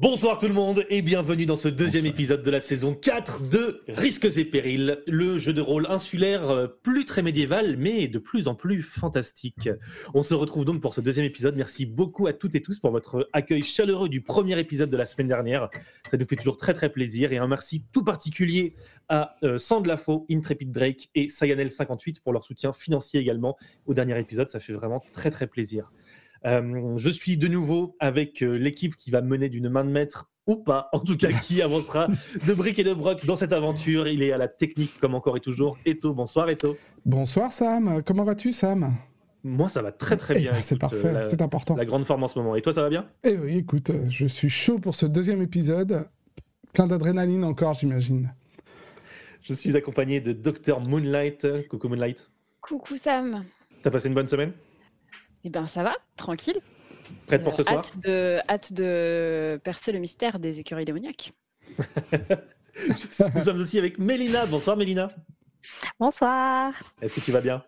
Bonsoir tout le monde et bienvenue dans ce deuxième épisode de la saison 4 de Risques et Périls, le jeu de rôle insulaire euh, plus très médiéval mais de plus en plus fantastique. On se retrouve donc pour ce deuxième épisode. Merci beaucoup à toutes et tous pour votre accueil chaleureux du premier épisode de la semaine dernière. Ça nous fait toujours très très plaisir et un merci tout particulier à euh, Sandlafo, Intrepid Drake et Sayanel58 pour leur soutien financier également au dernier épisode. Ça fait vraiment très très plaisir. Euh, je suis de nouveau avec euh, l'équipe qui va mener d'une main de maître ou pas, en tout cas qui avancera de briques et de broc dans cette aventure. Il est à la technique comme encore et toujours. Eto, bonsoir Eto. Bonsoir Sam, comment vas-tu Sam? Moi, ça va très très eh bien. ben, c'est parfait, c'est important. La grande forme en ce moment. Et toi, ça va bien? Eh oui, écoute, je suis chaud pour ce deuxième épisode. Plein d'adrénaline encore, j'imagine. Je suis accompagné de Dr Moonlight. Coucou Moonlight. Coucou Sam. T'as passé une bonne semaine? Eh ben ça va, tranquille. Prête pour ce soir hâte de, hâte de percer le mystère des écureuils démoniaques. Nous sommes aussi avec Mélina. Bonsoir Mélina. Bonsoir. Est-ce que tu vas bien?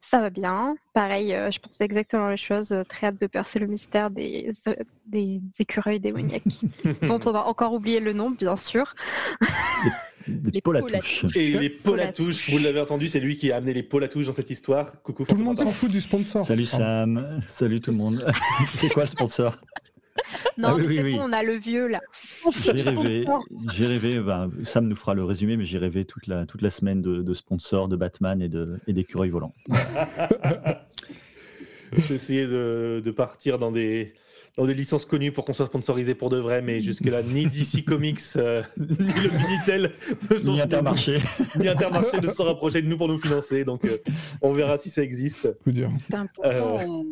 Ça va bien. Pareil, euh, je pensais exactement les choses. Très hâte de percer le mystère des, des écureuils démoniaques, dont on a encore oublié le nom, bien sûr. les pôles à touche. Et les touche, vous l'avez entendu, c'est lui qui a amené les touche dans cette histoire. Coucou. Tout le monde s'en fout du sponsor. Salut Sam, salut tout le monde. c'est quoi le sponsor? Non, ah, mais c'est bon, on a le vieux là. J'ai rêvé, j'ai rêvé bah, Sam nous fera le résumé, mais j'ai rêvé toute la, toute la semaine de, de sponsors de Batman et d'écureuils et volants. j'ai essayé de, de, partir dans des, dans des licences connues pour qu'on soit sponsorisé pour de vrai, mais jusque-là, ni DC Comics, euh, ni le Minitel ne sont ni Intermarché. ni Intermarché ne se sont rapprochés de nous pour nous financer. Donc, euh, on verra si ça existe. C'est important. Euh,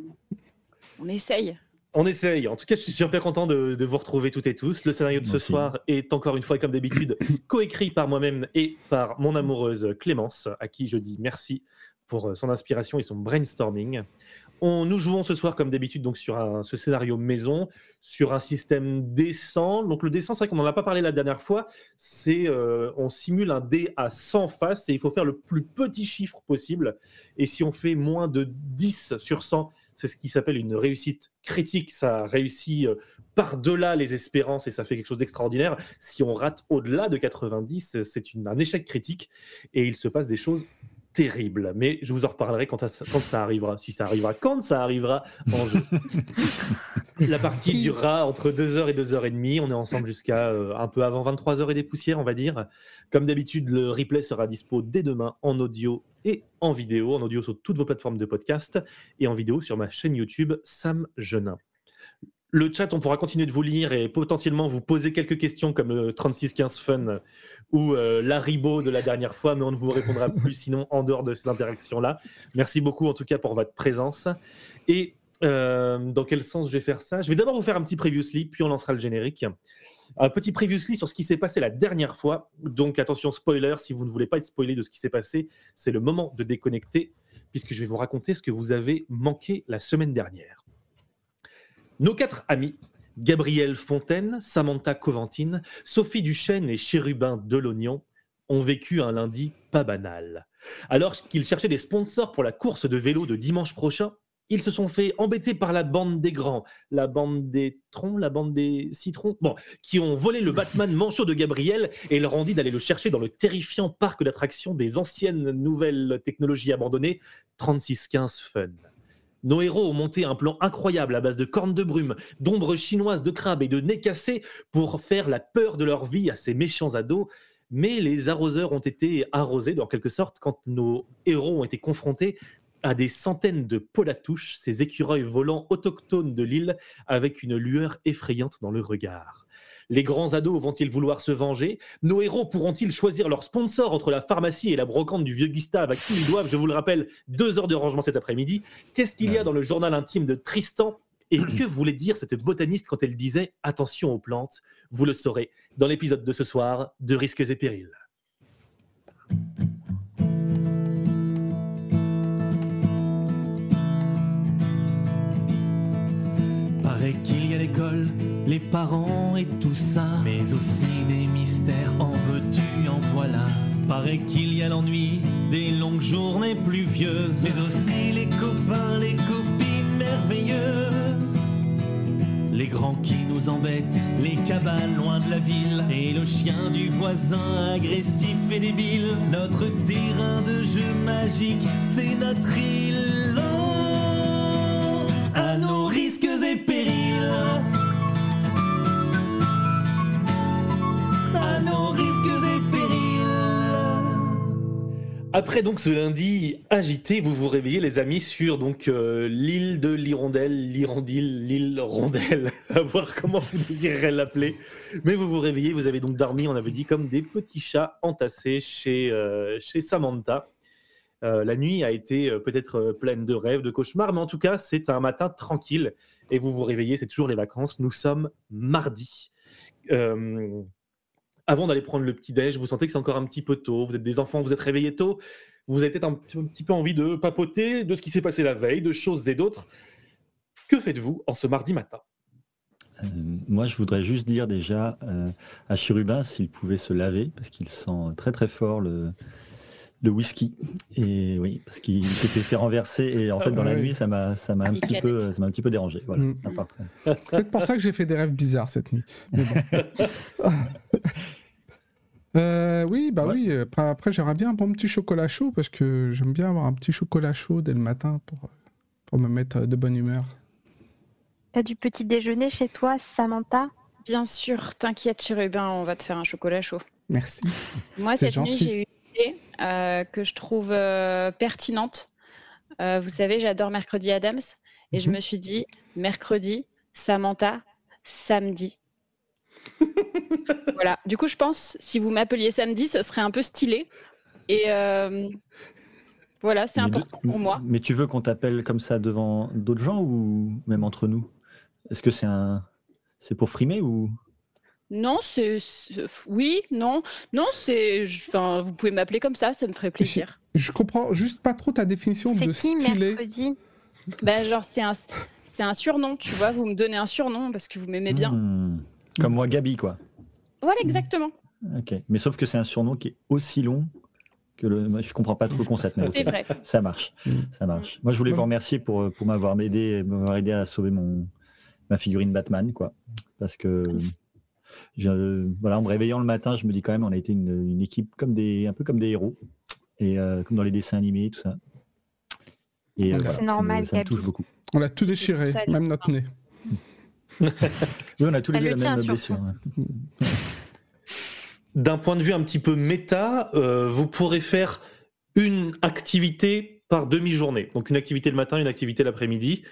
on... essaye. On essaye. En tout cas, je suis super content de, de vous retrouver toutes et tous. Le scénario de ce soir est encore une fois, comme d'habitude, coécrit par moi-même et par mon amoureuse Clémence, à qui je dis merci pour son inspiration et son brainstorming. On, nous jouons ce soir, comme d'habitude, donc sur un, ce scénario maison, sur un système décent. Donc le décent, c'est vrai qu'on n'en a pas parlé la dernière fois. C'est euh, on simule un dé à 100 faces et il faut faire le plus petit chiffre possible. Et si on fait moins de 10 sur 100, c'est ce qui s'appelle une réussite critique. Ça réussit euh, par-delà les espérances et ça fait quelque chose d'extraordinaire. Si on rate au-delà de 90, c'est un échec critique et il se passe des choses terrible. Mais je vous en reparlerai quand, quand ça arrivera. Si ça arrivera, quand ça arrivera en jeu. La partie durera entre 2h et 2h30. On est ensemble jusqu'à euh, un peu avant 23h et des poussières, on va dire. Comme d'habitude, le replay sera dispo dès demain en audio et en vidéo. En audio sur toutes vos plateformes de podcast et en vidéo sur ma chaîne YouTube Sam Genin. Le chat, on pourra continuer de vous lire et potentiellement vous poser quelques questions comme le 3615 Fun ou euh, l'Aribo de la dernière fois, mais on ne vous répondra plus sinon en dehors de ces interactions-là. Merci beaucoup en tout cas pour votre présence. Et euh, dans quel sens je vais faire ça? Je vais d'abord vous faire un petit previously, puis on lancera le générique. Un petit previously sur ce qui s'est passé la dernière fois. Donc attention, spoiler, si vous ne voulez pas être spoilé de ce qui s'est passé, c'est le moment de déconnecter, puisque je vais vous raconter ce que vous avez manqué la semaine dernière. Nos quatre amis, Gabrielle Fontaine, Samantha Coventine, Sophie Duchesne et Chérubin Delognon, ont vécu un lundi pas banal. Alors qu'ils cherchaient des sponsors pour la course de vélo de dimanche prochain, ils se sont fait embêter par la bande des grands, la bande des troncs, la bande des citrons, bon, qui ont volé le Batman manchot de Gabriel et leur ont dit d'aller le chercher dans le terrifiant parc d'attractions des anciennes nouvelles technologies abandonnées, 3615 Fun. Nos héros ont monté un plan incroyable à base de cornes de brume, d'ombres chinoises, de crabes et de nez cassés pour faire la peur de leur vie à ces méchants ados. Mais les arroseurs ont été arrosés, en quelque sorte, quand nos héros ont été confrontés à des centaines de polatouches, ces écureuils volants autochtones de l'île, avec une lueur effrayante dans le regard. Les grands ados vont-ils vouloir se venger? Nos héros pourront-ils choisir leur sponsor entre la pharmacie et la brocante du vieux Gustave à qui ils doivent, je vous le rappelle, deux heures de rangement cet après-midi? Qu'est-ce qu'il y a dans le journal intime de Tristan? Et que voulait dire cette botaniste quand elle disait attention aux plantes Vous le saurez dans l'épisode de ce soir de Risques et Périls. Paraît qu'il y a l'école les parents et tout ça, mais aussi des mystères, en veux-tu, en voilà. Paraît qu'il y a l'ennui des longues journées pluvieuses, mais aussi les copains, les copines merveilleuses. Les grands qui nous nous embête, les cabanes loin de la ville, et le chien du voisin agressif et débile. Notre terrain de jeu magique, c'est notre île. Oh, à nos Après donc ce lundi agité, vous vous réveillez les amis sur donc euh, l'île de l'Hirondelle, l'Hirondile, l'île Rondelle, à voir comment vous désirerez l'appeler. Mais vous vous réveillez, vous avez donc dormi, on avait dit, comme des petits chats entassés chez, euh, chez Samantha. Euh, la nuit a été peut-être pleine de rêves, de cauchemars, mais en tout cas, c'est un matin tranquille et vous vous réveillez, c'est toujours les vacances. Nous sommes mardi. Avant d'aller prendre le petit-déj, vous sentez que c'est encore un petit peu tôt, vous êtes des enfants, vous êtes réveillés tôt, vous avez peut-être un, petit- un petit peu envie de papoter de ce qui s'est passé la veille, de choses et d'autres. Que faites-vous en ce mardi matin? Euh, moi, je voudrais juste dire déjà euh, à Chérubin s'il pouvait se laver, parce qu'il sent très très fort le, le whisky. Et oui, parce qu'il s'était fait renverser, et en fait, dans la oui. nuit, ça m'a ça m'a un, petit peu- ça m'a un petit peu dérangé. Voilà, Mm. C'est peut-être pour ça que j'ai fait des rêves bizarres cette nuit. Mais bon. Euh, oui, bah Ouais. oui. euh, Après, après, j'aimerais bien un bon petit chocolat chaud parce que j'aime bien avoir un petit chocolat chaud dès le matin pour, pour me mettre de bonne humeur. T'as du petit déjeuner chez toi, Samantha? Bien sûr, t'inquiète, chérubin, on va te faire un chocolat chaud. Merci. Moi, cette nuit, j'ai eu une idée euh, que je trouve euh, pertinente. Euh, vous savez, j'adore Mercredi Adams. Et je Mhm. me suis dit, mercredi, Samantha, samedi. voilà. Du coup, je pense, si vous m'appeliez samedi, ce serait un peu stylé. Et euh, voilà, c'est de- important pour moi. Mais tu veux qu'on t'appelle comme ça devant d'autres gens ou même entre nous? Est-ce que c'est un. C'est pour frimer ou? Non, c'est. c'est- Oui, non. Non, c'est. Enfin, vous pouvez m'appeler comme ça, ça me ferait plaisir. Je comprends juste pas trop ta définition C'est de qui stylé. mercredi? Ben, genre, c'est un. C'est un surnom, tu vois, vous me donnez un surnom parce que vous m'aimez bien. Hmm. Comme moi, Gabi, quoi. Voilà, exactement. Ok. Mais sauf que c'est un surnom qui est aussi long que le. moi, Je comprends pas trop le concept. Mais C'est ok. vrai. Ça marche. Ça marche. Moi, je voulais vous remercier pour, euh, pour m'avoir aidé, m'avoir aidé à sauver mon, ma figurine Batman, quoi. Parce que. je- voilà, en me réveillant le matin, je me dis quand même, on a été une, une équipe comme des, un peu comme des héros, et euh, comme dans les dessins animés, tout ça. Et euh, C'est voilà, ça me- normal, ça me touche Gabi. beaucoup. On a tout déchiré, même notre nez. Oui, on a tous les deux la même blessure. D'un point de vue un petit peu méta, euh, vous pourrez faire une activité par demi-journée. Donc une activité le matin, une activité l'après-midi.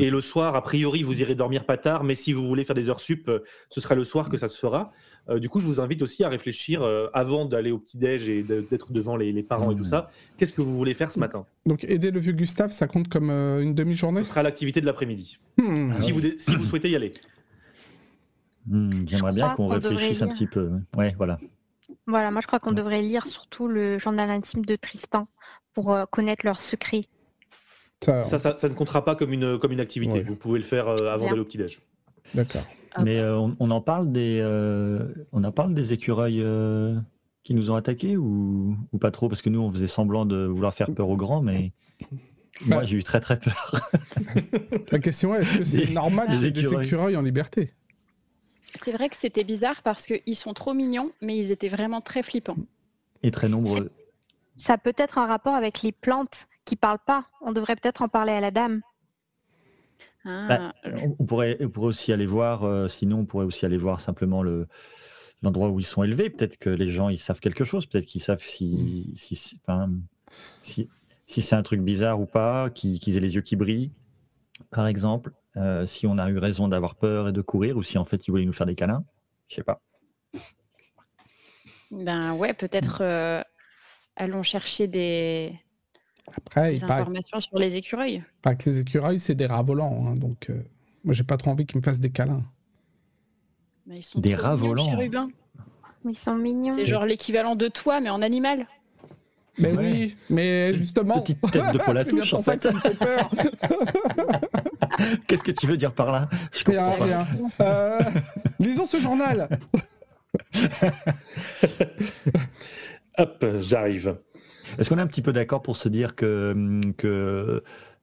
Et le soir, a priori, vous irez dormir pas tard, mais si vous voulez faire des heures sup, euh, ce sera le soir que ça se fera. Euh, du coup, je vous invite aussi à réfléchir euh, avant d'aller au petit-déj et de- d'être devant les, les parents et tout Mmh. ça. Qu'est-ce que vous voulez faire ce matin? Donc aider le vieux Gustave, ça compte comme euh, une demi-journée? Ce sera l'activité de l'après-midi. Ah si, ouais. vous, si vous souhaitez y aller. Hmm, J'aimerais bien qu'on réfléchisse un lire. petit peu. ouais. Voilà. Voilà, moi je crois qu'on Ouais. devrait lire surtout le journal intime de Tristan pour euh, connaître leurs secrets. Ça, Ça, ne comptera pas comme une, comme une activité. Ouais. Vous pouvez le faire euh, avant d'aller au petit-déj. D'accord. Ah Mais euh, on, on en parle des, euh, on en parle des écureuils euh, qui nous ont attaqués ou, ou pas trop? Parce que nous, on faisait semblant de vouloir faire peur aux grands, mais moi, Bah. j'ai eu très très peur. La question est, est-ce que c'est normal des qu'il y ait des écureuils. écureuils en liberté? C'est vrai que c'était bizarre parce qu'ils sont trop mignons, mais ils étaient vraiment très flippants. Et très nombreux. Ça peut être un rapport avec les plantes qui parlent pas. On devrait peut-être en parler à la dame. Ah, Bah, on, pourrait, on pourrait aussi aller voir, euh, sinon on pourrait aussi aller voir simplement le l'endroit où ils sont élevés. Peut-être que les gens ils savent quelque chose. Peut-être qu'ils savent si si si, enfin, si, si c'est un truc bizarre ou pas, qu'ils aient les yeux qui brillent, par exemple. Euh, si on a eu raison d'avoir peur et de courir, ou si en fait ils voulaient nous faire des câlins. Je sais pas. ben ouais, peut-être euh, allons chercher des, Après, des il paraît, informations sur les écureuils. paraît que les écureuils, c'est des rats volants. hein, donc, euh, moi, j'ai pas trop envie qu'ils me fassent des câlins. Mais ils sont Des rats mignons, volants. chérubins. Ils sont mignons. C'est genre l'équivalent de toi, mais en animal. Mais Ouais. oui, mais justement. Petite tête de Paul à touche, en ça fait. que ça me fait peur. Qu'est-ce que tu veux dire par là? Je comprends Rien, pas. rien. Euh, lisons ce journal. Hop, j'arrive. Est-ce qu'on est un petit peu d'accord pour se dire que, hum, que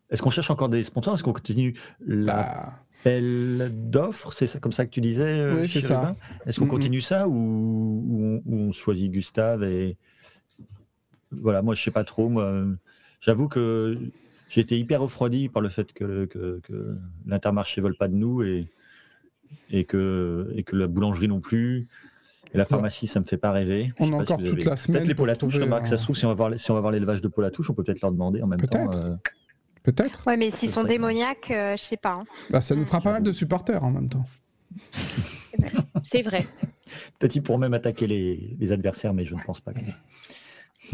est-ce qu'on cherche encore des sponsors? Est-ce qu'on continue la Bah, appel d'offres, c'est ça, comme ça que tu disais euh, Oui, c'est ça. Est-ce qu'on Mhm. continue ça ou, ou on, ou on choisit Gustave et voilà, moi je sais pas trop. Moi, j'avoue que j'ai été hyper refroidi par le fait que, que, que l'Intermarché vole pas de nous et et que et que la boulangerie non plus. Et la pharmacie, ça me fait pas rêver. On a si encore toute avez- la semaine Peut-être les pôles à touche, remarque, ça se trouve, si on va voir, si on va voir l'élevage de pôles à touche, on peut peut-être leur demander en même temps. Peut-être. euh, Peut-être. Ouais, mais s'ils sont serait- démoniaques, euh, je sais pas. hein. Bah, ça nous fera pas mal de supporters en même temps. C'est vrai. Peut-être ils pourront même attaquer les, les adversaires, mais je ne pense pas.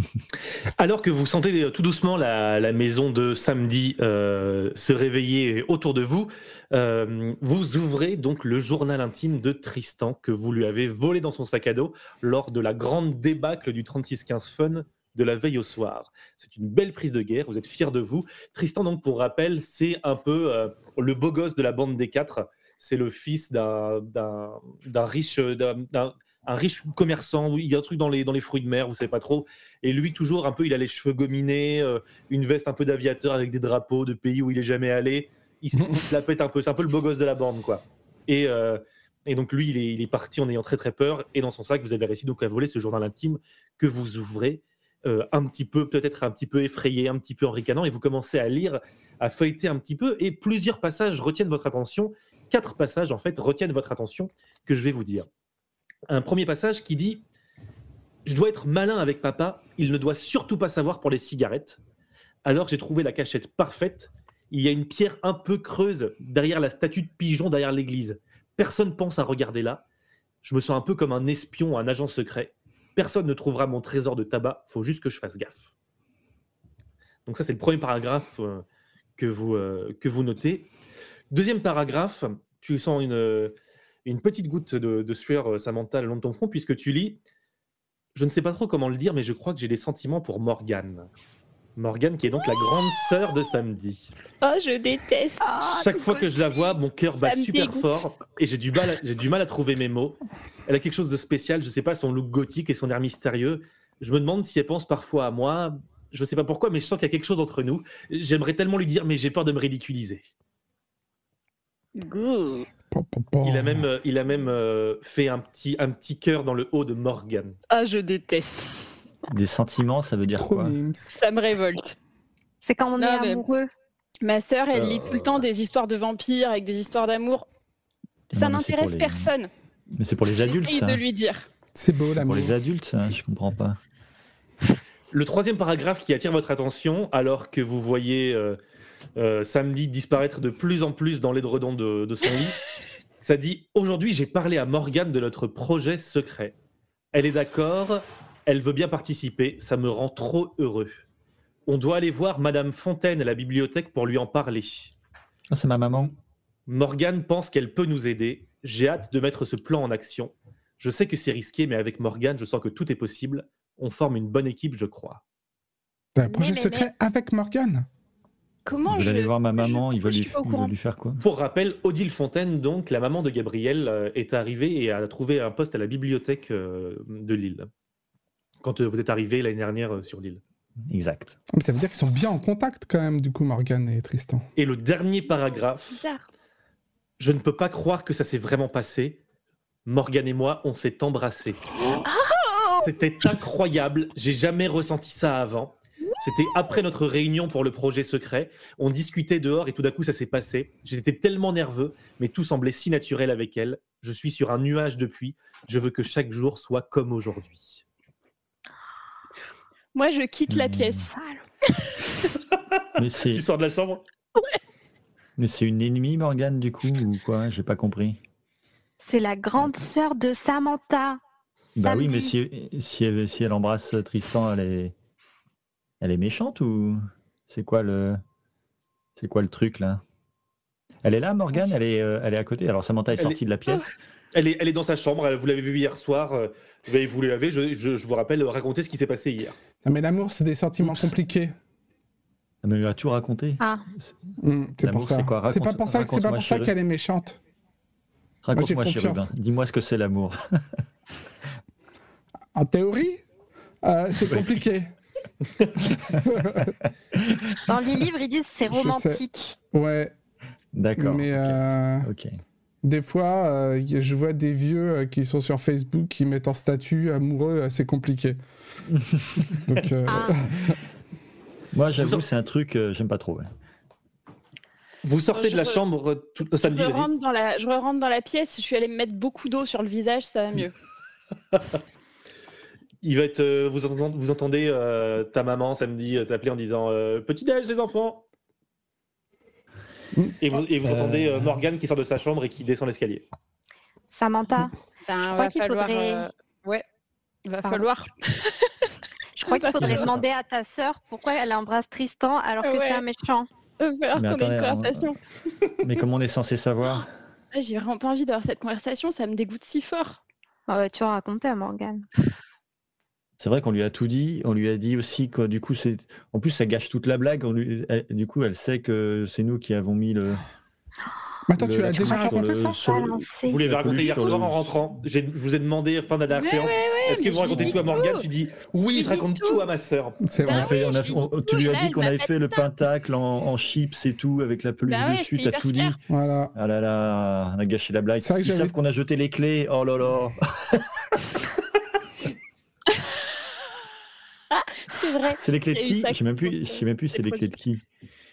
Alors que vous sentez euh, tout doucement la, maison de samedi euh, se réveiller autour de vous, euh, vous ouvrez donc le journal intime de Tristan que vous lui avez volé dans son sac à dos lors de la grande débâcle du 36-15 Fun de la veille au soir. C'est une belle prise de guerre, vous êtes fiers de vous. Tristan, donc pour rappel, c'est un peu le beau gosse de la bande des quatre. C'est le fils d'un riche, un riche commerçant, il y a un truc dans les, dans les fruits de mer, vous savez pas trop. Et lui, toujours un peu, il a les cheveux gominés, euh, une veste un peu d'aviateur avec des drapeaux de pays où il est jamais allé. Il se, il se la pète un peu. C'est un peu le beau gosse de la bande, quoi. Et, euh, et donc, lui, il est, il est parti en ayant très, très peur. Et dans son sac, vous avez réussi donc à voler ce journal intime que vous ouvrez euh, un petit peu, peut-être un petit peu effrayé, un petit peu en ricanant. Et vous commencez à lire, à feuilleter un petit peu. Et plusieurs passages retiennent votre attention. Quatre passages, en fait, retiennent votre attention que je vais vous dire. Un premier passage qui dit je dois être malin avec papa, il ne doit surtout pas savoir pour les cigarettes. Alors j'ai trouvé la cachette parfaite. Il y a une pierre un peu creuse derrière la statue de pigeon derrière l'église. Personne pense à regarder là. Je me sens un peu comme un espion, un agent secret. Personne ne trouvera mon trésor de tabac, faut juste que je fasse gaffe. Donc ça c'est le premier paragraphe euh, que, vous, euh, que vous notez. Deuxième paragraphe, tu sens une, une petite goutte de, de sueur, euh, Samantha, le long de ton front, puisque tu lis je ne sais pas trop comment le dire, mais je crois que j'ai des sentiments pour Morgane. Morgane, qui est donc la grande sœur de Samedi. Oh, je déteste. Ah, Chaque fois que je la vois, mon cœur bat super dégoûte. fort et j'ai du, mal à- j'ai du mal à trouver mes mots. Elle a quelque chose de spécial, je ne sais pas, son look gothique et son air mystérieux. Je me demande si elle pense parfois à moi. Je ne sais pas pourquoi, mais je sens qu'il y a quelque chose entre nous. J'aimerais tellement lui dire, mais j'ai peur de me ridiculiser. Gouh. Il a même, euh, il a même euh, fait un petit, un petit cœur dans le haut de Morgane. Ah, je déteste. Des sentiments, ça veut dire Trop quoi. Ça me révolte. C'est quand on Non, est mais- amoureux. Ma sœur, elle lit Euh. tout le temps des histoires de vampires avec des histoires d'amour. Ça Non, mais c'est n'intéresse pour les- personne. Mais c'est pour les adultes, ça. de lui dire. C'est beau l'amour. pour les adultes, ça. Je comprends pas. Le troisième paragraphe qui attire votre attention, alors que vous voyez euh, Samedi disparaître de plus en plus dans l'édredon de, de son lit, ça dit Aujourd'hui, j'ai parlé à Morgane de notre projet secret. Elle est d'accord, elle veut bien participer, ça me rend trop heureux. On doit aller voir Madame Fontaine à la bibliothèque pour lui en parler. Ah, c'est ma maman. Morgane pense qu'elle peut nous aider. J'ai hâte de mettre ce plan en action. Je sais que c'est risqué, mais avec Morgane, je sens que tout est possible. On forme une bonne équipe, je crois. Bah, projet mais, secret avec Morgane. Comment Vous je. voir ma maman, je- il va je lui, il faire quoi? Pour rappel, Odile Fontaine, donc la maman de Gabriel, euh, est arrivée et a trouvé un poste à la bibliothèque euh, de Lille. Quand euh, vous êtes arrivé l'année dernière sur l'île. Exact. Mais ça veut dire qu'ils sont bien en contact quand même, du coup, Morgane et Tristan. Et le dernier paragraphe, Bizarre. je ne peux pas croire que ça s'est vraiment passé. Morgane et moi, on s'est embrassés. C'était incroyable. J'ai jamais ressenti ça avant. C'était après notre réunion pour le projet secret. On discutait dehors et tout d'un coup, ça s'est passé. J'étais tellement nerveux, mais tout semblait si naturel avec elle. Je suis sur un nuage depuis. Je veux que chaque jour soit comme aujourd'hui. Moi, je quitte la Hmm. pièce. Mais c'est, Tu sors de la chambre? Mais c'est une ennemie, Morgane, du coup, ou quoi? J'ai pas compris. C'est la grande sœur de Samantha. Bah oui, mais Samedi. si, si, elle, si elle embrasse Tristan, elle est, elle est méchante ou c'est quoi le, c'est quoi le truc là? Elle est là, Morgane? Elle est, euh, elle est à côté? Alors Samantha est Elle sortie de la pièce. elle est, elle est dans sa chambre. elle- Vous l'avez vu hier soir. euh, Vous avez- vous l'avez. Je, je- je vous rappelle, raconter ce qui s'est passé hier. Non, mais l'amour, c'est des sentiments Oups. compliqués. Elle me lui a tout raconté. Ah, Hmm, c'est L'amour, pour ça. c'est quoi? C'est pas Raconte- pour ça, que- c'est pas raconte-moi, pour ça qu'elle est méchante. Raconte-moi, chérubin. Dis-moi ce que c'est l'amour. En théorie, euh, c'est compliqué. dans les livres, ils disent c'est romantique. Ouais. D'accord. Mais euh, des fois, euh, je vois des vieux euh, qui sont sur Facebook qui mettent en statut amoureux, euh, c'est compliqué. Donc, euh, Ah. Moi, j'avoue, c'est un truc, euh, j'aime pas trop. ouais. Vous sortez de la chambre tout le samedi, je, rentre dans la, je rentre dans la pièce, je suis allée me mettre beaucoup d'eau sur le visage, ça va mieux. Il va être, euh, vous entendez, vous entendez euh, ta maman samedi euh, t'appeler en disant euh, petit déj les enfants. Mm. Et vous, et vous Euh. entendez euh, Morgane qui sort de sa chambre et qui descend l'escalier. Samantha, Ben, Je crois qu'il falloir. faudrait- euh, Ouais, il va Pardon. falloir. je crois qu'il faudrait demander à ta sœur pourquoi elle embrasse Tristan alors que c'est un méchant. Il va falloir Mais qu'on ait attendez, une on- conversation. Mais comment on est censé savoir? Ah, J'ai vraiment pas envie d'avoir cette conversation, ça me dégoûte si fort. Ah ouais, tu as raconté à Morgane. C'est vrai qu'on lui a tout dit. On lui a dit aussi que du coup, c'est. En plus, ça gâche toute la blague. On lui... elle- Du coup, elle sait que c'est nous qui avons mis le. Mais attends, le- tu la as déjà raconté le- ça Balancé. Vous l'avez La raconté hier soir le- en rentrant. Je vous ai demandé fin de la séance. Est-ce que vous je racontez tout à Morgane? Tu dis oui, Je je raconte tout tout. à ma sœur. C'est Bah vrai. On a fait- oui, on a- je lui on- dis tu tout, lui as dit qu'on avait fait le pentacle en, en chips et tout, avec la peluche Bah dessus. T'as tout dit. Voilà. Ah là là, on a gâché la blague. C'est vrai que Ils savent qu'on a jeté les clés. Oh là là. C'est vrai. C'est les clés de qui? Je sais même plus. Je sais même plus c'est les clés de qui.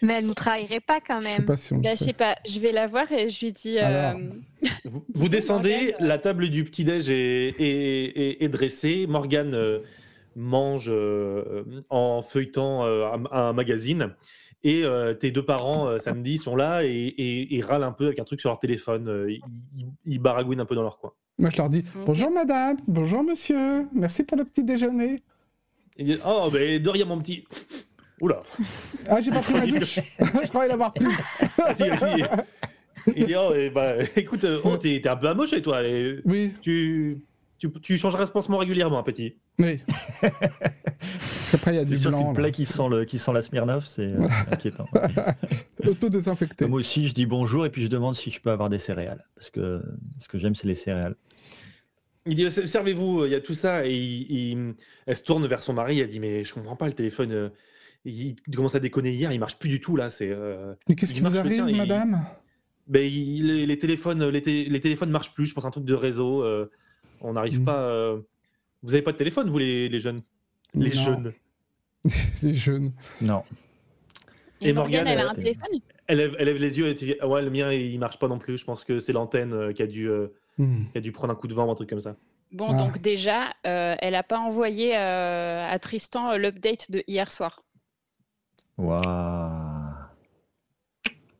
Mais elle nous trahirait pas quand Je sais même. pas si on le Bah, je sais pas, je vais la voir et je lui dis. Alors. euh, Vous, vous descendez, Morgane, la table du petit-déj est, est- est- est dressée. Morgane euh, mange euh, en feuilletant euh, un, un magazine. Et euh, tes deux parents, euh, samedi, sont là et, et- et râlent un peu avec un truc sur leur téléphone. Ils, ils- baragouinent un peu dans leur coin. Moi, je leur dis. Bonjour madame, bonjour monsieur, merci pour le petit déjeuner. Ils disent Oh, ben de rien, mon petit. Oula. Ah, j'ai pas pris ma douche. je croyais l'avoir pris. Ah, si, si. Il dit Oh, ben, écoute, euh, oh, t'es t'es un peu amoché, toi. et Oui, tu, tu, tu changeras ce pansement régulièrement, un petit. oui. Parce qu'après, il y a C'est du sûr blanc. qu'une plaie là. qui sent, le, qui sent la Smirnoff, c'est euh, inquiétant. Auto-désinfecté. Moi aussi, je dis bonjour et puis je demande si je peux avoir des céréales. Parce que ce que j'aime, c'est les céréales. Il dit Servez-vous, il y a tout ça. Et il- il- elle se tourne vers son mari. Elle dit Mais je comprends pas, le téléphone. euh, il commence à déconner hier, il marche plus du tout là. C'est. euh, Mais qu'est-ce qui vous arrive, il- madame? Ben, il- les, les téléphones, les, té- les téléphones marchent plus. Je pense un truc de réseau. euh, on n'arrive Mm. pas. euh, Vous avez pas de téléphone, vous les, les jeunes? Les Non. jeunes. Les jeunes. Non. Et, Et Morgane, Morgane, elle a un téléphone? Elle lève, elle lève les yeux et dit Ouais, le mien il marche pas non plus. Je pense que c'est l'antenne euh, qui, a dû, euh, Hmm. qui a dû prendre un coup de vent ou un truc comme ça. Bon, Ah. donc déjà, euh, elle n'a pas envoyé euh, à Tristan euh, l'update de hier soir. Waouh.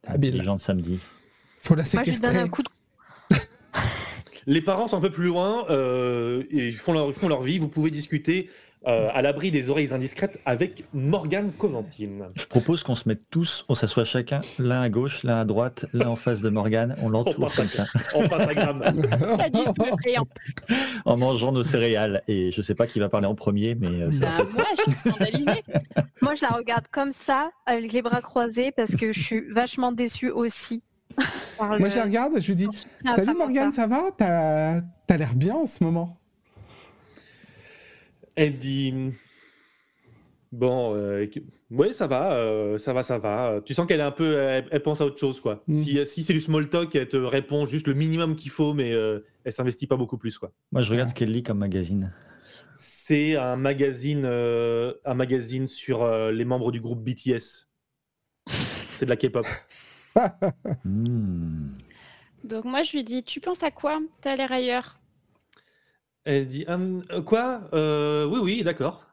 Habile. Les gens de samedi. Faut la Moi, je donne séquestrer. un coup de Les parents sont un peu plus loin euh, et ils font, leur, ils font leur vie. Vous pouvez discuter euh, à l'abri des oreilles indiscrètes avec Morgane Coventine. Je propose qu'on se mette tous, on s'assoit chacun, l'un à gauche, l'un à droite, l'un en face de Morgane, on l'entoure comme ça, En pentagramme. En mangeant nos céréales. Et je sais pas qui va parler en premier, mais euh, ça Bah, moi, je suis scandalisée. Moi, je la regarde comme ça, avec les bras croisés, parce que je suis vachement déçue aussi. Moi, le- je la regarde et je lui dis Salut. Morgane, ça va? T'as t'as l'air bien en ce moment. Elle dit Bon, euh, ouais, ça va, euh, ça va, ça va. Tu sens qu'elle est un peu. Elle, elle pense à autre chose, quoi. Mm. Si, si c'est du small talk, elle te répond juste le minimum qu'il faut, mais euh, elle s'investit pas beaucoup plus, quoi. Moi, je regarde ce qu'elle lit comme magazine. C'est un magazine, euh, un magazine sur euh, les membres du groupe BTS. C'est de la K-pop. Hmm. Donc moi, je lui dis, tu penses à quoi? T'as l'air ailleurs. Elle dit Hum, euh, Quoi? Euh, Oui, oui, d'accord.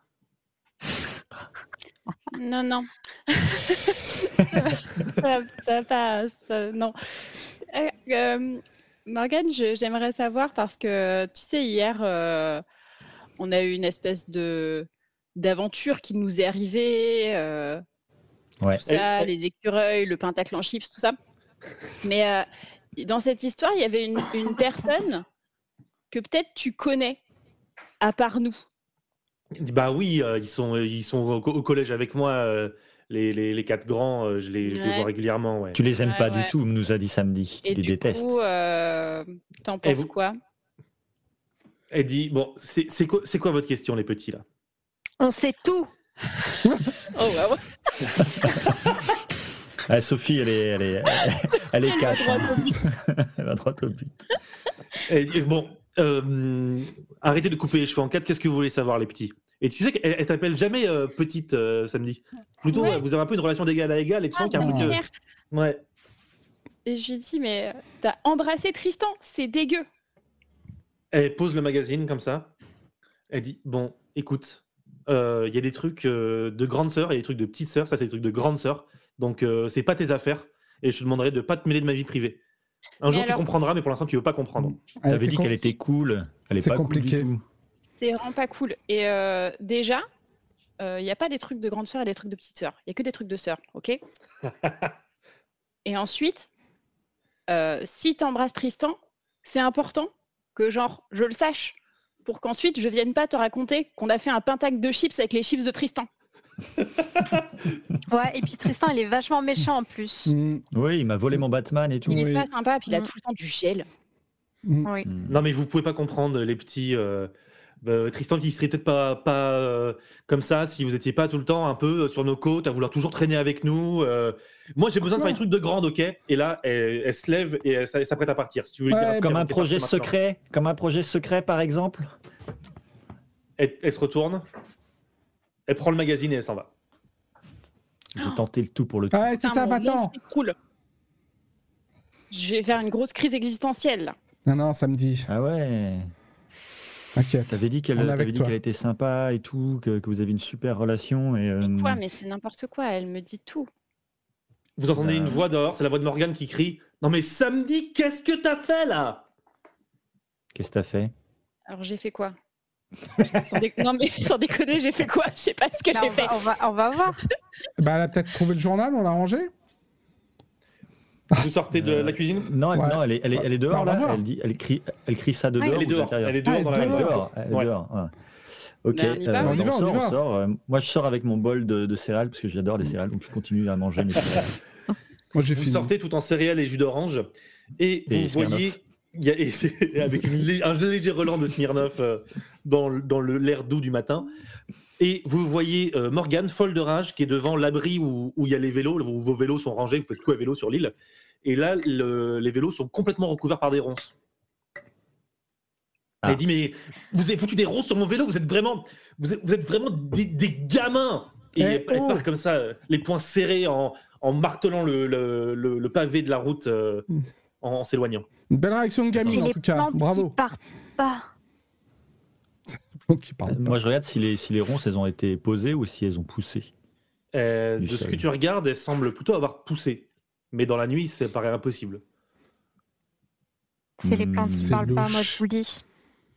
Non, non. ça, ça va pas, ça- non. Euh, euh, Morgane, je- j'aimerais savoir parce que tu sais, hier, euh, on a eu une espèce de d'aventure qui nous est arrivée, euh, Ouais. tout ça, Elle- elle- les écureuils, le pentacle en chips, tout ça. Mais euh, dans cette histoire, il y avait une, une personne que peut-être tu connais, à part nous. Bah oui, euh, ils sont, ils sont au, co- au collège avec moi, euh, les, les, les quatre grands, euh, je les, je les Ouais. vois régulièrement. Ouais. Tu les aimes Ouais, pas ouais. du tout, nous a dit samedi. Et Tu les du détestes. coup, euh, t'en Et penses vous- quoi? Elle dit Bon, c'est c'est quoi, c'est quoi votre question, les petits, là? On sait tout. Oh, bah ouais. Ah, Sophie, elle est, elle est, elle est Elle va cash. droit hein. au but. Elle va droit au but. Et- et bon, euh, arrêtez de couper les cheveux en quatre. Qu'est-ce que vous voulez savoir, les petits? Et tu sais qu'elle elle t'appelle jamais euh, petite euh, samedi. Plutôt, Ouais. vous avez un peu une relation d'égal à égal et tu Ah, sens qu'il y a un truc. Ouais. Et je lui dis, mais t'as embrassé Tristan, c'est dégueu. Elle pose le magazine comme ça. Elle dit Bon, écoute, il y a des trucs de grande sœur et des trucs de petite sœur. Ça, c'est des trucs de grande sœur. Donc, c'est pas tes affaires. Et je te demanderai de pas te mêler de ma vie privée. Un Mais jour, tu comprendras, mais pour l'instant, tu veux pas comprendre. Ouais, T'avais c'est dit qu'elle était cool. Elle est c'est pas cool du compliqué. tout. C'est vraiment pas cool. Et euh, déjà, il n'y a pas des trucs de grande sœur et des trucs de petite sœur. Il y a que des trucs de sœur, ok Et ensuite, euh, si t'embrasses Tristan, c'est important que genre je le sache pour qu'ensuite je vienne pas te raconter qu'on a fait un pentacle de chips avec les chips de Tristan. Ouais, et puis Tristan, il est vachement méchant en plus. Mm, Oui, il m'a volé mon Batman et tout. Il Oui. est pas sympa, puis il a Mm. tout le temps du gel. mm. Oui. Non, mais vous pouvez pas comprendre, les petits. euh, bah, Tristan, qui serait peut-être pas, pas euh, comme ça si vous étiez pas tout le temps un peu euh, sur nos côtes, à vouloir toujours traîner avec nous. euh. Moi, j'ai besoin de faire des trucs de grande, ok? Et là, elle, elle se lève et elle s'apprête à partir. Si tu veux lui Ouais, dire, Comme un projet secret, comme un projet secret par exemple. Elle, elle se retourne, elle prend le magazine et elle s'en va. J'ai tenté le tout pour le tout. Ouais, c'est ça maintenant. Je vais faire une grosse crise existentielle là. Non, non, samedi. Ah ouais. T'inquiète. T'avais dit qu'elle On est t'avais avec dit toi. qu'elle était sympa et tout, que, que vous avez une super relation et. euh, Mais quoi Mais c'est n'importe quoi. Elle me dit tout. Vous entendez Bah, une voix dehors, c'est la voix de Morgane qui crie Non, mais samedi, qu'est-ce que t'as fait là? Qu'est-ce que t'as fait? Alors j'ai fait quoi? Sans dé- Non mais sans déconner, j'ai fait quoi? Je sais pas ce que j'ai fait. on, va, on va voir. Bah, elle a peut-être trouvé le journal, on l'a rangé Vous sortez de Euh, la cuisine? Non, elle, Ouais. non, elle est, elle est, elle est Bah, dehors va là. Elle dit, elle crie, elle crie ça de Ah, dehors. Elle est dehors, elle est dehors Ah, dans elle la dehors. Elle est Ouais. dehors. ouais. Ok. On euh, On va, sort. Euh, Moi, je sors avec mon bol de, de céréales parce que j'adore les céréales, donc je continue à manger mes céréales. Moi, j'ai Vous fini. sortez tout en céréales et jus d'orange et vous voyez. Il y a, et c'est- avec une un léger relent de Smirnoff euh, dans, l'air doux du matin. Et vous voyez euh, Morgane, folle de rage, qui est devant l'abri où, où il y a les vélos, où vos vélos sont rangés, vous faites tout à vélo sur l'île. Et là, le- les vélos sont complètement recouverts par des ronces. Ah. Elle dit Mais vous avez foutu des ronces sur mon vélo, vous êtes vraiment, vous êtes, vous êtes vraiment des, des gamins Et Eh, elle, elle oh comme ça, les poings serrés en, en martelant le, le- le- le pavé de la route euh, Mm. en, en s'éloignant. Une belle réaction de gamine, en tout cas. Bravo. qui partent pas. Qui parle pas. Moi, je regarde si les, si les ronces, elles ont été posées ou si elles ont poussé. Euh, de ce que tu regardes, elle semble plutôt avoir poussé. Mais dans la nuit, ça paraît impossible. C'est les plantes qui C'est parlent pas, moi je vous le dis.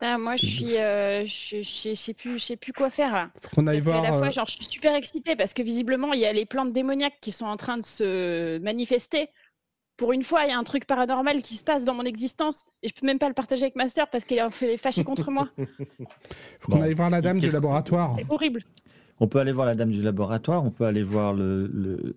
Ah, moi, je suis, euh, je, je, je sais plus, je sais plus quoi faire. là. Faut qu'on aille Parce voir. la fois, euh, genre, je suis super excitée parce que visiblement, il y a les plantes démoniaques qui sont en train de se manifester. Pour une fois, il y a un truc paranormal qui se passe dans mon existence et je peux même pas le partager avec ma sœur parce qu'elle est fait fâchée contre moi. faut qu'on Bon. aille voir la dame du laboratoire. C'est horrible. On peut aller voir la dame du laboratoire, on peut aller voir le, le,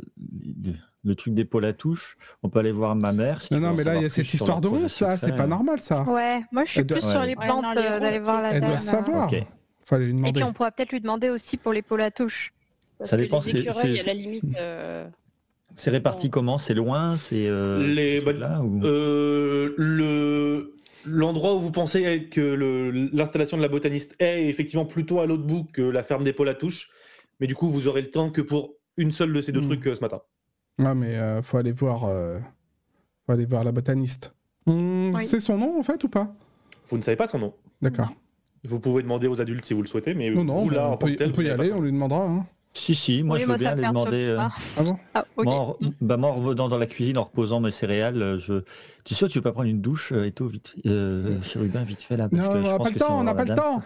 le- le truc d'épaule à touche, on peut aller voir ma mère. si Non, non, mais là, il y a cette histoire de ronces, là. C'est pas normal, ça. Ouais, moi je suis Elle doit- plus sur Ouais. les plantes les euh, d'aller voir la Elle dame. doit ça, savoir. Ok. Faut aller lui Et demander. puis on pourra peut-être lui demander aussi pour l'épaule à touche. Parce Ça que dépend, les écureuils, à la limite. euh, C'est réparti comment? C'est loin? C'est euh, truc-là, ou- Euh, le L'endroit où vous pensez que l'installation de la botaniste est effectivement plutôt à l'autre bout que la ferme des touche. Mais du coup, vous aurez le temps que pour une seule de ces deux Hmm. trucs euh, ce matin. Ah, mais euh, faut aller voir. euh, Faut aller voir la botaniste. Oui. sait son nom, en fait, ou pas? Vous ne savez pas son nom. D'accord. Vous pouvez demander aux adultes si vous le souhaitez, mais Non, non, vous, bah, là, on peut, on y aller, on lui demandera. hein. Si, si, moi Oui, je veux moi, bien perturbe demander. euh, pas. Ah bon? Ah, ok. Moi, en, bah, moi, en revenant dans la cuisine, en reposant mes céréales, euh, je... tu sais, tu veux pas prendre une douche, euh, Eto, vite, euh, chérubin, vite fait là, parce Non, que on je n'a pas le temps, on n'a pas le temps.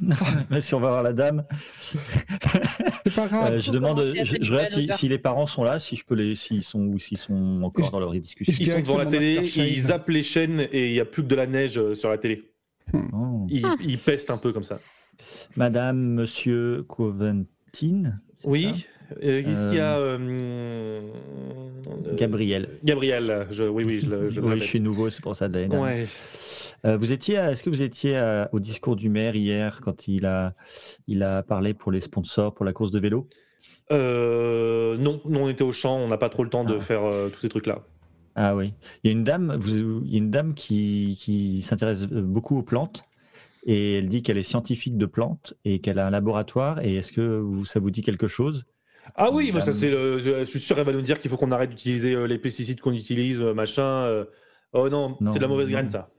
Mais si on va voir la dame, C'est pas grave. euh, je demande, je, je regarde si, les parents sont là, si je peux les, s'ils sont ou s'ils sont encore Je- dans leur discussion. Ils sont devant la télé, ils zappent les chaînes et il n'y a plus que de la neige sur la télé. Oh. Ils, Ah. ils pestent un peu comme ça. Madame, Monsieur Coventin, c'est Oui. euh, Qu'est-ce qu'il y a euh, euh, Gabriel. Gabriel, je, oui, oui, je le, je oui, je suis nouveau, c'est pour ça de l'année dernière. Ouais. Euh, vous étiez, est-ce que vous étiez à- au discours du maire hier quand il a, il a parlé pour les sponsors pour la course de vélo? Non, non, on était au champ, on n'a pas trop le temps de Ah. faire tous ces trucs-là. Ah oui. Il y a une dame, vous- il y a une dame qui, qui s'intéresse beaucoup aux plantes et elle dit qu'elle est scientifique de plantes et qu'elle a un laboratoire. Et est-ce que vous- ça vous dit quelque chose? Ah oui, bah ça Madame- c'est. le- Je suis sûr qu'elle va nous dire qu'il faut qu'on arrête d'utiliser euh, les pesticides qu'on utilise, euh, machin. euh. Oh non, Non, c'est de la mauvaise non. graine ça.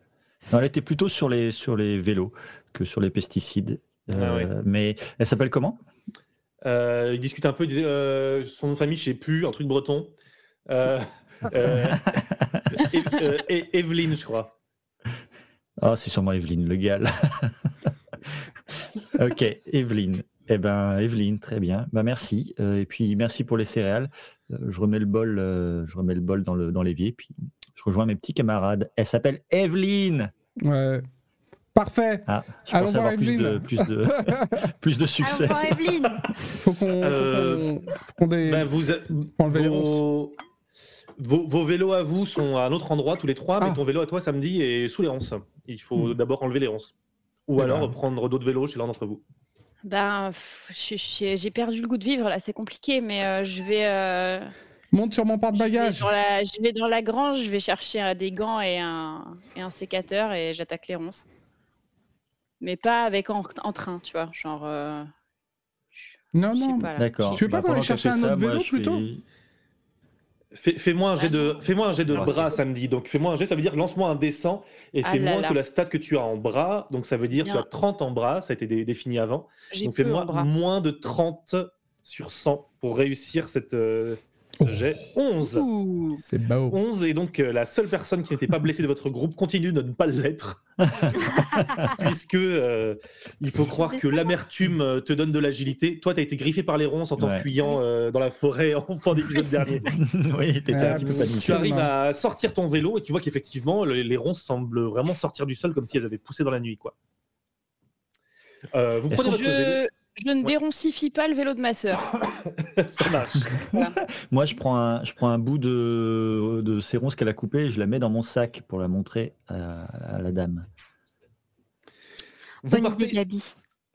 Non, Elle était plutôt sur les, sur les vélos que sur les pesticides. Euh, Ah. Mais elle s'appelle comment? Euh, il discute un peu, il euh, son nom de famille, je sais plus, un truc breton. Euh, euh, euh, Evelyne, je crois. Ah, c'est sûrement Evelyne Le Gall. ok, Evelyne. Eh ben, Evelyne, très bien. Bah, merci. Euh, et puis, merci pour les céréales. Euh, je remets le bol, euh, je remets le bol dans le dans l'évier. Puis, je rejoins mes petits camarades. Elle s'appelle Evelyne. Ouais. Parfait. Ah, je Allons pensais voir avoir plus de, plus de, plus de Allons succès. voir Evelyne. Faut qu'on Euh, faut qu'on- faut qu'on dé- Ben, vous, enlever les ronces. vos, vos, vos vélos à vous sont à un autre endroit tous les trois, Ah. mais ton vélo à toi samedi est sous les ronces. Il faut Hmm. d'abord enlever les ronces. Ou alors ben. prendre d'autres vélos chez l'un d'entre vous. Ben, pff, je- je- j'ai perdu le goût de vivre là, c'est compliqué, mais euh, je vais. euh, Monte sur mon je vais, porte-bagages. la, je vais dans la grange, je vais chercher euh, des gants et un, et un sécateur et j'attaque les ronces. Mais pas avec en, en train, tu vois. Genre. euh, Non, je non. pas. D'accord. Tu veux pas Bah, pendant qu'elle chercher un autre vélo, je plutôt? Fais- Fais-moi un jet de, Ah fais-moi un jet de Ah, bras samedi. Donc fais-moi un jet, ça veut dire lance-moi un descend et Ah fais moins que la stat que tu as en bras. Donc ça veut dire que tu as 30 en bras, ça a été dé- défini avant. Donc fais-moi moins de 30 sur 100 pour réussir cette, euh, ce jet. 11. Ouh. C'est beau. 11 et donc euh, la seule personne qui n'était pas blessée de votre groupe continue de ne pas l'être. Puisque euh, il faut croire que l'amertume euh, te donne de l'agilité. Toi, tu as été griffé par les ronces en Ouais. t'enfuyant euh, dans la forêt en fin d'épisode dernier. oui, t'étais Ah, un petit peu paniqué. Tu arrives à sortir ton vélo et tu vois qu'effectivement, le- les ronces semblent vraiment sortir du sol comme si elles avaient poussé dans la nuit. Quoi. Euh, vous prenez votre vélo, Je, ne Ouais. déroncifie pas le vélo de ma sœur. ça marche. Moi, je prends un, je prends un bout de, de ces ronces qu'elle a coupé et je la mets dans mon sac pour la montrer à, à la dame. Vous Bonne idée, partez Gabi.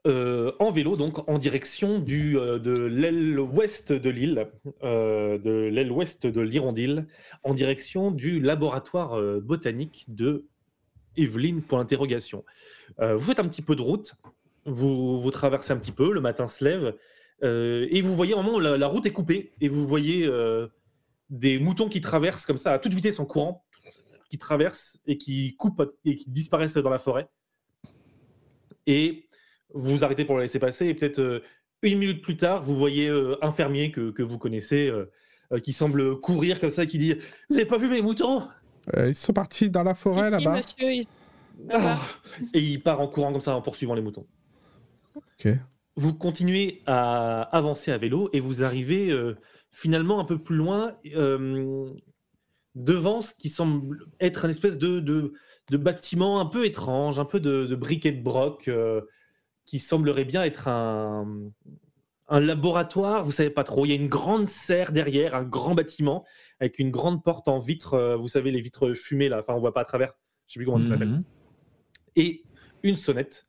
euh, en vélo, donc en direction du, euh, de l'aile ouest de l'île, euh, de l'aile ouest de l'Hirondille, en direction du laboratoire botanique de Evelyne pour l'interrogation. Euh, vous faites un petit peu de route, vous, vous traversez un petit peu, le matin se lève, euh, et vous voyez au moment où la, la route est coupée, et vous voyez euh, des moutons qui traversent comme ça à toute vitesse en courant, qui traversent et qui coupent et qui disparaissent dans la forêt. Et vous vous arrêtez pour la laisser passer, et peut-être euh, une minute plus tard, vous voyez euh, un fermier que, que vous connaissez euh, euh, qui semble courir comme ça, qui dit Vous n'avez pas vu mes moutons? Euh, ils sont partis dans la forêt Si, si, là-bas. monsieur, il- là-bas. Ah Et il part en courant comme ça en poursuivant les moutons. Vous continuez à avancer à vélo et vous arrivez euh, finalement un peu plus loin euh, devant ce qui semble être une espèce de, de, de bâtiment un peu étrange, un peu de, de briquet de broc euh, qui semblerait bien être un, un laboratoire. Vous savez pas trop. Il y a une grande serre derrière, un grand bâtiment avec une grande porte en vitre. vous savez les vitres fumées là. Enfin, on voit pas à travers. Je sais plus comment ça s'appelle Mhm. et une sonnette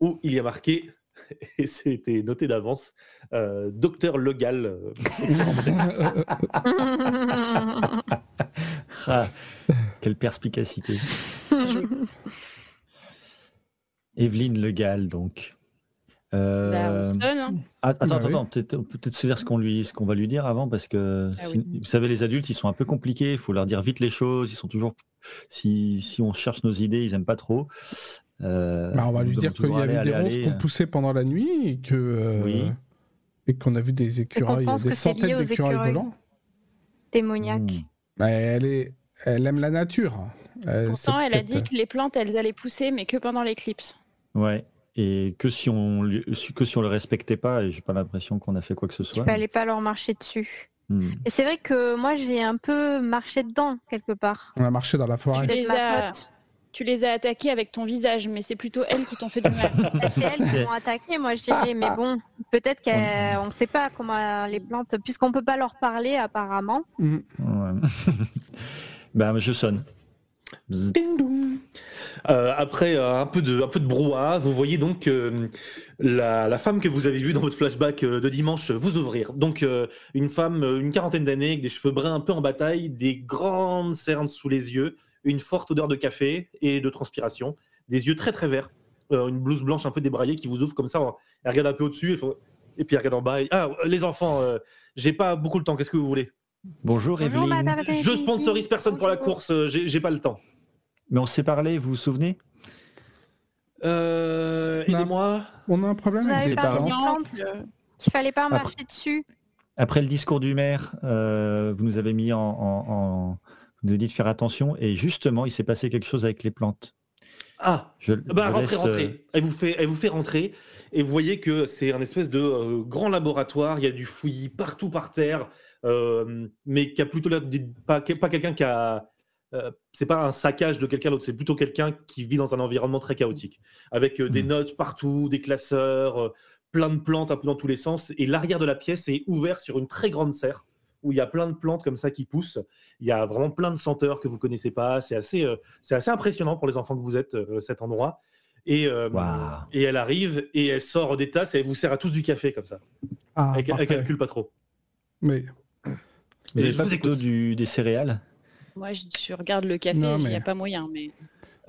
où il y a marqué, et c'était noté d'avance, euh, Docteur Legal. euh, Ah, quelle perspicacité. Evelyne Le Gall, donc. Euh, Bah, sonne, hein. ah, Attends, Bah attends, oui. attends, peut-être peut se dire ce qu'on lui, ce qu'on va lui dire avant, parce que Ah si- oui. vous savez, les adultes, ils sont un peu compliqués. Il faut leur dire vite les choses. Ils sont toujours, si, si on cherche nos idées, ils aiment pas trop. Euh, Bah, on va lui dire qu'il y avait aller, des aller, ronces qu'on poussait pendant la nuit et que euh, Oui. et qu'on a vu des écureuils, pense des centaines d'écureuils écureuils. volants. Démoniaque. Hmm. Bah, elle est, elle aime la nature. Euh, Pourtant, elle a dit que les plantes, elles allaient pousser, mais que pendant l'éclipse. Ouais. Et que si on que si on le respectait pas, et j'ai pas l'impression qu'on a fait quoi que ce Il soit. fallait pas leur marcher dessus. Hmm. Et c'est vrai que moi, j'ai un peu marché dedans, quelque part. On a marché dans la forêt. Les. Tu les as attaqués avec ton visage, mais c'est plutôt elles qui t'ont fait du mal. C'est elles qui m'ont attaqué, moi, je dirais. Mais bon, peut-être qu'on ne sait pas comment les plantes... Puisqu'on peut pas leur parler, apparemment. Mm. Ouais. ben, je sonne. Euh, après euh, un, peu de, un peu de brouhaha, vous voyez donc euh, la, la femme que vous avez vue dans votre flashback euh, de dimanche vous ouvrir. Donc euh, une femme, euh, une quarantaine d'années, avec des cheveux bruns un peu en bataille, des grandes cernes sous les yeux, une forte odeur de café et de transpiration, des yeux très très verts, euh, une blouse blanche un peu débraillée qui vous ouvre comme ça. Elle regarde un peu au-dessus et, faut- et puis elle regarde en bas. et- ah, les enfants, euh, j'ai pas beaucoup le temps, qu'est-ce que vous voulez? Bonjour, Bonjour, Evelyne. madame. Je sponsorise personne pour la course, euh, j'ai j'ai pas le temps. Mais on s'est parlé, vous vous souvenez? Euh. Aidez-moi. On a un problème Vous avec avez les parents. qu'il fallait pas Après- marcher dessus? Après le discours du maire, euh, vous nous avez mis en, en- en- Vous nous dit de faire attention et justement, il s'est passé quelque chose avec les plantes. Ah, Je, bah je rentrez, laisse, euh, rentrez. Elle vous fait, elle vous fait rentrer et vous voyez que c'est un espèce de euh, grand laboratoire. Il y a du fouillis partout par terre, euh, mais qui a plutôt l'air pas, pas quelqu'un qui a. euh, c'est pas un saccage de quelqu'un d'autre, c'est plutôt quelqu'un qui vit dans un environnement très chaotique, avec des Hmm. notes partout, des classeurs, plein de plantes un peu dans tous les sens. Et l'arrière de la pièce est ouvert sur une très grande serre où il y a plein de plantes comme ça qui poussent. Il y a vraiment plein de senteurs que vous connaissez pas. C'est assez, euh, c'est assez impressionnant pour les enfants que vous êtes, euh, cet endroit. Et, euh, et elle arrive et elle sort des tasses et elle vous sert à tous du café comme ça. Ah, elle, elle calcule pas trop. Mais Et avez je pas vous plutôt du, des céréales? Moi, je, je regarde le café, il n'y mais- a pas moyen. Mais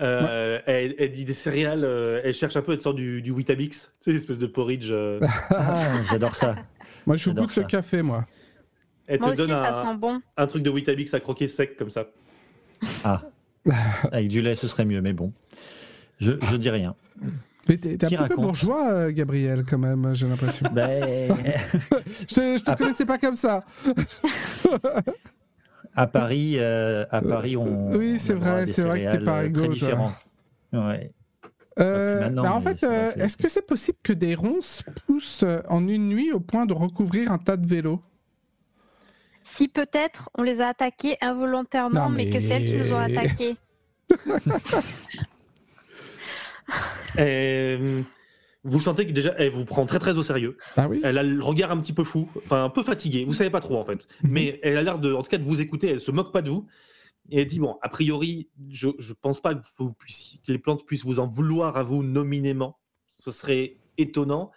Euh, elle, elle dit des céréales, euh, elle cherche un peu, elle sort du, du Weetabix, c'est l'espèce de porridge. euh, Ah, j'adore ça. moi, je goûte le ça. café, moi. Elle te Moi aussi, donne ça un, sent bon. un truc de Weetabix à croquer sec comme ça. Avec du lait, ce serait mieux, mais bon. Je, je dis rien. Mais t'es t'es un peu bourgeois, euh, Gabriel, quand même, j'ai l'impression. Ben, je, je te Ah. connaissais pas comme ça. à Paris, euh, à Paris, on. oui, c'est on vrai, c'est vrai que t'es pas euh, réglo, Très toi. différents. Ouais. Euh, maintenant, bah, en fait, euh, est-ce que c'est possible que des ronces poussent euh, en une nuit au point de recouvrir un tas de vélos? Si peut-être on les a attaqués involontairement, Non, mais... que c'est elles qui nous ont mais- attaqués. Euh, vous sentez que déjà, elle vous prend très très au sérieux. Ah oui Elle a le regard un petit peu fou, enfin un peu fatigué. Vous savez pas trop en fait, Mhm. mais elle a l'air de, en tout cas, de vous écouter. Elle se moque pas de vous. Et elle dit bon, a priori, je, je pense pas que, vous puissiez- que les plantes puissent vous en vouloir à vous nominément. Ce serait étonnant,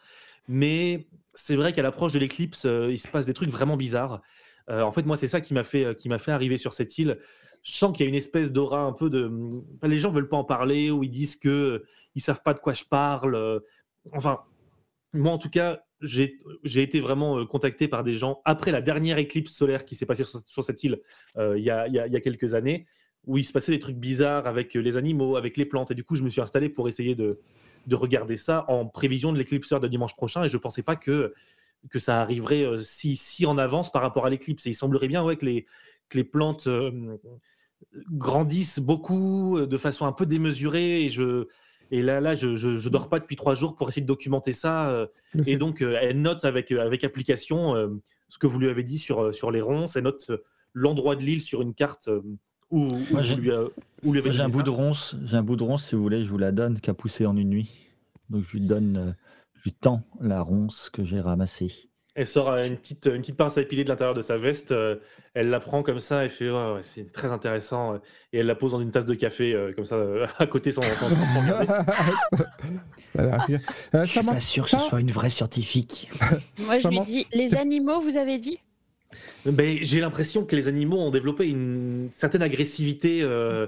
mais c'est vrai qu'à l'approche de l'éclipse, euh, il se passe des trucs vraiment bizarres. Euh, en fait, moi, c'est ça qui m'a fait, m'a fait arriver sur cette île. Je sens qu'il y a une espèce d'aura un peu de. enfin, les gens veulent pas en parler ou ils disent que euh, ils savent pas de quoi je parle. euh, Enfin, moi, en tout cas, j'ai été vraiment euh, contacté par des gens après la dernière éclipse solaire qui s'est passée sur, cette île euh, il y, a, y a- quelques années, où il se passait des trucs bizarres avec euh, les animaux, avec les plantes. Et du coup, je me suis installé pour essayer de, de regarder ça en prévision de l'éclipse solaire de dimanche prochain. Et je ne pensais pas que, que ça arriverait euh, si, si en avance par rapport à l'éclipse. Et il semblerait bien ouais, que, les, que les plantes euh, grandissent beaucoup, euh, de façon un peu démesurée. Et, je, et là, là je ne dors pas depuis trois jours pour essayer de documenter ça. euh, et donc, elle note avec, avec application ce que vous lui avez dit sur, sur les ronces. Elle note l'endroit de l'île sur une carte où, où Moi, vous j'ai- lui, a- où lui avez Moi, J'ai un bout de ronce, j'ai un bout de ronce, si vous voulez, je vous la donne, qui a poussé en une nuit. Donc je lui donne, je lui tends la ronce que j'ai ramassée. Elle sort une petite, une petite pince à épiler de l'intérieur de sa veste. euh, elle la prend comme ça. Elle fait ouais, c'est très intéressant. euh, Et elle la pose dans une tasse de café, euh, comme ça, euh, à côté sans, sans. Euh, Je ça suis pas sûr que ce soit une vraie scientifique. moi, je Ça lui dis les animaux, vous avez dit? Ben, J'ai l'impression que les animaux ont développé une certaine agressivité. euh,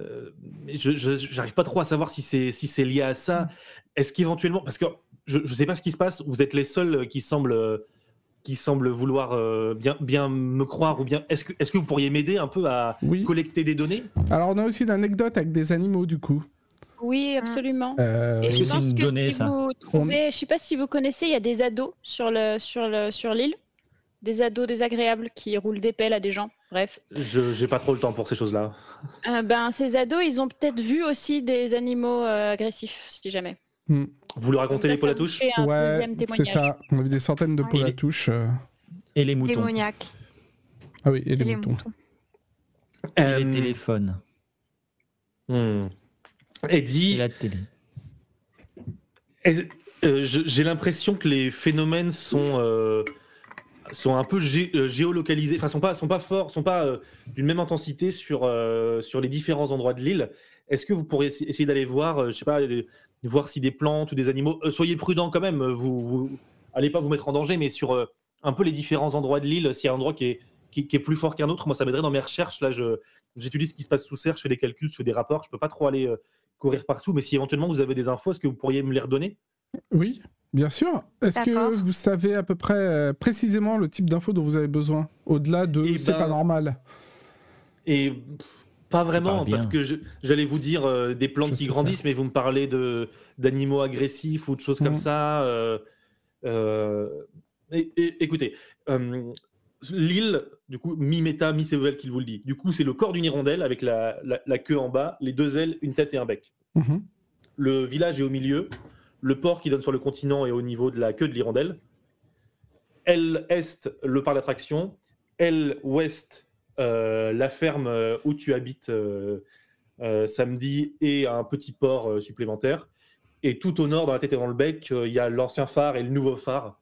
euh, je n'arrive pas trop à savoir si c'est si c'est lié à ça. Est-ce qu'éventuellement, parce que je ne sais pas ce qui se passe, vous êtes les seuls qui semblent qui semblent vouloir euh, bien bien me croire ou bien est-ce que est-ce que vous pourriez m'aider un peu à Oui. collecter des données? Alors, on a aussi une anecdote avec des animaux, du coup. Oui, absolument. Euh, Et Est-ce je que c'est pense une que donnée, si ça vous trouvez, je sais pas si vous connaissez, il y a des ados sur le sur le sur l'île, des ados désagréables qui roulent des pelles à des gens. Bref, Je j'ai pas trop le temps pour ces choses-là. Euh, ben ces ados, ils ont peut-être vu aussi des animaux euh, agressifs, si jamais. Hmm. Vous lui racontez les ça, ça vous touche Ouais, c'est ça. On a vu des centaines de Et à les- touche. euh. Et les moutons. Démoniaque. Ah oui, et les, Et les moutons. moutons. Et Euh, les téléphones. hmm. Elle Et la télé. Euh, J'ai l'impression que les phénomènes sont, euh, sont un peu gé- euh, géolocalisés, enfin sont pas sont pas forts, sont pas euh, d'une même intensité sur euh, sur les différents endroits de l'île. Est-ce que vous pourriez essa- essayer d'aller voir, euh, je sais pas, euh, voir si des plantes ou des animaux. euh, soyez prudents quand même. Vous, vous allez pas vous mettre en danger, mais sur euh, un peu les différents endroits de l'île, s'il y a un endroit qui est qui, qui est plus fort qu'un autre, moi ça m'aiderait dans mes recherches. Là, j'étudie ce qui se passe sous serre, je fais des calculs, je fais des rapports. Je peux pas trop aller euh, courir partout, mais si éventuellement vous avez des infos, est-ce que vous pourriez me les redonner? Oui, bien sûr. Est-ce que vous savez à peu près euh, précisément le type d'infos dont vous avez besoin Au-delà de Eh c'est ben, pas normal? Et pff, pas vraiment, parce que j'allais vous dire euh, des plantes Je qui grandissent, mais vous me parlez d'animaux agressifs ou de choses comme Mhm. ça. euh, euh, et- et- écoutez, l'île, du coup, mi-méta, mi-cével qu'il vous le dit. Du coup, c'est le corps d'une hirondelle avec la, la- la queue en bas, les deux ailes, une tête et un bec. Mhm. Le village est au milieu. Le port qui donne sur le continent est au niveau de la queue de l'hirondelle. L est le parc d'attraction. L ouest la ferme euh, où tu habites euh, euh, samedi et un petit port euh, supplémentaire. Et tout au nord, dans la tête et dans le bec, euh, il y a l'ancien phare et le nouveau phare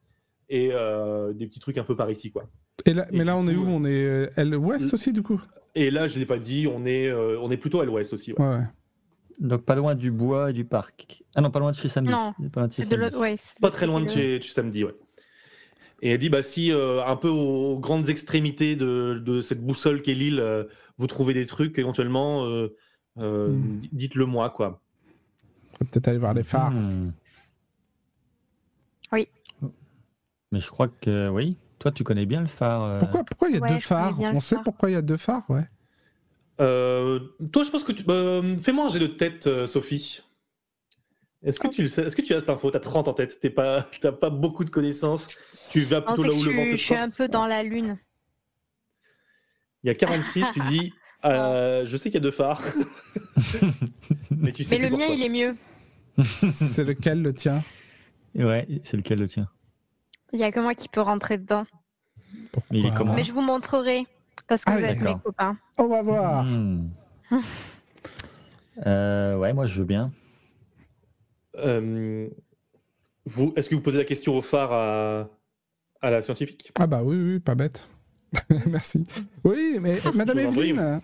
et euh, des petits trucs un peu par ici, quoi. Et là, Et mais là, on est où? Euh, On est euh, à l'ouest aussi, du coup? Et là, je ne l'ai pas dit, on est, euh, on est plutôt à l'ouest aussi. ouais. Ouais, ouais. Donc pas loin du bois et du parc. Ah non, pas loin de chez Samedi. Non, Pas loin de chez. Ouais, Pas très loin de chez, de chez samedi, ouais. Et elle dit, bah, si euh, un peu aux grandes extrémités de, de cette boussole qu'est l'île, euh, vous trouvez des trucs, éventuellement, euh, euh, Hmm. dites-le moi, quoi. Peut-être aller voir les phares. Hmm. Oui. Mais je crois que oui. Toi, tu connais bien le phare. euh, Pourquoi pourquoi il y a Ouais, deux phares? On sait phare. pourquoi il y a deux phares, ouais. Euh, toi, je pense que tu. euh, Fais-moi un jet de tête, euh, Sophie. Est-ce que, tu Est-ce que tu as cette info? Tu as 30 en tête, tu n'as pas, pas beaucoup de connaissances, tu vas plutôt là où je, le vent suis- te je suis un peu dans la lune. Il y a 46, tu dis euh, Je sais qu'il y a deux phares. mais tu sais Mais plus le mien, il est mieux. C'est lequel le tien? Ouais, c'est lequel le tien? Il y a que moi qui peux rentrer dedans. Mais il est Pourquoi comment? Mais je vous montrerai. Parce que Ah vous êtes mes copains. On va voir. Euh, ouais, moi je veux bien. Euh, vous, Est-ce que vous posez la question au phare à, à la scientifique? Ah bah oui, oui, pas bête. Merci. Oui, mais Madame. Evelyne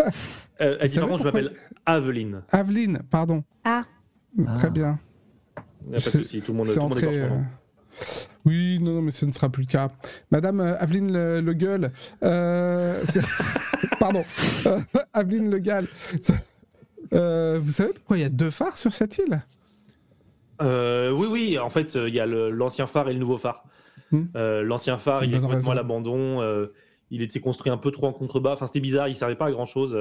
Euh, Elle dit je m'appelle Aveline. Aveline, pardon. Ah. Très Ah. bien. Il n'y a pas de souci, tout le monde, tout monde entré, euh, Oui, non, non, mais ce ne sera plus le cas. Madame euh, Aveline Le, Le Gueule, euh, pardon, Euh, Aveline Le Gall, euh, vous savez pourquoi il y a deux phares sur cette île? Euh, oui, oui, en fait, euh, il y a l'ancien phare et le nouveau phare. Hmm. Euh, l'ancien phare, il est complètement à l'abandon. euh, il était construit un peu trop en contrebas. Enfin, c'était bizarre, il ne servait pas à grand chose.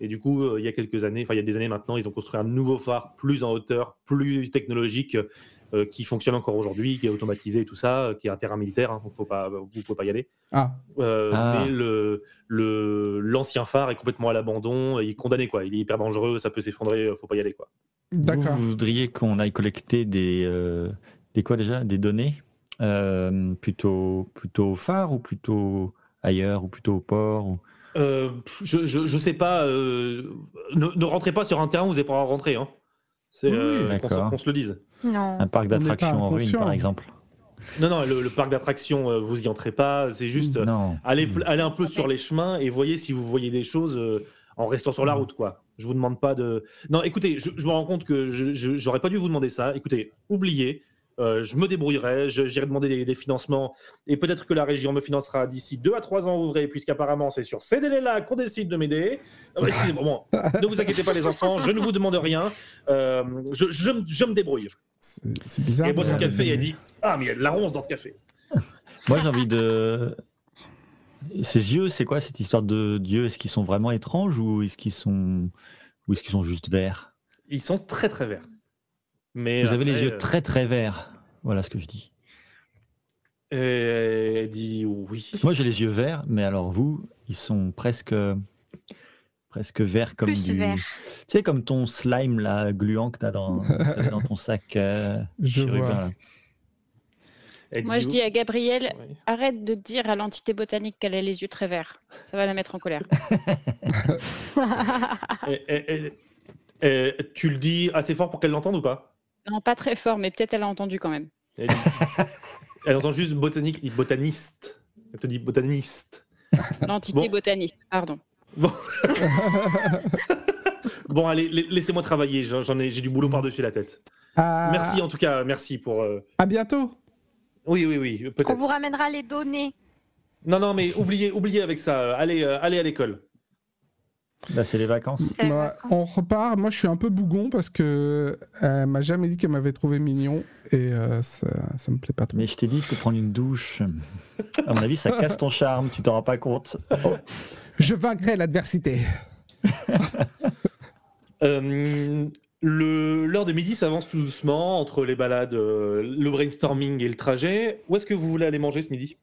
et du coup, il y a quelques années, enfin, il y a des années maintenant, ils ont construit un nouveau phare plus en hauteur, plus technologique, euh, qui fonctionne encore aujourd'hui, qui est automatisé et tout ça, euh, qui est un terrain militaire, hein, donc faut pas, vous ne pouvez pas y aller. Ah, Euh, Ah. Mais le- le- l'ancien phare est complètement à l'abandon, il est condamné, quoi. Il est hyper dangereux, ça peut s'effondrer, faut pas y aller, quoi. Vous, d'accord. vous voudriez qu'on aille collecter des, euh, des quoi déjà? Des données Euh, plutôt, plutôt au phare ou plutôt ailleurs ou plutôt au port ou... Euh, je, je, je sais pas. euh, ne, ne rentrez pas sur un terrain où vous n'avez pas rentrer. Hein. C'est Oui, euh, qu'on qu'on se le dise. Non. Un parc d'attractions en ruine, par exemple. Non, non, le, le parc d'attractions, vous y entrez pas. C'est juste Non. allez, Hmm. allez un peu sur les chemins et voyez si vous voyez des choses euh, en restant sur la Mm. route, quoi. Je vous demande pas de. Non, écoutez, je, je me rends compte que j'aurais pas dû vous demander ça. Écoutez, oubliez. euh, je me débrouillerai, j'irai demander des, des financements et peut-être que la région me financera d'ici deux à trois ans ouvrés, puisqu'apparemment c'est sur ces délais-là qu'on décide de m'aider. Euh, bon, ne vous inquiétez pas les enfants, je ne vous demande rien, Euh, je, je me- je me débrouille. C'est bizarre. Et elle boit son café et elle dit Ah, mais il y a de la ronce dans ce café. Moi, j'ai envie de. Ces yeux, c'est quoi cette histoire de dieux Est-ce qu'ils sont vraiment étranges ou est-ce qu'ils sont ou est-ce qu'ils sont juste verts? Ils sont très très verts. Mais Vous avez les yeux euh, très très verts. Voilà ce que je dis. Et elle dit oui. Parce que moi, j'ai les yeux verts, mais alors vous, ils sont presque presque verts comme Plus du. vert. Tu sais, comme ton slime là, gluant que tu as dans, dans ton sac. euh, Je vois. là. Elle Moi, je dis à Gabriel, Oui. arrête de dire à l'entité botanique qu'elle a les yeux très verts. Ça va la mettre en colère. Et- et- et- et tu le dis assez fort pour qu'elle l'entende ou pas? Non, pas très fort, mais peut-être elle a entendu quand même. Elle, dit- elle entend juste botanique, et botaniste. Elle te dit botaniste. L'entité Bon. botaniste, pardon. Bon, bon allez, la- laissez-moi travailler. J'en ai, j'ai du boulot par-dessus la tête. Merci en tout cas, merci pour. euh, À bientôt. Oui, oui, oui, On vous ramènera les données. Non, non, mais oubliez, oubliez avec ça. Allez, euh, allez à l'école. Là, c'est les vacances. C'est les Bah, vacances. on repart. Moi, je suis un peu bougon parce que elle m'a jamais dit qu'elle m'avait trouvé mignon et euh, ça, ça me plaît pas trop. Mais je t'ai dit, il faut prendre une douche. À mon avis, ça casse ton charme, tu t'en rends pas compte. Je vaincrai l'adversité. Euh, L'heure de midi s'avance tout doucement entre les balades, euh, le brainstorming et le trajet. Où est-ce que vous voulez aller manger ce midi?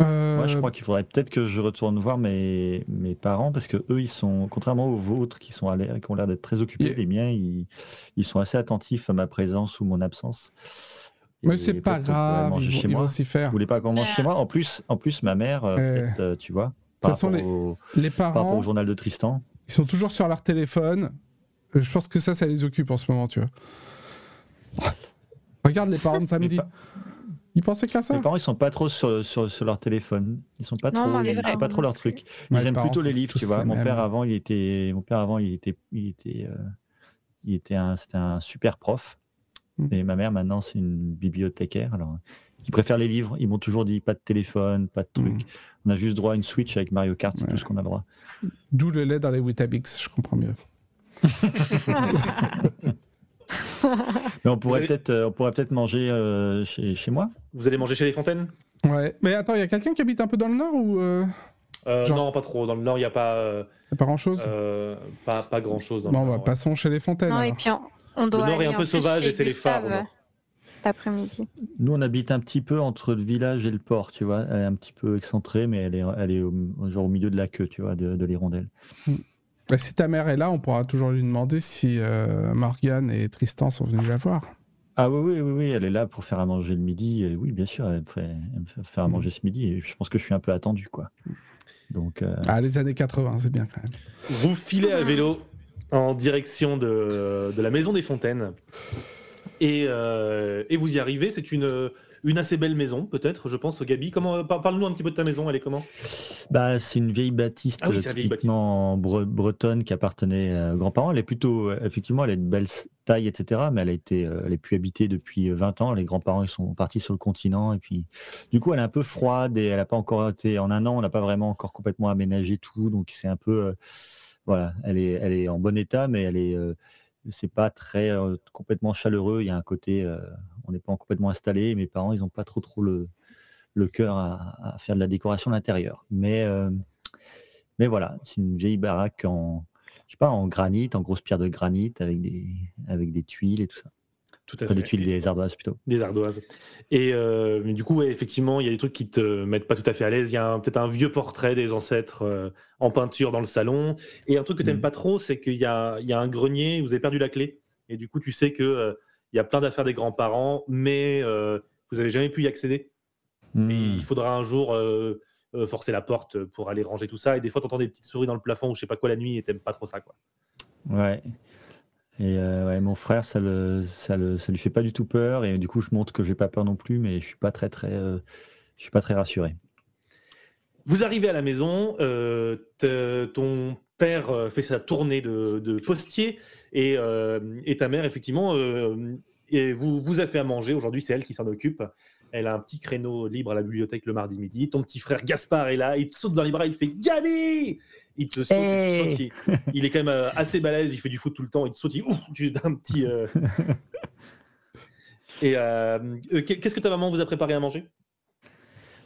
Euh, Moi, je crois qu'il faudrait peut-être que je retourne voir mes, mes parents parce que eux, ils sont, contrairement aux vôtres qui, sont à l'air- qui ont l'air d'être très occupés, Yeah. les miens, ils, ils sont assez attentifs à ma présence ou mon absence. Mais Et c'est pas grave, ils vont, chez ils moi. vont s'y faire. Vous voulez pas qu'on mange chez moi? En plus, en plus, ma mère, euh, Euh, peut-être, euh, tu vois, par façon, rapport, les- au, Les par rapport parents, au journal de Tristan. Ils sont toujours sur leur téléphone. Euh, Je pense que ça, ça les occupe en ce moment, tu vois. Regarde les parents de samedi. Ils pensaient qu'à ça. Mes parents, ils sont pas trop sur, sur, sur leur téléphone. Ils sont pas Non, trop, parents pas trop leur truc. Ils les aiment parents, plutôt les livres, tu vois. les Mon mêmes. père avant, il était, mon père avant, il était, il était, euh, il était un, c'était un super prof. Mm. Et ma mère maintenant, c'est une bibliothécaire. Alors, ils préfèrent les livres. Ils m'ont toujours dit pas de téléphone, pas de truc. Mm. On a juste droit à une Switch avec Mario Kart, c'est Ouais. tout ce qu'on a le droit. D'où le lait dans les Weetabix, je comprends mieux. Mais on pourrait avez- peut-être, euh, on pourrait peut-être manger euh, chez, chez moi. Vous allez manger chez les fontaines? Ouais. Mais attends, il y a quelqu'un qui habite un peu dans le nord ou euh, Euh, Genre- Non, pas trop. Dans le nord, il n'y a pas, euh, y a pas grand chose euh, pas, pas grand-chose. dans Bon, le bah nord, ouais. passons chez les fontaines. Non, et alors. puis on, on doit nord est un peu sauvage et c'est les phares, au Gustave, nord. euh, cet après-midi. Nous, on habite un petit peu entre le village et le port, tu vois. Elle est un petit peu excentrée, mais elle est, elle est au, genre au milieu de la queue, tu vois, de, de l'hirondelle. Bah, si ta mère est là, on pourra toujours lui demander si euh, Morgane et Tristan sont venus la voir. Ah oui, oui, oui, oui, elle est là pour faire à manger le midi. Et oui, bien sûr, elle me fait, elle me fait faire à Mm. manger ce midi. Et je pense que je suis un peu attendu, quoi. Donc, euh, Ah, les années 80, c'est bien quand même. Vous filez à vélo en direction de, de la maison des fontaines. Et, euh, et vous y arrivez. C'est une, une assez belle maison, peut-être, je pense, Gabi. Comment, par- Parle-nous un petit peu de ta maison. Elle est comment? Bah, c'est une vieille bâtisse Ah oui, typiquement bre- bretonne qui appartenait euh, aux grands-parents. Elle est plutôt, euh, effectivement, elle est de belle taille, etc. Mais elle a été, euh, elle est plus habitée depuis euh, 20 ans. Les grands-parents, sont partis sur le continent. Et puis, du coup, elle est un peu froide et elle n'a pas encore été, en un an, on n'a pas vraiment encore complètement aménagé tout. Donc, c'est un peu, euh, voilà, elle est, elle est en bon état, mais elle est, euh, c'est pas très euh, complètement chaleureux. Il y a un côté, euh, on n'est pas complètement installé. Mes parents, ils n'ont pas trop, trop le, le cœur à, à faire de la décoration de l'intérieur. Mais, euh, mais voilà, c'est une vieille baraque en, pas, en granit, en grosse pierre de granit avec des, avec des tuiles et tout ça. Tout à fait. des tuiles, des ardoises plutôt. Des ardoises. Et euh, mais du coup, ouais, effectivement, il y a des trucs qui te mettent pas tout à fait à l'aise. Il y a peut-être un vieux portrait des ancêtres euh, en peinture dans le salon. Et un truc que tu n'aimes Mhm. pas trop, c'est qu'il y a, il y a un grenier, vous avez perdu la clé. Et du coup, tu sais que euh, y a plein d'affaires des grands-parents, mais euh, vous avez jamais pu y accéder. Et Hmm. il faudra un jour forcer la porte pour aller ranger tout ça. Et des fois, tu entends des petites souris dans le plafond ou je sais pas quoi la nuit et t'aimes pas trop ça. Quoi. Ouais. Et euh, ouais, mon frère, ça, le, ça, le, ça lui fait pas du tout peur. Et du coup, je montre que j'ai pas peur non plus, mais je suis pas très, très, euh, je suis pas très rassuré. Vous arrivez à la maison, euh, ton père fait sa tournée de, de postier et, et ta mère, effectivement, et vous, vous a fait à manger. Aujourd'hui, c'est elle qui s'en occupe. Elle a un petit créneau libre à la bibliothèque le mardi midi. Ton petit frère Gaspard est là, il te saute dans les bras, il fait Gabi Il te saute, il, te saute, il- il est quand même euh, assez balèze, il fait du foot tout le temps, il te saute, il ouf, tu as un petit. euh. Et euh, euh, qu'est-ce que ta maman vous a préparé à manger?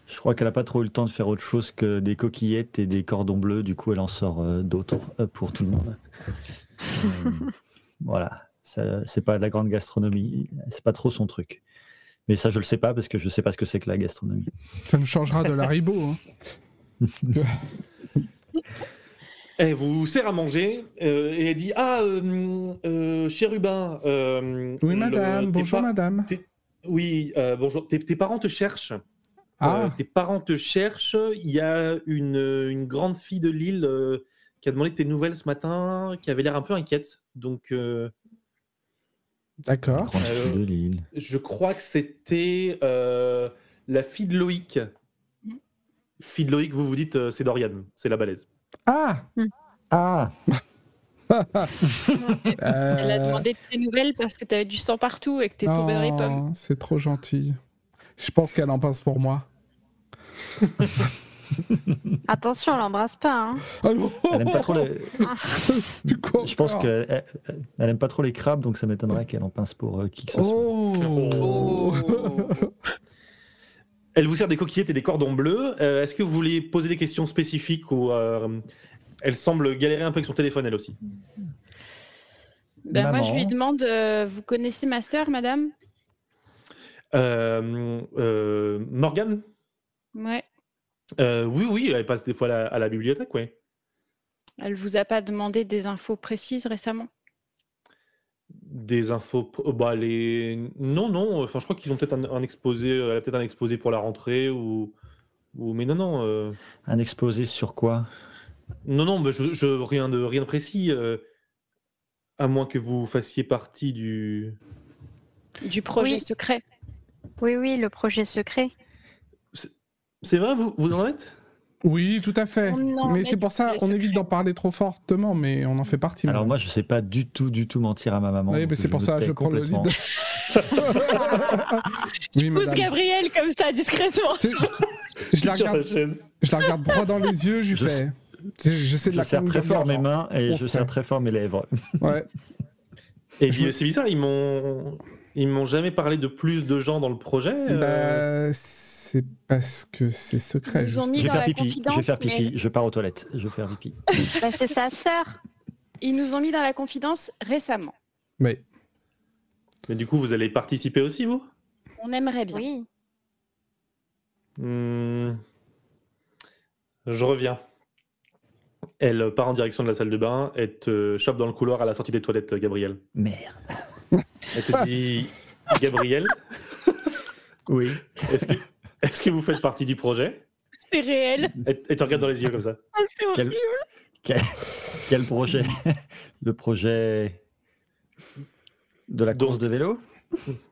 Je crois qu'elle a pas trop eu le temps de faire autre chose que des coquillettes et des cordons bleus. Du coup, elle en sort euh, d'autres euh, pour tout le monde. Euh, voilà. C'est pas de la grande gastronomie. C'est pas trop son truc. Mais ça, je le sais pas parce que je sais pas ce que c'est que la gastronomie. Ça nous changera de la ribot. Hein. Elle vous sert à manger euh, et elle dit Ah, euh, euh, chérubin. euh, Oui, madame. Bonjour, madame. Oui, euh, bonjour. Tes, tes parents te cherchent. Ah, Euh, tes parents te cherchent. Il y a une, une grande fille de Lille euh, qui a demandé tes nouvelles ce matin, qui avait l'air un peu inquiète. Donc, euh, D'accord. Euh. Je crois que c'était euh, la fille de Loïc. Mhm. Fille de Loïc, vous vous dites, euh, c'est Dorian, c'est la balèze. Ah Ah Elle a demandé de tes nouvelles parce que tu avais du sang partout et que t'es tombé dans les pommes. C'est trop gentil. Je pense qu'elle en pense pour moi. Attention, on l'embrasse pas. Hein. Ah non Elle aime pas trop les... Du coup, Je pense qu'elle elle- elle aime pas trop les crabes, donc ça m'étonnerait qu'elle en pince pour euh, qui que ce soit. Oh, Elle vous sert des coquillettes et des cordons bleus. Euh, Est-ce que vous voulez poser des questions spécifiques ou euh, elle semble galérer un peu avec son téléphone elle aussi? Ben, moi, je lui demande euh, Vous connaissez ma sœur, madame? Euh, euh, Morgane? Ouais. Euh, Oui, oui, elle passe des fois à la, à la bibliothèque, oui. Elle vous a pas demandé des infos précises récemment? Des infos. oh, Bah, les... Non, non. Enfin, je crois qu'ils ont peut-être un, un exposé, euh, elle a peut-être un exposé pour la rentrée ou. ou... Mais non, non. euh, Un exposé sur quoi? Non, non, mais je, je- rien, de, rien de précis. euh, À moins que vous fassiez partie du. Du projet Oui. secret Oui, oui, le projet secret. C'est vrai, vous, vous en êtes? Oui, tout à fait. Mais est c'est pour ça, on évite d'en parler trop fortement, mais on en fait partie. Alors moi, je sais pas du tout, du tout mentir à ma maman. Oui, mais c'est pour ça, je prends le lead. oui, Pousse madame. Gabriel comme ça, discrètement. Je la, regarde, je la regarde droit dans les yeux, je lui Je fais. Je, je sais de Je la serre très fort mes mains et on je serre très fort mes lèvres. Ouais. Et Je c'est bizarre, ils m'ont. Ils m'ont jamais parlé de plus de gens dans le projet. euh, Bah, c'est parce que c'est secret. Ils nous ont juste. mis Je vais dans faire la pipi. Je vais faire mais- pipi. Je pars aux toilettes. Je vais faire pipi. Bah, c'est sa sœur. Ils nous ont mis dans la confidence récemment. Mais Mais du coup, vous allez participer aussi, vous? On aimerait bien. Oui. Hmm. Je reviens. Elle part en direction de la salle de bain. Elle te chope dans le couloir à la sortie des toilettes, Gabriel. Merde. Elle te dit Gabriel, Oui. est-ce que, est-ce que vous faites partie du projet? C'est réel. elle, elle te regarde dans les yeux comme ça. Ah, c'est Quel- horrible. Quel, quel projet? Le projet de la course Donc- de vélo?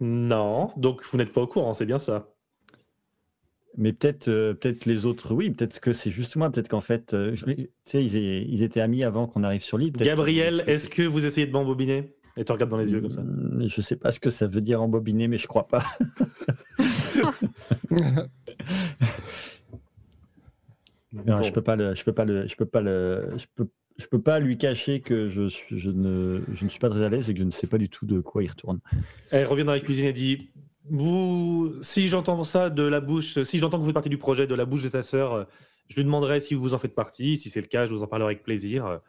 Non, donc vous n'êtes pas au courant, c'est bien ça. Mais peut-être euh, peut-être les autres, oui. Peut-être que c'est juste moi. Peut-être qu'en fait, euh, je tu ils, ils étaient amis avant qu'on arrive sur l'île. Gabriel, que- est-ce que vous essayez de m'embobiner? Elle te regarde dans les yeux comme ça. Hmm, Je sais pas ce que ça veut dire embobiner, mais je crois pas. Non, je peux pas le, je peux pas le, je peux pas le, je peux, je peux pas lui cacher que je, suis- je ne, je ne suis pas très à l'aise et que je ne sais pas du tout de quoi il retourne. Elle revient dans la cuisine et dit vous, si j'entends ça de la bouche, si j'entends que vous faites partie du projet de la bouche de ta sœur, je lui demanderai si vous en faites partie. Si c'est le cas, je vous en parlerai avec plaisir.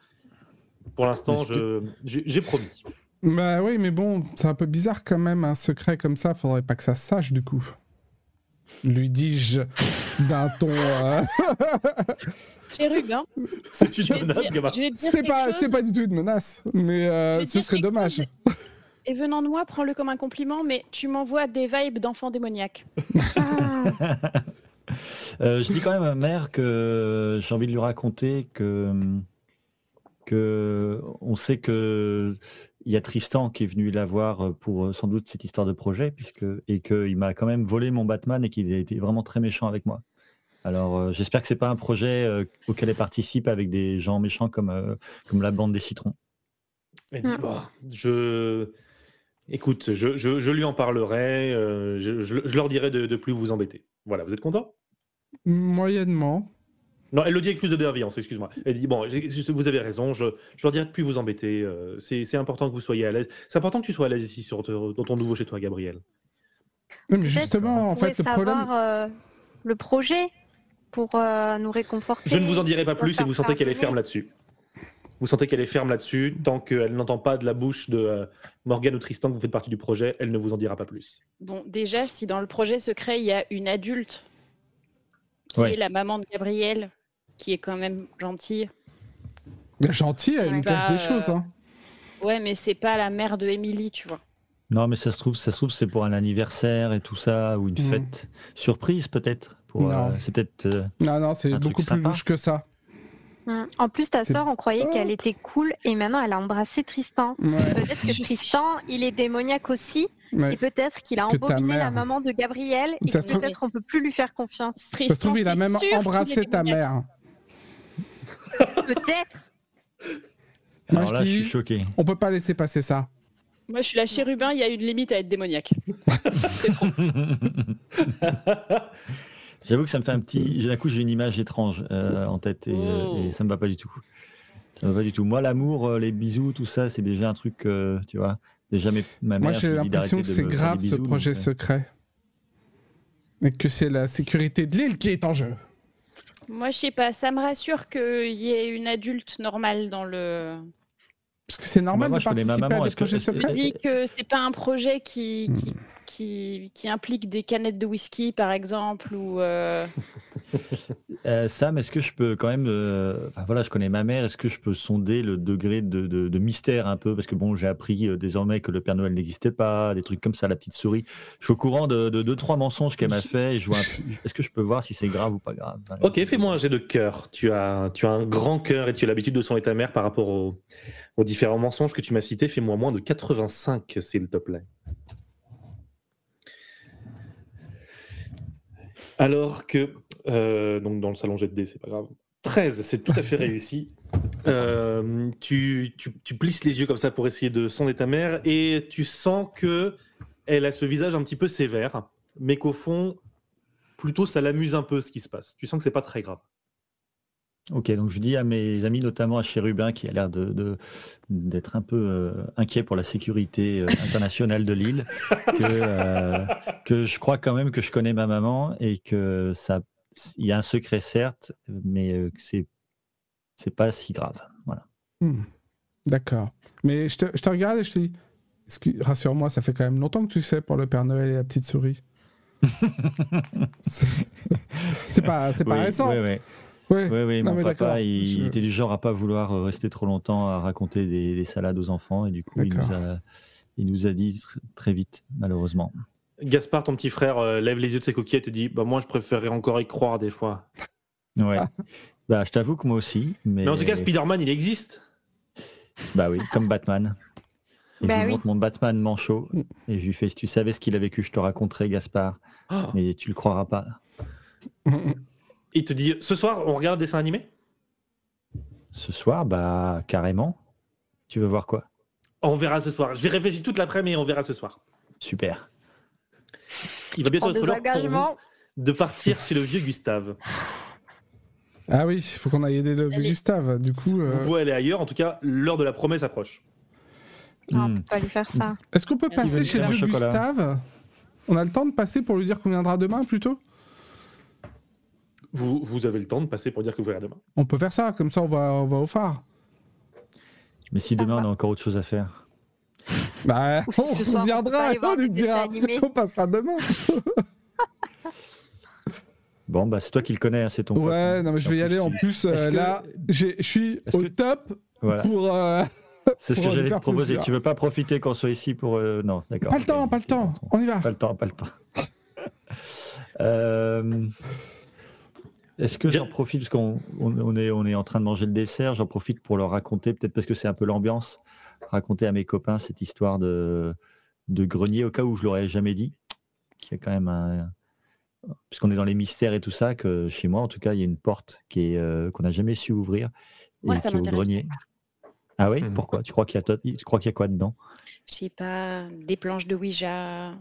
Pour l'instant, Est-ce je- j'ai j'ai promis. Bah oui, mais bon, c'est un peu bizarre quand même, un secret comme ça, faudrait pas que ça se sache du coup. Lui dis-je d'un ton. euh, Chérub, hein. C'est une menace, gamin. C'est pas, chose, pas du tout une menace, mais euh, ce serait quelque dommage. chose, Et venant de moi, prends-le comme un compliment, mais tu m'envoies des vibes d'enfant démoniaque. Euh, je dis quand même à ma mère que j'ai envie de lui raconter que, que on sait que il y a Tristan qui est venu la voir pour euh, sans doute cette histoire de projet, puisque et qu'il m'a quand même volé mon Batman et qu'il a été vraiment très méchant avec moi. Alors euh, j'espère que c'est pas un projet euh, auquel elle participe avec des gens méchants comme euh, comme la bande des citrons. Dit Mm. Bah, je. Écoute, je, je- je lui en parlerai. euh, je, je- je leur dirai de, de plus vous embêter. Voilà, vous êtes content? Moyennement. Non, elle le dit avec plus de bienveillance, excuse-moi. Elle dit Bon, vous avez raison, je, je leur dirai de plus vous embêter. euh, c'est c'est important que vous soyez à l'aise. C'est important que tu sois à l'aise ici sur te- dans ton nouveau chez toi, Gabriel. Non, mais Peut-être justement, en fait, le problème. savoir euh, le projet pour euh, nous réconforter. Je ne vous en dirai pas pour plus et faire vous sentez qu'elle est pardonner. ferme là-dessus. Vous sentez qu'elle est ferme là-dessus. Tant qu'elle n'entend pas de la bouche de euh, Morgane ou Tristan que vous faites partie du projet, elle ne vous en dira pas plus. Bon, déjà, si dans le projet secret, il y a une adulte qui Ouais. est la maman de Gabriel, qui est quand même gentille. Gentil, elle nous Bah, cache des choses. euh, Hein. Ouais, mais c'est pas la mère de Émilie, tu vois. Non, mais ça se trouve, ça se trouve, c'est pour un anniversaire et tout ça ou une Mhm. fête surprise peut-être. Euh, c'est peut-être. euh, Non, non, c'est beaucoup plus louche que ça. Mm. En plus, ta sœur, on croyait qu'elle était cool et maintenant elle a embrassé Tristan. Ouais, Peut-être que. Tristan, il est démoniaque aussi ouais. et peut-être qu'il a embobiné mère. la maman de Gabriel et se trouve- peut-être on peut plus lui faire confiance. Ça se Tristan, trouve, il a même embrassé ta démoniaque. mère. Peut-être. Moi, Alors je là, je suis choqué. on peut pas laisser passer ça. Moi, je suis la chérubin, il y a une limite à être démoniaque. C'est trop. J'avoue que ça me fait un petit. D'un coup, j'ai une image étrange euh, en tête et, euh, Oh. et ça me va pas du tout. Ça me va pas du tout. Moi, l'amour, euh, les bisous, tout ça, c'est déjà un truc, euh, tu vois. Déjà, mes- ma Moi, j'ai l'impression que c'est grave ce projet donc, secret. Et que c'est la sécurité de l'île qui est en jeu. Moi, je sais pas, ça me rassure qu'il y ait une adulte normale dans le. Parce que c'est normal Bah, moi, de participer à des projets est-ce- Je secrets. dis que c'est pas un projet qui, Hmm. qui, qui, qui implique des canettes de whisky, par exemple, ou. euh, Euh, Sam, est-ce que je peux quand même. euh, Enfin voilà, je connais ma mère. Est-ce que je peux sonder le degré de, de- de mystère un peu? Parce que bon, j'ai appris euh, désormais que le Père Noël n'existait pas, des trucs comme ça, la petite souris. Je suis au courant de, de deux, trois mensonges qu'elle m'a fait. Et je vois un peu- Est-ce que je peux voir si c'est grave ou pas grave? Voilà. Ok, fais-moi un jet de cœur. Tu as, tu as un grand cœur et tu as l'habitude de sonder ta mère par rapport aux, aux différents mensonges que tu m'as cités. Fais-moi moins de 85, s'il te plaît. Alors que, euh, donc dans le salon jet de dés, c'est pas grave. 13, c'est tout à fait réussi. Euh, tu, tu, tu plisses les yeux comme ça pour essayer de sonder ta mère et tu sens que elle a ce visage un petit peu sévère, mais qu'au fond, plutôt ça l'amuse un peu ce qui se passe. Tu sens que c'est pas très grave. Ok, donc je dis à mes amis, notamment à Chérubin, qui a l'air de, de- d'être un peu euh, inquiet pour la sécurité euh, internationale de l'île, que, euh, que je crois quand même que je connais ma maman et que ça, il y a un secret certes, mais que c'est, c'est pas si grave. Voilà. Hmm. D'accord. Mais je te, je te regarde et je te dis, rassure-moi, ça fait quand même longtemps que tu sais pour le Père Noël et la petite souris? c'est c'est pas, c'est pas Oui, récent. Oui, oui. Ouais. Oui, oui, Non, mon mais papa, il, était du genre à pas vouloir euh, rester trop longtemps à raconter des, des salades aux enfants, et du coup, il nous a, il nous a dit tr- très vite, malheureusement. Gaspard, ton petit frère, euh, lève les yeux de ses coquillettes et dit bah, Moi, je préférerais encore y croire des fois. Ouais. bah, je t'avoue que moi aussi, mais, Mais en tout cas, Spider-Man, il existe. bah oui, comme Batman. Et Bah je lui oui. montre mon Batman manchot, et je lui fais Si tu savais ce qu'il a vécu, je te raconterais, Gaspard, Oh. mais tu le croiras pas. Il te dit Ce soir, on regarde un dessin animé Ce soir, bah, carrément. Tu veux voir quoi? On verra ce soir. Je vais réfléchir toute l'après-midi et on verra ce soir. Super. Il va bientôt être des l'heure pour vous engagements. de partir chez le vieux Gustave. Ah oui, il faut qu'on aille aider le vieux. Gustave. Du coup, euh, Vous pouvez aller ailleurs. En tout cas, l'heure de la promesse approche. Non, on Hmm. peut pas lui faire ça. est-ce qu'on peut passer chez le vieux Gustave? On a le temps de passer pour lui dire qu'on viendra demain plutôt? Vous, vous avez le temps de passer pour dire que vous verrez demain. On peut faire ça, comme ça on va, on va au phare. Mais si demain, on a encore autre chose à faire. Bah, si on on peut viendra, on lui dira qu'on passera demain. Bon, bah, c'est toi qui le connais, hein, c'est ton Ouais, hein. non mais je vais y aller. En plus, euh, là, je suis au que- top Voilà. pour. euh, C'est ce que j'allais te proposer. plaisir. Tu veux pas profiter qu'on soit ici pour. euh, Non, d'accord. Pas le temps, pas le temps. On y va. Pas le temps, pas le temps. Euh, Est-ce que j'en profite, parce qu'on on- on est, on est en train de manger le dessert, j'en profite pour leur raconter, peut-être parce que c'est un peu l'ambiance, raconter à mes copains cette histoire de, de grenier, au cas où je l'aurais jamais dit, qu'il y a quand même un. Puisqu'on est dans les mystères et tout ça, que chez moi, en tout cas, il y a une porte qui est, euh, qu'on n'a jamais su ouvrir et ça qui est au m'intéresse grenier. Ah oui? Mhm. Pourquoi? Tu crois qu'il y a, toi- tu crois qu'il y a quoi dedans? Je sais pas, des planches de Ouija.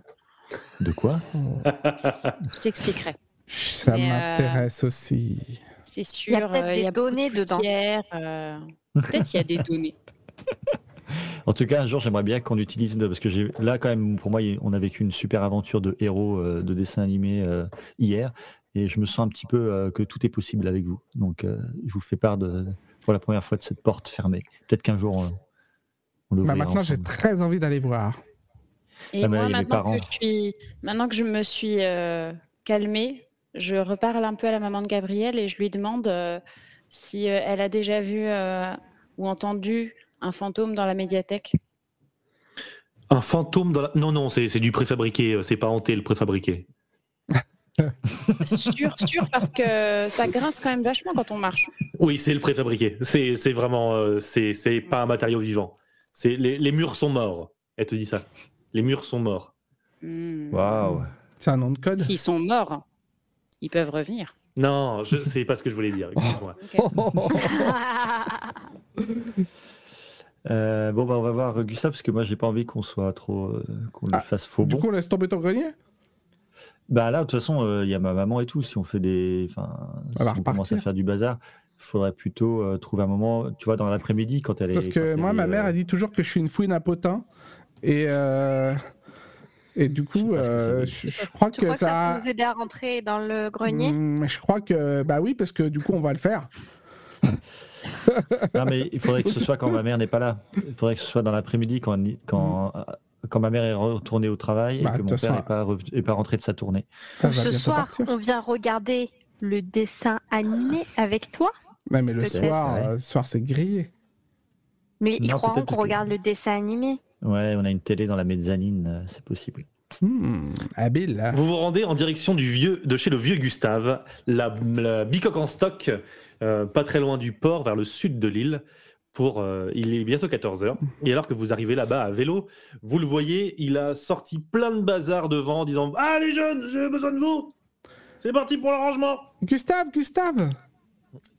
De quoi? Je t'expliquerai. Ça euh, m'intéresse aussi. C'est sûr. Il y a peut-être euh, des données dedans. euh, Peut-être il y a des données. En tout cas, un jour, j'aimerais bien qu'on utilise, parce que j'ai là, quand même, pour moi, on a vécu une super aventure de héros euh, de dessin animé euh, hier, et je me sens un petit peu euh, que tout est possible avec vous. Donc, euh, je vous fais part de, pour la première fois de cette porte fermée. Peut-être qu'un jour, on, on Bah, maintenant, j'ai très envie d'aller voir. Et Ah, mais moi, maintenant parents. que, je suis... maintenant que je me suis euh, calmée, je reparle un peu à la maman de Gabriel et je lui demande euh, si euh, elle a déjà vu euh, ou entendu un fantôme dans la médiathèque. Un fantôme dans la. Non, non, c'est c'est du préfabriqué. C'est pas hanté le préfabriqué. sûr, sûr, parce que ça grince quand même vachement quand on marche. Oui, c'est le préfabriqué. C'est c'est vraiment. euh, c'est c'est pas un matériau vivant. C'est les, les murs sont morts. Elle te dit ça. Les murs sont morts. Hmm. Waouh. C'est un nom de code S'ils sont morts, ils peuvent revenir. Non, je- c'est pas ce que je voulais dire. Excuse-moi. Euh, bon, bah, on va voir Gustave, parce que moi, j'ai pas envie qu'on soit trop. euh, qu'on lui Ah, fasse faux Du bon. coup, on laisse tomber ton grenier? Bah là, de toute façon, euh, il y a ma maman et tout. Si on fait des. Enfin, si on commence à faire du bazar, il faudrait plutôt euh, trouver un moment, tu vois, dans l'après-midi, quand elle est. Parce que moi, ma mère, euh, elle dit toujours que je suis une fouine à potin. Et, euh, et du coup, Je que ça euh, je, je crois Tu que crois que ça ça. peut nous aider à rentrer dans le grenier? Hmm, je crois que. Bah oui, parce que du coup, on va le faire. Non, mais il faudrait que ce soit quand ma mère n'est pas là. Il faudrait que ce soit dans l'après-midi, quand, quand, quand ma mère est retournée au travail Bah, et que de mon père n'est pas, pas rentré de sa tournée. Elle va Ce soir, partir. on vient regarder le dessin animé avec toi? Ouais, mais le soir, ouais. euh, le soir, c'est grillé. Mais ils Non, croiront peut-être qu'on que- regarde le dessin animé. Ouais, on a une télé dans la mezzanine, euh, c'est possible. Hmm, habile. hein. Vous vous rendez en direction du vieux, de chez le vieux Gustave, la, la bicoque en stock, euh, pas très loin du port, vers le sud de l'île. Pour, euh, il est bientôt 14h. Et alors que vous arrivez là-bas à vélo, vous le voyez, il a sorti plein de bazar devant en disant Ah les jeunes, j'ai besoin de vous C'est parti pour l'arrangement Gustave, Gustave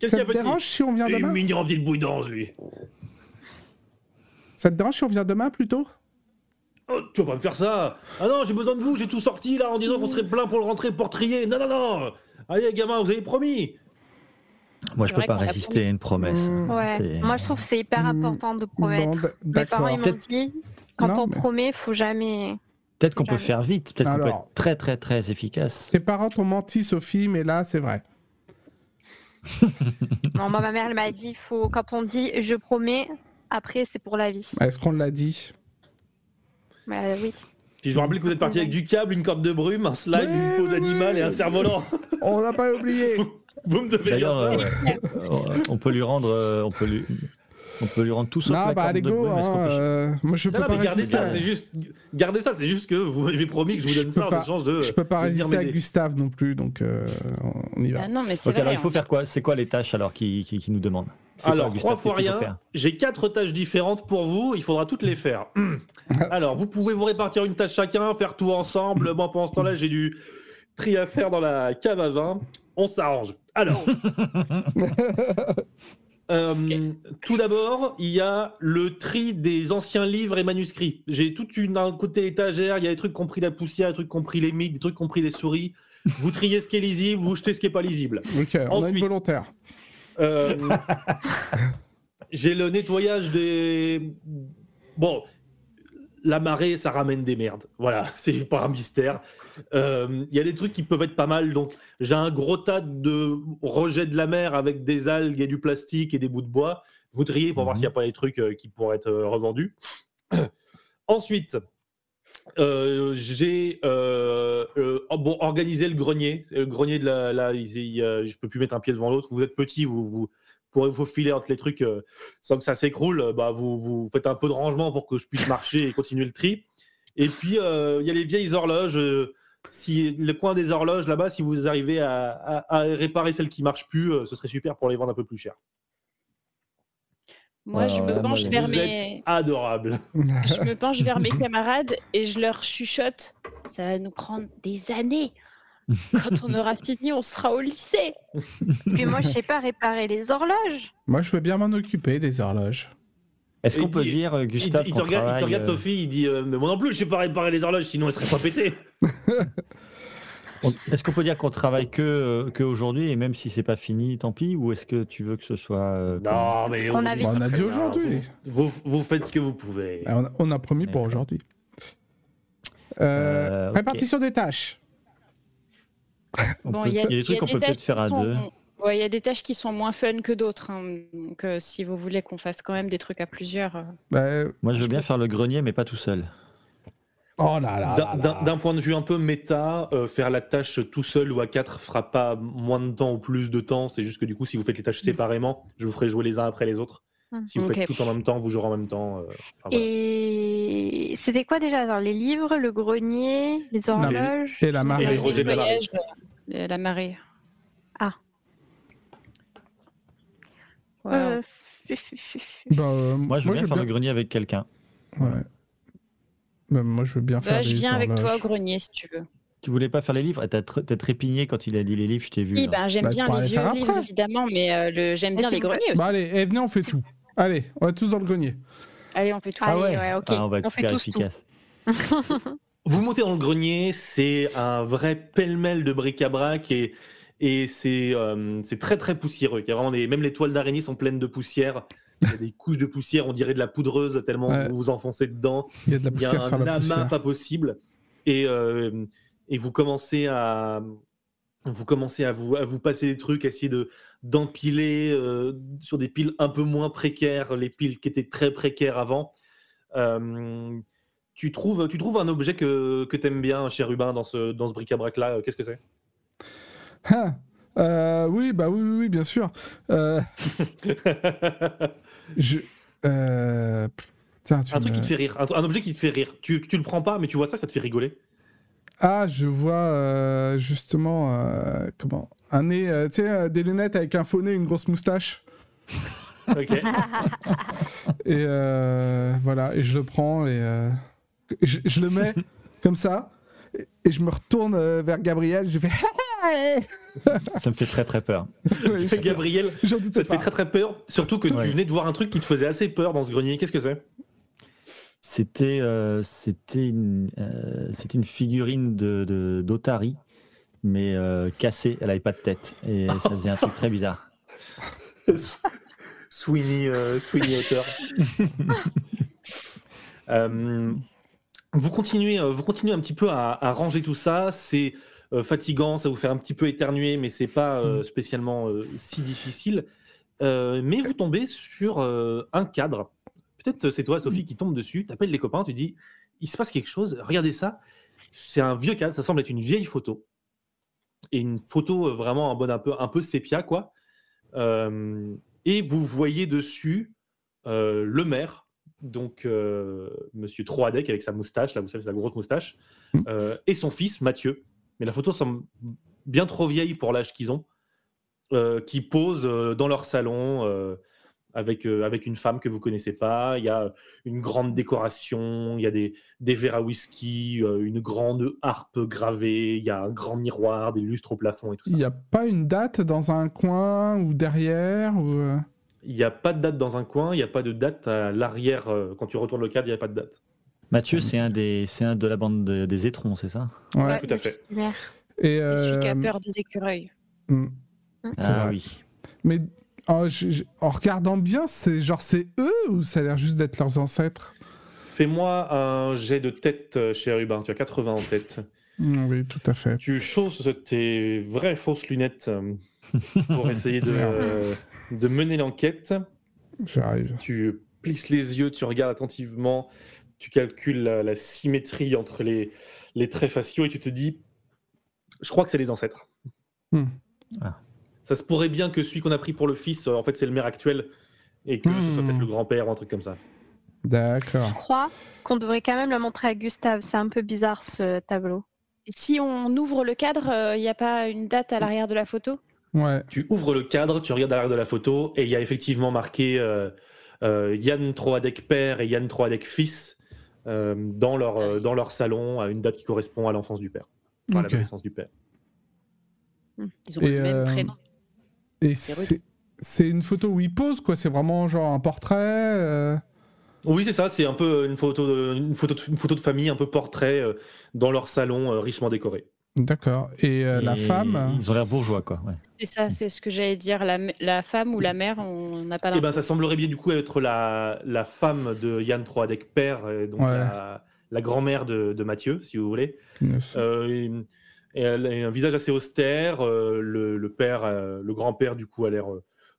Qu'est-ce Ça qu'il y a te petit? dérange si on vient Il est demain? mignon, petite bouillance, lui. Ça te dérange si on vient demain plutôt? Oh, tu vas pas me faire ça Ah non, j'ai besoin de vous, j'ai tout sorti là en disant qu'on serait plein pour le rentrer, pour trier. Non, non, non Allez, gamin, vous avez promis Moi, je peux pas résister à une promesse. Mmh. Ouais. Moi, je trouve que c'est hyper Hmm. important de Bon, promettre. d- Mes parents, ils m'ont dit, quand Non, on mais- promet, faut jamais. Peut-être qu'on peut faire vite, peut-être qu'on peut être très, très, très efficace. Tes parents t'ont menti, Sophie, mais là, c'est vrai. Non, moi, ma mère, elle m'a dit, faut quand on dit je promets, après, c'est pour la vie. Est-ce qu'on l'a dit Bah oui. Puis je vous rappelle que vous êtes parti avec du câble, une corde de brume, un slime, une peau d'animal oui. et un cerf-volant. On l'a pas oublié Vous me devez dire ça. euh, on peut lui rendre, euh, on peut lui, on peut lui rendre tout sauf Non, la bah corde allez de go, brume. Hein, peut- euh, moi je peux Non, non, pas mais gardez résister. ça, à- c'est juste, gardez ça, c'est juste que vous m'avez promis que je vous Je donne peux ça en pas- échange de. Je peux pas résister à. Gustave non plus, donc euh, on y va. Ah non, mais c'est Ok, vrai. alors il faut faire quoi? C'est quoi les tâches alors qui, qui, qui nous demandent? Alors, trois fois rien, j'ai quatre tâches différentes pour vous, il faudra toutes les faire. Alors, vous pouvez vous répartir une tâche chacun, faire tout ensemble. Moi, pendant ce temps-là, j'ai du tri à faire dans la cave à vin. On s'arrange. Alors, euh, tout d'abord, il y a le tri des anciens livres et manuscrits. J'ai toute une un côté étagère, il y a des trucs compris la poussière, des trucs compris les mics, des trucs compris les souris. Vous triez ce qui est lisible, vous jetez ce qui est pas lisible. Ok, on a une Ensuite. volontaire. Euh, J'ai le nettoyage des. Bon, la marée, ça ramène des merdes. Voilà, c'est pas un mystère. Euh, Il y a des trucs qui peuvent être pas mal. Donc, j'ai un gros tas de rejets de la mer avec des algues et du plastique et des bouts de bois. Vous triez pour voir Mhm. s'il n'y a pas des trucs euh, qui pourraient être euh, revendus. Ensuite, euh, j'ai euh, euh, oh, bon, organisé le grenier. Le grenier de la. je peux plus mettre un pied devant l'autre. Vous êtes petit, vous, vous pourrez vous filer entre les trucs sans que ça s'écroule. Bah, vous, vous faites un peu de rangement pour que je puisse marcher et continuer le tri. Et puis, il y a les vieilles horloges. si le coin des horloges là-bas, si vous arrivez à, à- réparer celles qui marchent plus, ce serait super pour les vendre un peu plus cher. Moi, je Ouais, me penche vers Vous mes... êtes adorable. je me penche vers mes camarades et je leur chuchote. Ça va nous prendre des années. Quand on aura fini, on sera au lycée. Puis moi, je sais pas réparer les horloges. Moi, je veux bien m'en occuper des horloges. Est-ce Il qu'on peut dit- dire, euh, Il, Gustave, il te qu'on regarde, il te regarde, euh, Sophie, il dit euh, Mais moi non plus, je sais pas réparer les horloges, sinon elles seraient pas pétées. Est-ce qu'on peut dire qu'on travaille que, euh, que aujourd'hui et même si c'est pas fini, tant pis Ou est-ce que tu veux que ce soit euh, Non, mais On a dit aujourd'hui. Vous, vous, vous faites ce que vous pouvez. Ah, On a, on a promis pour aujourd'hui. Euh, Euh. Répartition des tâches. Bon, il y a, des trucs qu'on peut peut-être tâches faire qui à sont- deux. Ouais, il y a des tâches qui sont moins fun que d'autres. hein. Donc, euh, si vous voulez qu'on fasse quand même des trucs à plusieurs. euh, Bah, Moi, je veux je bien faire le grenier, mais pas tout seul. Oh là là. D'un- là D'un là. d'un point de vue un peu méta, euh, faire la tâche tout seul ou à quatre fera pas moins de temps ou plus de temps. C'est juste que du coup, si vous faites les tâches séparément, je vous ferai jouer les uns après les autres. Si vous faites tout en même temps, vous jouerez en même temps. euh, enfin, voilà. Et c'était quoi déjà Alors, Les livres, le grenier, les horloges? Et la Et marée. les le rejets de la marée. nettoyage, euh, la marée. Ah. Ouais, Euh, Bah, euh, Moi, je veux bien veux faire le grenier avec quelqu'un. Ouais. Bah, moi, je veux bien faire Bah, je des viens avec toi au grenier si tu veux. Tu voulais pas faire les livres? T'as tr- t'as trépigné quand il a dit les livres, je t'ai vu. Oui, ben, j'aime Bah, bien les vieux livres après. évidemment, mais euh, le... j'aime bien Mais les greniers aussi. Bah, allez, eh, venez, on fait tout. Allez, on va tous dans le grenier. Allez, on fait tout. Allez, ouais, ok. Ah, on va être on fait super tous tout. efficace. Vous montez dans le grenier, c'est un vrai pêle-mêle de bric-à-brac et, et c'est euh, c'est très très poussiéreux. Il y a vraiment des, même les toiles d'araignée sont pleines de poussière. Il y a des couches de poussière, on dirait de la poudreuse tellement Ouais. vous vous enfoncez dedans. Il y a de la Il y a poussière sur un la amas poussière. pas possible. Et, euh, et vous commencez à vous commencez à vous, à vous passer des trucs, à essayer de d'empiler euh, sur des piles un peu moins précaires, les piles qui étaient très précaires avant. Euh, tu, trouves, tu trouves un objet que, que tu aimes bien, chérubin, dans ce, dans ce bric-à-brac-là. Qu'est-ce que c'est? Ah, euh, oui, bah oui, oui, oui, bien sûr. Euh, je. euh, pff, Tiens, tu Un truc me- qui te fait rire, un, un objet qui te fait rire. Tu, tu le prends pas, mais tu vois ça, ça te fait rigoler. Ah, je vois euh, justement euh, comment? Un nez, euh, tu sais, des lunettes avec un faux nez, une grosse moustache. Ok. Et voilà, et je le prends et je, je le mets comme ça. Et- Et je me retourne vers Gabriel. Je fais. Ça me fait très très peur. Oui, Gabriel, ça te fait très très peur. Surtout que Ouais. tu venais de voir un truc qui te faisait assez peur dans ce grenier. Qu'est-ce que c'est? C'était euh, c'était une, euh, c'était une figurine de de- d'Otari, mais euh, cassée. Elle avait pas de tête. Et ça faisait un truc très bizarre. Sweeney, euh, Sweeney auteur. Euh, vous continuez, vous continuez un petit peu à, à ranger tout ça. C'est fatigant, ça vous fait un petit peu éternuer, mais c'est pas euh, spécialement euh, si difficile. Euh, mais vous tombez sur euh, un cadre. Peut-être euh, c'est toi, Sophie, qui tombe dessus. Tu appelles les copains, tu dis il se passe quelque chose. Regardez ça. C'est un vieux cadre. Ça semble être une vieille photo et une photo euh, vraiment un bon un peu un peu sépia quoi. Euh, et vous voyez dessus euh, le maire, donc euh, Monsieur Troadec avec sa moustache, là vous savez sa grosse moustache, Mm. euh, et son fils Mathieu. Mais la photo semble bien trop vieille pour l'âge qu'ils ont, euh, qui posent euh, dans leur salon euh, avec, avec une femme que vous connaissez pas. Il y a une grande décoration, il y a des, des verres à whisky, une grande harpe gravée, il y a un grand miroir, des lustres au plafond et tout ça. Il n'y a pas une date dans un coin ou derrière ou Il n'y a pas de date dans un coin, il n'y a pas de date à l'arrière. Quand tu retournes le cadre, il n'y a pas de date. Mathieu, c'est un des c'est un de la bande de- des étrons, c'est ça? Ouais. Ouais. Tout à fait. Et C'est celui qui a euh, peur des écureuils. C'est Ah vrai. oui. Mais en, je- je- en regardant bien, c'est genre c'est eux ou ça a l'air juste d'être leurs ancêtres? Fais-moi un jet de tête, euh, cher Hubin. Tu as 80 en tête. Hmm, Oui, tout à fait. Tu chausses tes vraies fausses lunettes euh, pour essayer de, euh, de mener l'enquête. J'arrive. Tu plisses les yeux, tu regardes attentivement, tu calcules la, la symétrie entre les, les traits faciaux et tu te dis je crois que c'est les ancêtres. Hmm. Ah. Ça se pourrait bien que celui qu'on a pris pour le fils, euh, en fait, c'est le maire actuel et que ce soit Hmm. peut-être le grand-père ou un truc comme ça. D'accord. Je crois qu'on devrait quand même le montrer à Gustave. C'est un peu bizarre ce tableau. Et si on ouvre le cadre, il n'y a pas une date à l'arrière de la photo? Ouais. Tu ouvres le cadre, tu regardes à l'arrière de la photo et il y a effectivement marqué euh, euh, Yann Troadec père et Yann Troadec fils euh, dans, leur, euh, dans leur salon à une date qui correspond à l'enfance du père, Enfin, à la naissance du père. Ils ont Et, le même euh, prénom. Et c'est c'est une photo où il pose quoi. C'est vraiment genre un portrait. euh, Oui, c'est ça, c'est un peu une photo, de, une, photo de, une photo de famille, un peu portrait euh, dans leur salon euh, richement décoré. D'accord. Et euh, la Et femme. Ils ont l'air bourgeois, quoi. ouais. C'est ça, c'est ce que j'allais dire. La, la femme ou la mère, on n'a pas Et ben, ça semblerait bien du coup être la, la femme de Yann Troadec père, euh, donc Ouais. la, la grand-mère de, de Mathieu, si vous voulez. Euh, et, et elle a un visage assez austère. euh, le, le père, euh, le grand-père, du coup, a l'air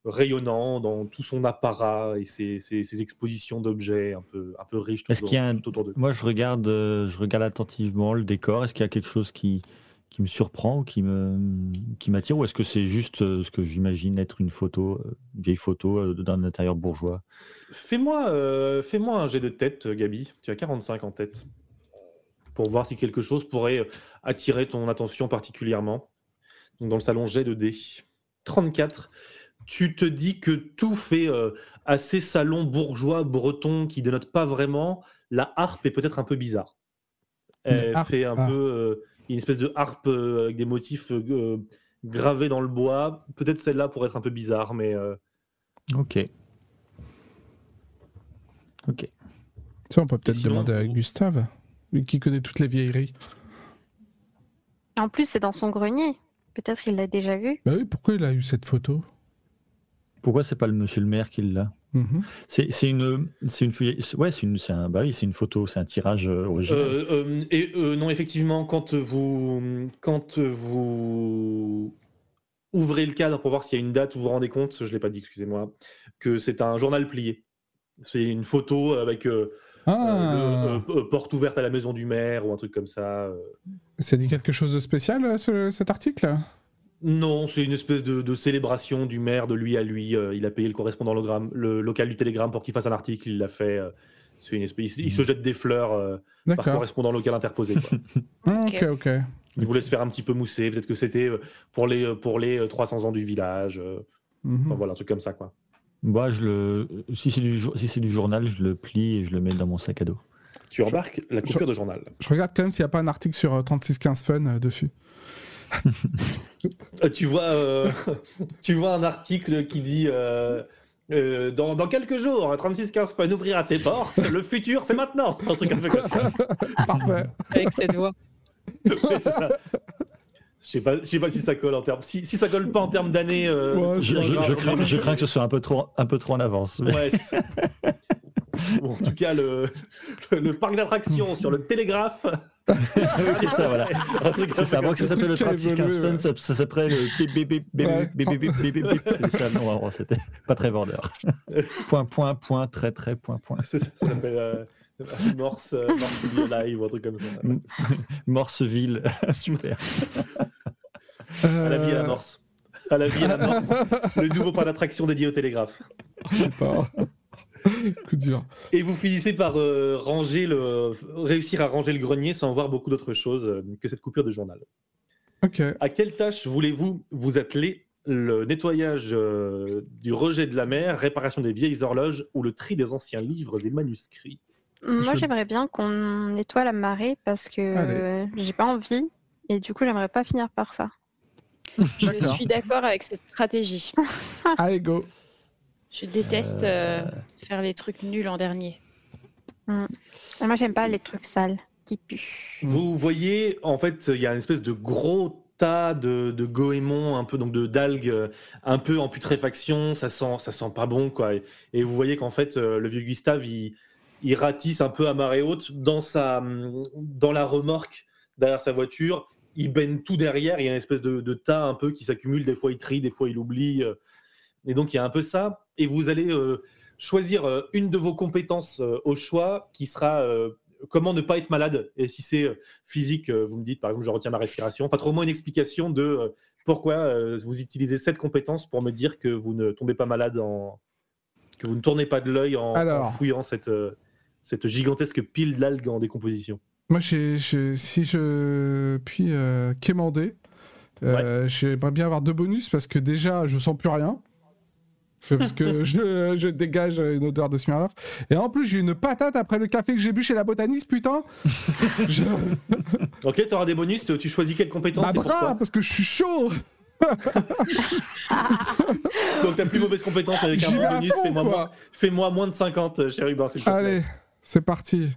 rayonnant dans tout son apparat et ses, ses- ses expositions d'objets un peu, un peu riches tout, Est-ce qu'il y a un- tout autour. Moi, je regarde, je regarde attentivement le décor. Est-ce qu'il y a quelque chose qui, qui me surprend ou qui me, qui m'attire, ou est-ce que c'est juste euh, ce que j'imagine être une photo, euh, une vieille photo euh, d'un intérieur bourgeois? Fais-moi euh, fais-moi un jet de tête, euh, Gabi. Tu as 45 en tête. Pour voir si quelque chose pourrait euh, attirer ton attention particulièrement. dans le salon Jet de d 34. Tu te dis que tout fait euh, assez salon bourgeois breton qui dénote pas vraiment. La harpe est peut-être un peu bizarre. Elle harpe, fait un ah. peu euh, une espèce de harpe euh, avec des motifs euh, gravés dans le bois. Peut-être celle-là pour être un peu bizarre, mais euh, Ok. Ok. Ça, on peut peut-être demander à Gustave, lui qui connaît toutes les vieilleries. En plus, c'est dans son grenier. Peut-être il l'a déjà vu. Bah oui, pourquoi il a eu cette photo? Pourquoi c'est pas le monsieur le maire qui l'a? Mhm. C'est une, c'est une, feuille- ouais, c'est une, c'est un, bah oui, c'est une photo, c'est un tirage euh, original. Euh, euh, et euh, non, effectivement, quand vous, quand vous ouvrez le cadre pour voir s'il y a une date, vous vous rendez compte, je ne l'ai pas dit, excusez-moi, que c'est un journal plié. C'est une photo avec euh, Ah, le- euh, euh, porte ouverte à la maison du maire ou un truc comme ça. ça dit quelque chose de spécial, ce- cet article? Non, c'est une espèce de, de célébration du maire de lui à lui. euh, il a payé le correspondant logramme- le local du Télégramme pour qu'il fasse un article, il l'a fait. euh, c'est une espèce, il, il se jette des fleurs euh, par correspondant local interposé. quoi. Ah, ok, ok. Il voulait se faire un petit peu mousser. Peut-être que c'était pour les, pour les euh, 300 ans du village. euh, Mhm. enfin, voilà, un truc comme ça, quoi. Bah, je le, si c'est du, si c'est du journal, je le plie et je le mets dans mon sac à dos. Tu embarques la coupure de journal. Je regarde quand même s'il n'y a pas un article sur euh, 3615 Fun euh, dessus. Euh, tu, vois, euh, tu vois un article qui dit euh, euh, dans, dans quelques jours, 3615 peut ouvrira ses portes. Le futur, c'est maintenant. Un truc un peu comme ça. Parfait. avec cette voix. Ouais, c'est ça. Je sais pas, je sais pas si ça colle en termes. Si, si ça colle pas en termes d'années. euh, Ouais, Je, crains, je crains que ce soit un peu trop, un peu trop en avance. mais- Ouais, c'est ça. Bon, en tout cas, le, le, le parc d'attractions sur le télégraphe. c'est ça, voilà. Un truc C'est ça, avant que ça s'appelle le truc qui a 36 15 évolué, fun, ça, s'appellerait le bip bip bip bip bip bip bip bip bip bip. C'est ça, non, c'était pas très vendeur. point, point, point, très, très, point, point. C'est ça, ça s'appelle euh, Morse, euh, Morse alive ou un truc comme ça. Morseville, super. À la vie, à la Morse. À la vie, à la Morse. le nouveau parc d'attraction dédié au télégraphe. Coup dur. Et vous finissez par euh, ranger le, réussir à ranger le grenier sans voir beaucoup d'autres choses euh, que cette coupure de journal. Ok. À quelle tâche voulez-vous vous atteler Le nettoyage euh, du rejet de la mer, réparation des vieilles horloges ou le tri des anciens livres et manuscrits? Moi, Je- j'aimerais bien qu'on nettoie la marée parce que Allez. euh, j'ai pas envie. Et du coup, j'aimerais pas finir par ça. Je suis d'accord avec cette stratégie. Allez, go. Je déteste euh, faire les trucs nuls en dernier. Et moi, j'aime pas les trucs sales qui puent. Vous voyez, en fait, il y a une espèce de gros tas de, de goémons, un peu donc de d'algues, euh, un peu en putréfaction. Ça sent, ça sent pas bon, quoi. Et, et vous voyez qu'en fait, euh, le vieux Gustave, il, il ratisse un peu à marée haute dans sa, hum, dans la remorque derrière sa voiture. Il baigne tout derrière. Il y a une espèce de, de tas un peu qui s'accumule. Des fois, il trie, des fois, il oublie. Et donc, il y a un peu ça. Et vous allez euh, choisir euh, une de vos compétences euh, au choix qui sera euh, comment ne pas être malade. Et si c'est physique, vous me dites, par exemple, je retiens ma respiration. Enfin, trop moins une explication de pourquoi vous utilisez cette compétence pour me dire que vous ne tombez pas malade en. que vous ne tournez pas de l'œil en, fouillant cette, cette gigantesque pile d'algues en décomposition. Moi, si je puis quémander, euh, j'aimerais bien avoir deux bonus parce que déjà, je sens plus rien. Parce que je, je dégage une odeur de Smirnoff. Et en plus, j'ai une patate après le café que j'ai bu chez la botaniste, putain. Je... Ok, tu auras des bonus. Tu choisis quelle compétence Bah, bras, parce que je suis chaud. Donc, ta plus mauvaise compétence avec un bonus, fais-moi moins, moins de 50, euh, cher plaît. Allez, c'est parti.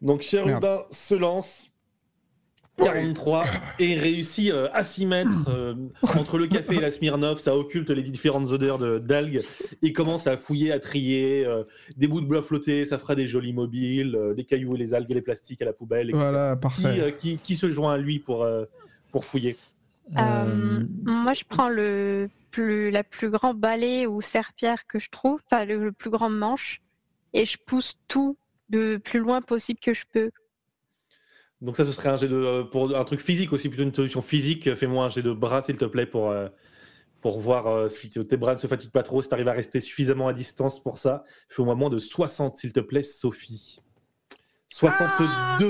Donc cher. Hubin se lance 43 et réussit euh, à s'y mettre euh, entre le café et la Smirnoff, ça occulte les différentes odeurs de- d'algues. Il commence à fouiller, à trier euh, des bouts de bois flottés, ça fera des jolis mobiles, euh, des cailloux et les algues et les plastiques à la poubelle. etc. Voilà, Qui, parfait. euh, qui, qui se joint à lui pour, euh, pour fouiller Euh, moi, je prends le plus, la plus grand balai ou serpillère que je trouve, enfin le, le plus grand manche, et je pousse tout le plus loin possible que je peux. Donc ça, ce serait un jet de pour un truc physique aussi, plutôt une solution physique. Fais-moi un jet de bras, s'il te plaît, pour euh, pour voir euh, si tes bras ne se fatiguent pas trop, si tu arrives à rester suffisamment à distance pour ça. Fais-moi moins de 60, s'il te plaît, Sophie. 62.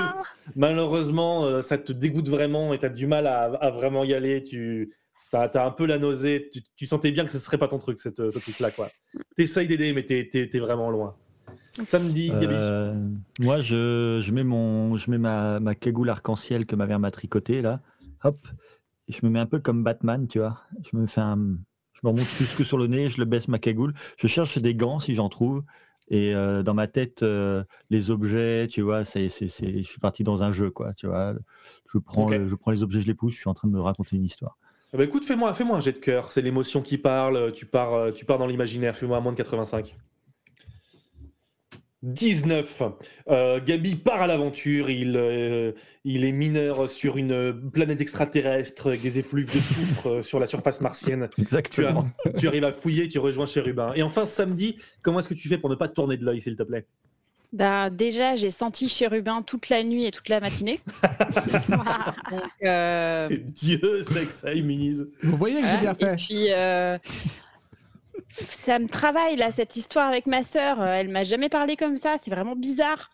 Malheureusement, euh, ça te dégoûte vraiment et tu as du mal à, à vraiment y aller. Tu as, un peu la nausée. Tu, tu sentais bien que ce serait pas ton truc, cette, ce truc-là. Tu essayes d'aider, mais tu es, vraiment loin. Samedi. Euh, moi, je, je, mets, mon, je mets ma, ma cagoule arc-en-ciel que ma mère m'a tricoté là. Hop. Et je me mets un peu comme Batman, tu vois. Je me fais un. Je me remonte plus que sur le nez, je le baisse ma cagoule. Je cherche des gants si j'en trouve. Et euh, dans ma tête, euh, les objets, tu vois, c'est, c'est, c'est, je suis parti dans un jeu, quoi, tu vois. Je prends, je prends les objets, je les pousse, je suis en train de me raconter une histoire. Ah bah écoute, fais-moi fais un jet de cœur. C'est l'émotion qui parle. Tu pars, euh, tu pars dans l'imaginaire. Fais-moi à moins de 85. 19. Euh, Gabi part à l'aventure. Il, euh, il est mineur sur une planète extraterrestre avec des effluves de soufre euh, sur la surface martienne. Tu, Exactement. as- tu arrives à fouiller, tu rejoins Chérubin. Et enfin, samedi, comment est-ce que tu fais pour ne pas te tourner de l'œil, s'il te plaît? Bah, déjà, j'ai senti Chérubin toute la nuit et toute la matinée. Donc, euh, Dieu sait que ça immunise. Vous voyez que j'ai bien voilà. Et fait. puis, euh, ça me travaille, là, cette histoire avec ma sœur. Euh, Elle m'a jamais parlé comme ça. C'est vraiment bizarre.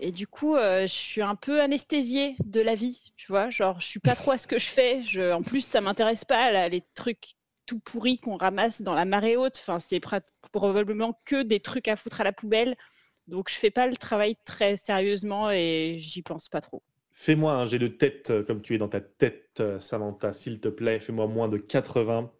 Et du coup, euh, je suis un peu anesthésiée de la vie, tu vois. Genre, je suis pas trop à ce que je fais. En plus, ça m'intéresse pas, les trucs tout pourris qu'on ramasse dans la marée haute. Enfin, c'est probablement que des trucs à foutre à la poubelle. Donc, je fais pas le travail très sérieusement et j'y pense pas trop. Fais-moi un jet de tête, euh, comme tu es dans ta tête, Samantha, s'il te plaît. Fais-moi moins de 80.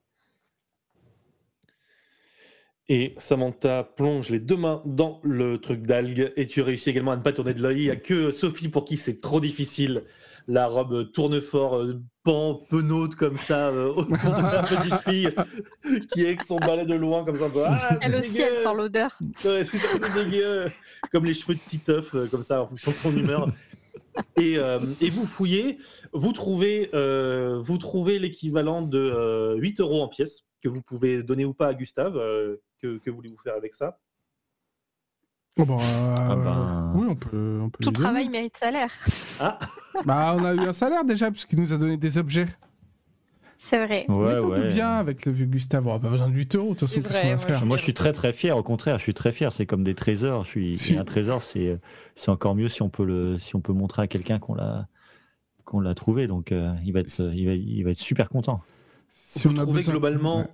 Et Samantha plonge les deux mains dans le truc d'algue et tu réussis également à ne pas tourner de l'œil. Il n'y a que Sophie pour qui c'est trop difficile. La robe tourne fort, euh, pend, penaude comme ça euh, autour de la petite fille qui est avec son balai de loin comme ça. Ah, Elle aussi, elle sent l'odeur. Ouais, c'est ça, c'est dégueu. Comme les cheveux de Titeuf, euh, comme ça, en fonction de son humeur. Et, euh, et vous fouillez, vous trouvez, vous trouvez l'équivalent de euh, 8 euros en pièces que vous pouvez donner ou pas à Gustave. euh, que, que voulez-vous faire avec ça? Oh, bah, Ah euh, ben. Oui, on peut. On peut Tout travail mérite salaire. Ah, Bah, on a eu un salaire déjà, puisqu'il nous a donné des objets. C'est vrai. Ouais, Mais ouais. bien avec le vieux Gustave. On n'a pas besoin de 8 euros, de toute façon, qu'est-ce vrai, qu'on va moi, faire? je- Moi, je suis très très fier. Au contraire, je suis très fier. C'est comme des trésors. Je suis. Si. Un trésor, c'est c'est encore mieux si on peut le si on peut montrer à quelqu'un qu'on l'a qu'on l'a trouvé. Donc, euh, il va être il va il va être super content. Si vous on a trouvez besoin- globalement Ouais.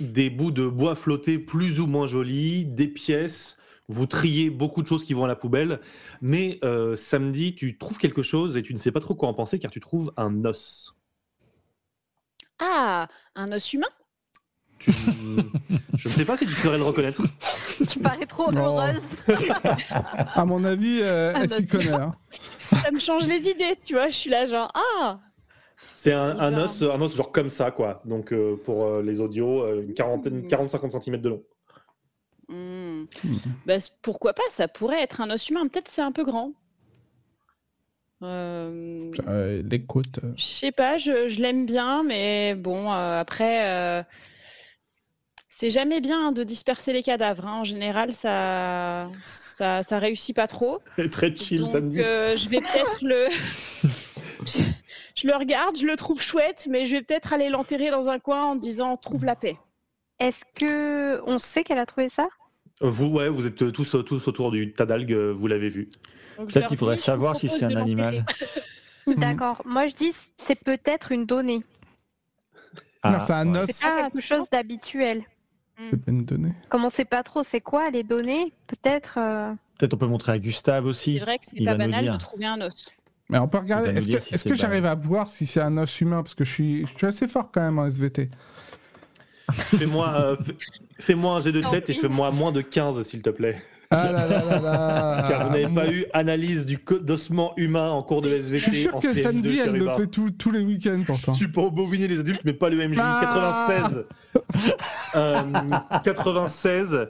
des bouts de bois flottés plus ou moins jolis, des pièces. Vous triez beaucoup de choses qui vont à la poubelle. Mais euh, samedi, tu trouves quelque chose et tu ne sais pas trop quoi en penser car tu trouves un os. Ah, un os humain? Tu- Je ne sais pas si tu saurais le reconnaître. Tu parais trop Non. heureuse. À mon avis, euh, elle s'y connaît. hein. Ça me change les idées, tu vois. Je suis là, genre, ah C'est un, os, un os genre comme ça, quoi. Donc euh, pour euh, les audios, euh, une quarantaine, Mhm. 40-50 cm de long. Hmm. Bah, pourquoi pas? Ça pourrait être un os humain. Peut-être c'est un peu grand. Euh, Euh, les côtes. je sais pas, je, je l'aime bien, mais bon, euh, après, euh, c'est jamais bien hein, de disperser les cadavres. hein. En général, ça, ça, ça réussit pas trop. Très chill Donc, samedi. euh, je vais peut-être le. je le regarde, je le trouve chouette, mais je vais peut-être aller l'enterrer dans un coin en disant trouve la paix. Est-ce que on sait qu'elle a trouvé ça? Vous, ouais, vous êtes tous, tous autour du tas d'algues, vous l'avez vu. Peut-être qu'il faudrait savoir si c'est un animal. D'accord. Moi, je dis c'est peut-être une donnée. Non, c'est un ouais. os. C'est pas Ah, quelque chose d'habituel. C'est pas une donnée. Comme on sait pas trop c'est quoi les données, peut-être. euh, Peut-être on peut montrer à Gustave aussi. C'est vrai que c'est il pas va nous banal de trouver un os. Mais on peut regarder. Est-ce que, si j'arrive à voir si c'est un os humain? Parce que je suis, je suis assez fort quand même en SVT. Fais-moi euh, fais- fais-moi un jet de tête et fais-moi moins de 15, s'il te plaît. Ah là là là là Car vous n'avez pas eu analyse du d'ossement humain en cours de SVT. Je suis sûr en que CM2 samedi, elle le fait tout- tous les week-ends pourtant. Tu peux embobiner les adultes, mais pas le MJ. Ah 96. Euh, 96.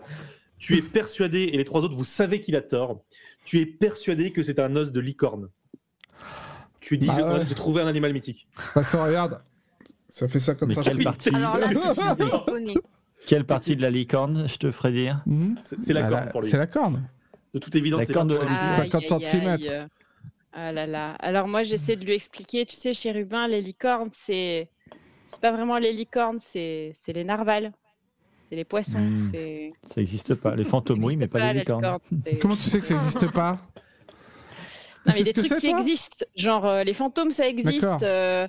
Tu es persuadé, et les trois autres, vous savez qu'il a tort. Tu es persuadé que c'est un os de licorne. Tu dis, Bah j'ai trouvé un animal mythique. Bah, ça, regarde. Ça fait 50 Mais quelle centimes. partie, Alors là, quelle partie de la licorne, je te ferai dire Mhm. C'est la Bah, corne pour lui. C'est la corne. De toute évidence, La c'est corne de la lui. licorne. 50 Aïe, aïe, centimètres. aïe. Ah là là. Alors moi, j'essaie de lui expliquer, tu sais, chez Rubin, les licornes, c'est c'est pas vraiment les licornes, c'est c'est les narvals. C'est les poissons. Hmm. Ça n'existe pas. Les fantômes, oui, mais pas, pas, les licornes. Comment tu sais que ça n'existe pas? Non, mais des trucs qui existent. Genre euh, les fantômes, ça existe. Euh,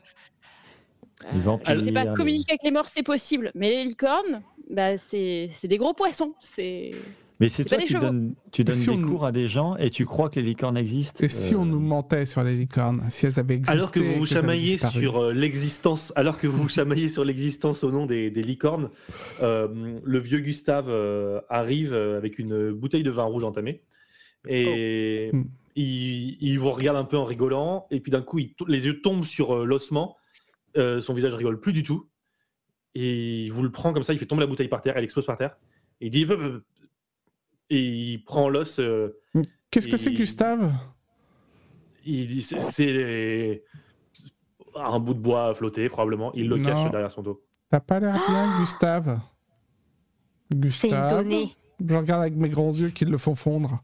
Les vampires, je sais pas, les- communiquer avec les morts, c'est possible. Mais les licornes, bah, c'est des gros poissons. C'est. Mais c'est toi qui donnes, tu donnes si des on- cours à des gens et tu crois que les licornes existent. Et si on euh, nous mentait sur les licornes, si elles avaient existé Alors que vous vous chamaillez sur euh, l'existence, alors que vous vous chamaillez sur l'existence au nom des, des licornes, euh, le vieux Gustave euh, arrive avec une bouteille de vin rouge entamée et Oh. Il, il vous regarde un peu en rigolant et puis d'un coup il les yeux tombent sur euh, l'ossement, Euh, son visage rigole plus du tout et il vous le prend comme ça, il fait tomber la bouteille par terre, elle explose par terre et il dit et il prend l'os. euh, Qu'est-ce que c'est, Gustave? Il dit c'est- un bout de bois flotté probablement. Il le Non. cache derrière son dos. T'as pas l'air bien, Ah Gustave? Gustave? Je regarde avec mes grands yeux qui le font fondre.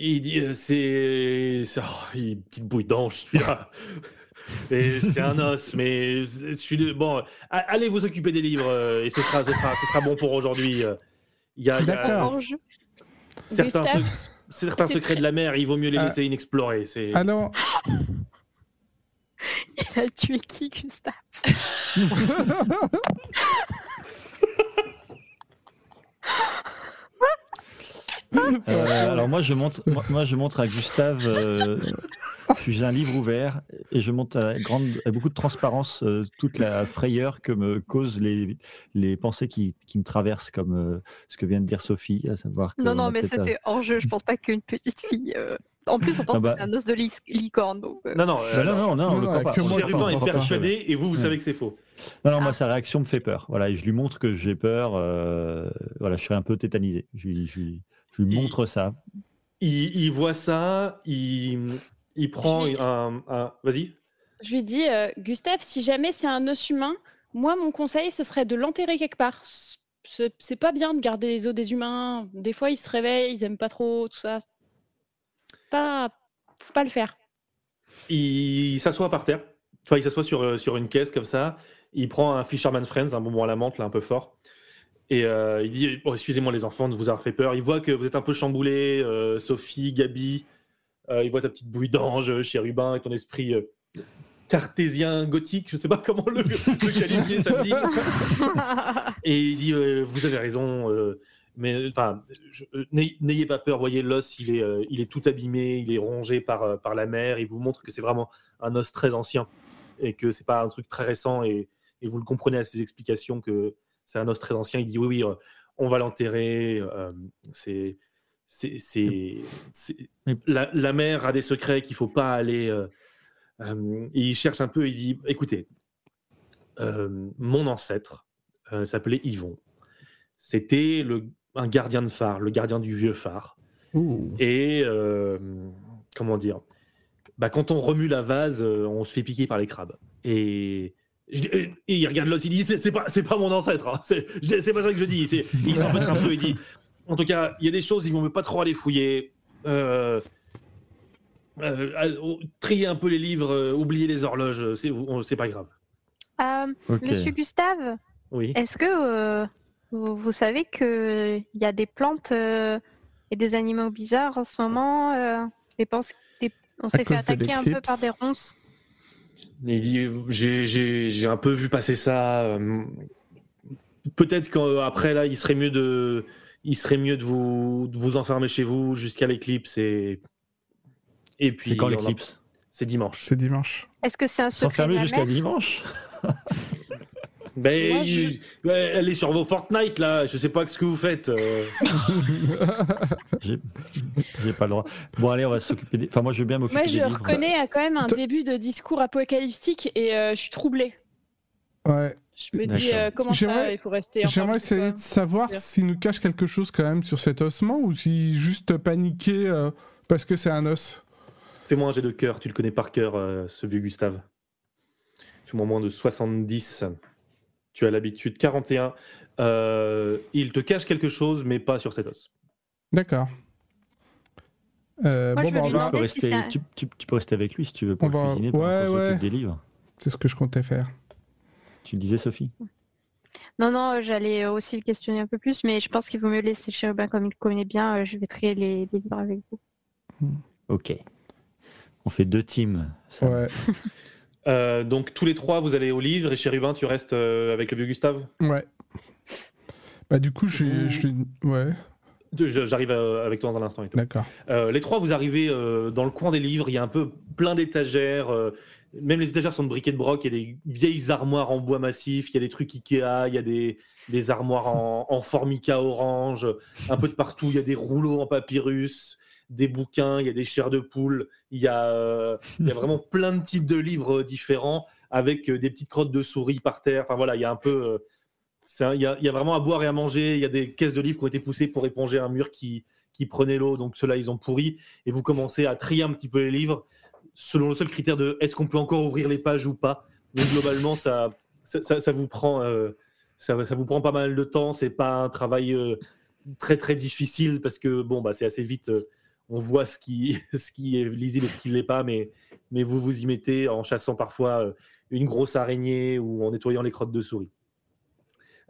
Et il dit euh, c'est c'est- oh, il- petite bouille d'ange celui-là. Et c'est un os, mais je suis de- bon. a- Allez vous occuper des livres euh, et ce sera ce sera, ce sera bon pour aujourd'hui. euh. Il y a, il y a D'accord. Orange. certains, Gustave, sec- certains c'est secrets de la mer, il vaut mieux les Ah. laisser inexplorés. C'est Alors, Il a tué qui, Gustave? Euh, alors moi je montre, moi, moi, je montre à Gustave, euh, j'ai un livre ouvert et je montre à, grande, à beaucoup de transparence euh, toute la frayeur que me causent les, les pensées qui, qui me traversent, comme euh, ce que vient de dire Sophie, à savoir que Non, on non, a mais euh, c'était hors jeu. Je pense pas qu'une petite fille. euh, En plus, on pense Ah bah. que c'est un os de li- licorne. Donc, euh, non non. Bah euh, non, non, non, on Non, le pas. Chérubin est persuadé et vous vous Ouais. savez que c'est faux. Non, non, moi sa réaction me fait peur. Voilà, et je lui montre que j'ai peur. euh, voilà, je suis un peu tétanisé. Je je lui- je lui Il- montre ça. Il, il voit ça, il, il prend lui- un, un- vas-y. Je lui dis, euh, Gustave, si jamais c'est un os humain, moi, mon conseil, ce serait de l'enterrer quelque part. C'est c'est pas bien de garder les os des humains. Des fois, ils se réveillent, ils aiment pas trop, tout ça. Pas, faut pas le faire. Il s'assoit par terre. Enfin, il s'assoit sur, euh, sur une caisse comme ça. Il prend un Fisherman Friends, un bonbon à la menthe, là, un peu fort. Et euh, il dit oh, Excusez-moi, les enfants, de vous avoir fait peur. Il voit que vous êtes un peu chamboulés, euh, Sophie, Gabi. Euh, il voit ta petite bouille d'ange, chérubin, et ton esprit cartésien, gothique. Je sais pas comment le, le qualifier, ça me dit. Et il dit Vous avez raison, mais enfin, n'ayez pas peur. Voyez, l'os, il est, il est tout abîmé, il est rongé par, par la mer. Il vous montre que c'est vraiment un os très ancien et que c'est pas un truc très récent. Et, et vous le comprenez à ses explications que c'est un os très ancien. Il dit Oui, oui, euh, on va l'enterrer. euh, c'est. La, la mer a des secrets qu'il faut pas aller. euh, euh, il cherche un peu. Il dit Écoutez, euh, mon ancêtre s'appelait Yvon. C'était le, un gardien de phare, le gardien du vieux phare. Ouh. Et comment dire bah, Quand on remue la vase, on se fait piquer par les crabes. Et, je- et il regarde l'os, il dit C'est pas, c'est pas mon ancêtre, hein. c'est pas ça que je dis. Il s'en peut un peu, il dit En tout cas, il y a des choses, ils vont pas trop aller fouiller. Euh, euh, euh, trier un peu les livres, euh, oublier les horloges, c'est pas grave. Euh. Monsieur Gustave, Oui. est-ce que euh, vous, vous savez qu'il y a des plantes euh, et des animaux bizarres en ce moment euh, et pense- des- On s'est fait attaquer un peu par des ronces? Il dit j'ai- j'ai j'ai un peu vu passer ça. euh, Peut-être qu'après là, il serait mieux de, il serait mieux de vous, de vous enfermer chez vous jusqu'à l'éclipse et et puis C'est quand l'éclipse? C'est dimanche. C'est dimanche. Est-ce que c'est un secret S'enfermer la jusqu'à dimanche? Ben, Moi, je- il- ouais, elle est sur vos Fortnite là. Je sais pas ce que vous faites. euh. J'ai j'ai pas le droit. Bon, allez, on va s'occuper des. Enfin, moi, je veux bien m'occuper Moi, des je livres. reconnais euh, quand même un Toi- début de discours apocalyptique et euh, je suis troublée. Ouais. Je me dis D'accord. euh, comment ça, J'aimerais- il faut rester. enfermé J'aimerais chez essayer soi. de savoir Bien. s'il nous cache quelque chose quand même sur cet ossement ou si juste paniquer euh, parce que c'est un os. Fais-moi un jet de cœur. Tu le connais par cœur, euh, ce vieux Gustave. Fais-moi moins de 70. Tu as l'habitude. 41. Euh, il te cache quelque chose, mais pas sur cet os. D'accord. Euh, bon, bah, on va- Tu peux, si rester, c'est un- tu, tu- tu peux rester avec lui si tu veux pour On le va- cuisiner pendant ouais, des livres. c'est ce que je comptais faire. Tu disais, Sophie? Non, non, j'allais aussi le questionner un peu plus, mais je pense qu'il vaut mieux laisser le chérubin comme il le connaît bien. euh, Je vais trier les, les livres avec vous. Ok. Ok. On fait deux teams. ça. Ouais, Euh, donc tous les trois, vous allez au livre et Chérubin, tu restes euh, avec le vieux Gustave? Ouais. Bah, du coup, je suis. je suis- Ouais, J'arrive euh, avec toi dans un instant. Et tout. d'accord. Euh, les trois, vous arrivez dans le coin des livres. Il y a un peu plein d'étagères. même les étagères sont de briquet de broc. Il y a des vieilles armoires en bois massif. Il y a des trucs Ikea. Il y a des, des armoires en, en formica orange. Un peu de partout. Il y a des rouleaux en papyrus, des bouquins. Il y a des chairs de poule. Il y a, euh, il y a vraiment plein de types de livres différents avec euh, des petites crottes de souris par terre. Enfin voilà, il y a un peu. euh, un- il, y a, il y a vraiment à boire et à manger. Il y a des caisses de livres qui ont été poussées pour éponger un mur qui, qui prenait l'eau. Donc ceux-là, ils ont pourri. Et vous commencez à trier un petit peu les livres selon le seul critère de est-ce qu'on peut encore ouvrir les pages ou pas. Donc globalement, ça, ça, ça- ça vous prend, euh, ça, ça vous prend pas mal de temps. C'est pas un travail euh, très très difficile parce que bon, bah, c'est assez vite. euh, on voit ce qui, ce qui est lisible et ce qui ne l'est pas, mais, mais vous vous y mettez en chassant parfois euh, une grosse araignée ou en nettoyant les crottes de souris.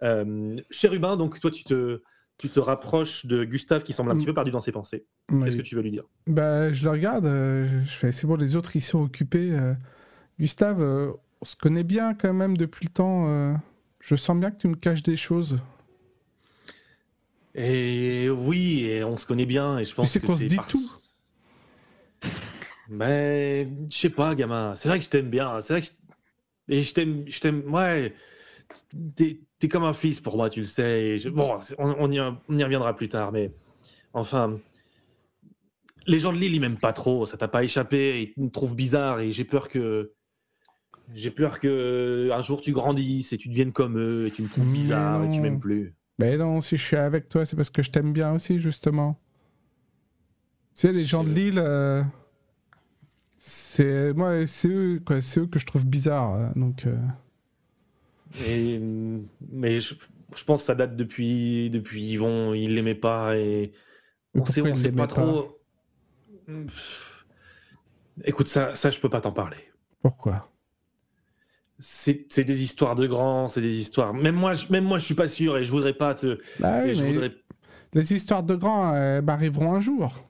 Euh, Chérubin, donc toi, tu te, tu te rapproches de Gustave qui semble un petit peu perdu dans ses pensées. Qu'est-ce que tu veux lui dire? Bah, je le regarde, euh, je fais c'est bon, les autres ils sont occupés. euh. Gustave, on se connaît bien quand même depuis le temps. Je sens bien que tu me caches des choses. Et oui, et on se connaît bien, et je pense sais que qu'on se dit tout. Mais je sais pas, gamin. C'est vrai que je t'aime bien. C'est vrai que je... et je t'aime, je t'aime. Ouais, t'es t'es comme un fils pour moi, tu le sais. et je- Bon, on, on y, on y reviendra plus tard, mais enfin, les gens de Lille ils m'aiment pas trop. Ça t'a pas échappé. Ils me trouvent bizarre et j'ai peur que j'ai peur que un jour tu grandisses et tu deviennes comme eux et tu me trouves bizarre et tu m'aimes plus. Mais non, si je suis avec toi, c'est parce que je t'aime bien aussi, justement. Tu sais, les gens de Lille, euh, c'est moi, c'est eux, quoi, c'est eux que je trouve bizarres. euh, donc, euh, Et, mais je, je pense que ça date depuis, depuis Yvon, il l'aimait pas et on sait, pourquoi on il sait pas trop. Écoute, ça, ça, je peux pas t'en parler. pourquoi? C'est des histoires de grands, c'est des histoires. Même moi, je, même moi, je suis pas sûr et je voudrais pas te. Bah oui, je voudrais. les histoires de grands euh, m'arriveront un jour.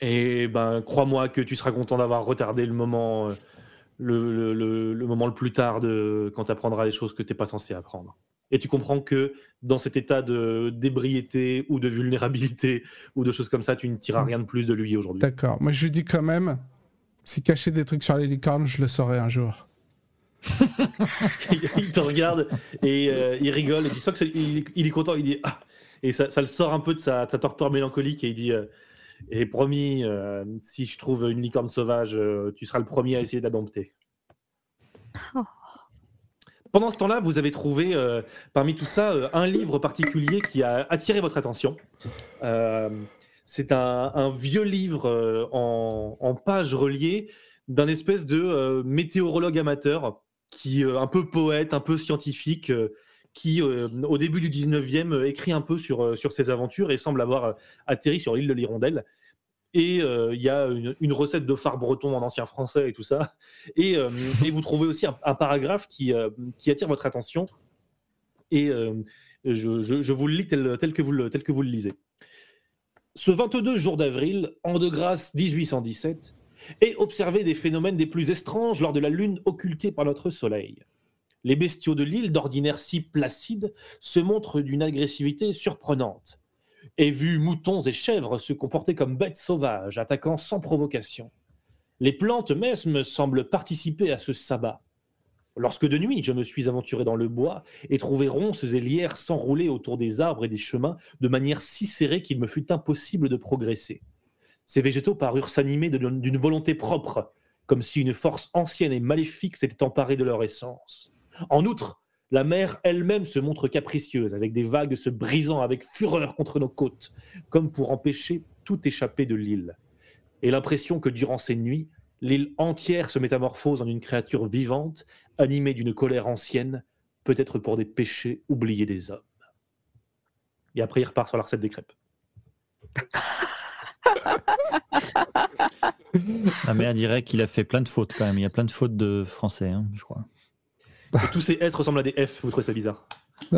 Et ben, crois-moi que tu seras content d'avoir retardé le moment, euh, le, le- le- le moment le plus tard de quand tu apprendras des choses que t'es pas censé apprendre. Et tu comprends que dans cet état de d'ébriété ou de vulnérabilité ou de choses comme ça, tu ne tireras rien de plus de lui aujourd'hui. D'accord. Moi, je lui dis quand même, si cacher des trucs sur les licornes, je le saurai un jour. il te regarde et euh, il rigole et tu sens qu'il est, il est content. Il dit ah et ça, ça le sort un peu de sa, de sa torpeur mélancolique et il dit euh, et promis, euh, si je trouve une licorne sauvage, tu seras le premier à essayer d'adopter. Oh. Pendant ce temps-là, vous avez trouvé parmi tout ça un livre particulier qui a attiré votre attention. C'est un, un vieux livre en, en pages reliées d'un espèce de météorologue amateur qui euh, un peu poète, un peu scientifique, euh, qui euh, au début du 19e euh, écrit un peu sur, sur ses aventures et semble avoir atterri sur l'île de l'Hirondelle. Et il y a une, recette de phare breton en ancien français et tout ça. Et, vous trouvez aussi un, paragraphe qui, attire votre attention. Et je, vous le lis tel, que vous le, tel que vous le lisez. Ce 22 jour d'avril, an de grâce 1817, et observer des phénomènes des plus étranges lors de la lune occultée par notre soleil. Les bestiaux de l'île, d'ordinaire si placides, se montrent d'une agressivité surprenante. Et vu moutons et chèvres se comporter comme bêtes sauvages, attaquant sans provocation. Les plantes mesmes semblent participer à ce sabbat. Lorsque de nuit, je me suis aventuré dans le bois et trouvé ronces et lierres s'enrouler autour des arbres et des chemins de manière si serrée qu'il me fut impossible de progresser. Ces végétaux parurent s'animer d'une volonté propre, comme si une force ancienne et maléfique s'était emparée de leur essence. En outre, la mer elle-même se montre capricieuse, avec des vagues se brisant avec fureur contre nos côtes, comme pour empêcher tout échappé de l'île. Et l'impression que durant ces nuits, l'île entière se métamorphose en une créature vivante, animée d'une colère ancienne, peut-être pour des péchés oubliés des hommes. Et après, il repart sur la recette des crêpes. La mère dirait qu'il a fait plein de fautes quand même. Il y a plein de fautes de français, hein, je crois. Et tous ces S ressemblent à des F, vous trouvez ça bizarre.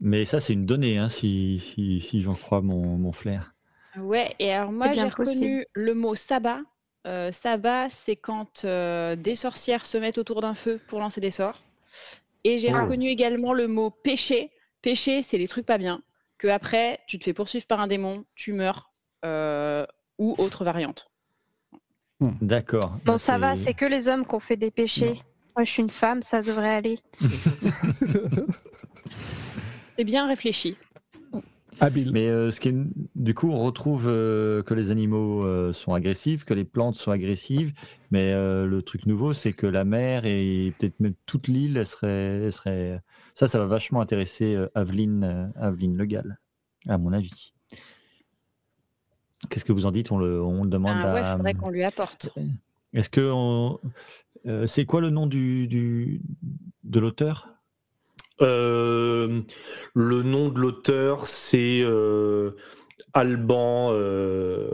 Mais ça, c'est une donnée, hein, si, si, si j'en crois mon, mon flair. Ouais, et alors moi, j'ai reconnu le mot sabbat. Euh, sabbat, c'est quand euh, des sorcières se mettent autour d'un feu pour lancer des sorts. Et j'ai Oh. reconnu également le mot péché. Péché, c'est les trucs pas bien. Que après, tu te fais poursuivre par un démon, tu meurs, euh, ou autre variante. D'accord. Bon, ça va, c'est que les hommes qui ont fait des péchés. Moi, je suis une femme, ça devrait aller. C'est bien réfléchi. Habile. Mais euh, ce qui est- du coup, on retrouve euh, que les animaux euh, sont agressifs, que les plantes sont agressives, mais euh, le truc nouveau, c'est que la mer et peut-être même toute l'île, elle serait, elle serait... Ça, ça va vachement intéresser euh, Aveline, euh, Aveline Le Gall, à mon avis. Qu'est-ce que vous en dites? On le, on le demande Ah ouais, à... faudrait qu'on lui apporte. Est-ce que on- euh, c'est quoi le nom du, du- de l'auteur? Euh, le nom de l'auteur, c'est euh, Alban, euh,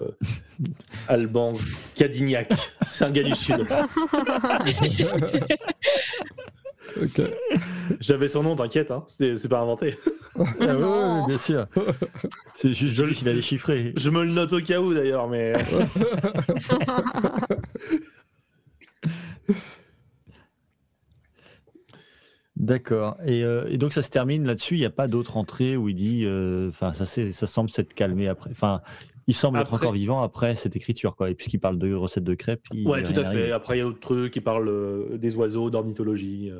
Alban Cadignac. C'est un gars du Sud. J'avais son nom, t'inquiète, hein, c'est c'est pas inventé. Ah ouais, Non. bien sûr. C'est juste Je- difficile à déchiffrer. Je me le note au cas où d'ailleurs, mais D'accord. Et, euh, et donc ça se termine là-dessus. Il n'y a pas d'autre entrée où il dit. euh, Enfin, ça, semble s'être calmé après. Enfin, il semble être encore vivant après cette écriture, quoi. Et puisqu'il parle de recettes de crêpes. il ouais, tout à fait. Après, il y a d'autres trucs. Il parle euh, des oiseaux, d'ornithologie.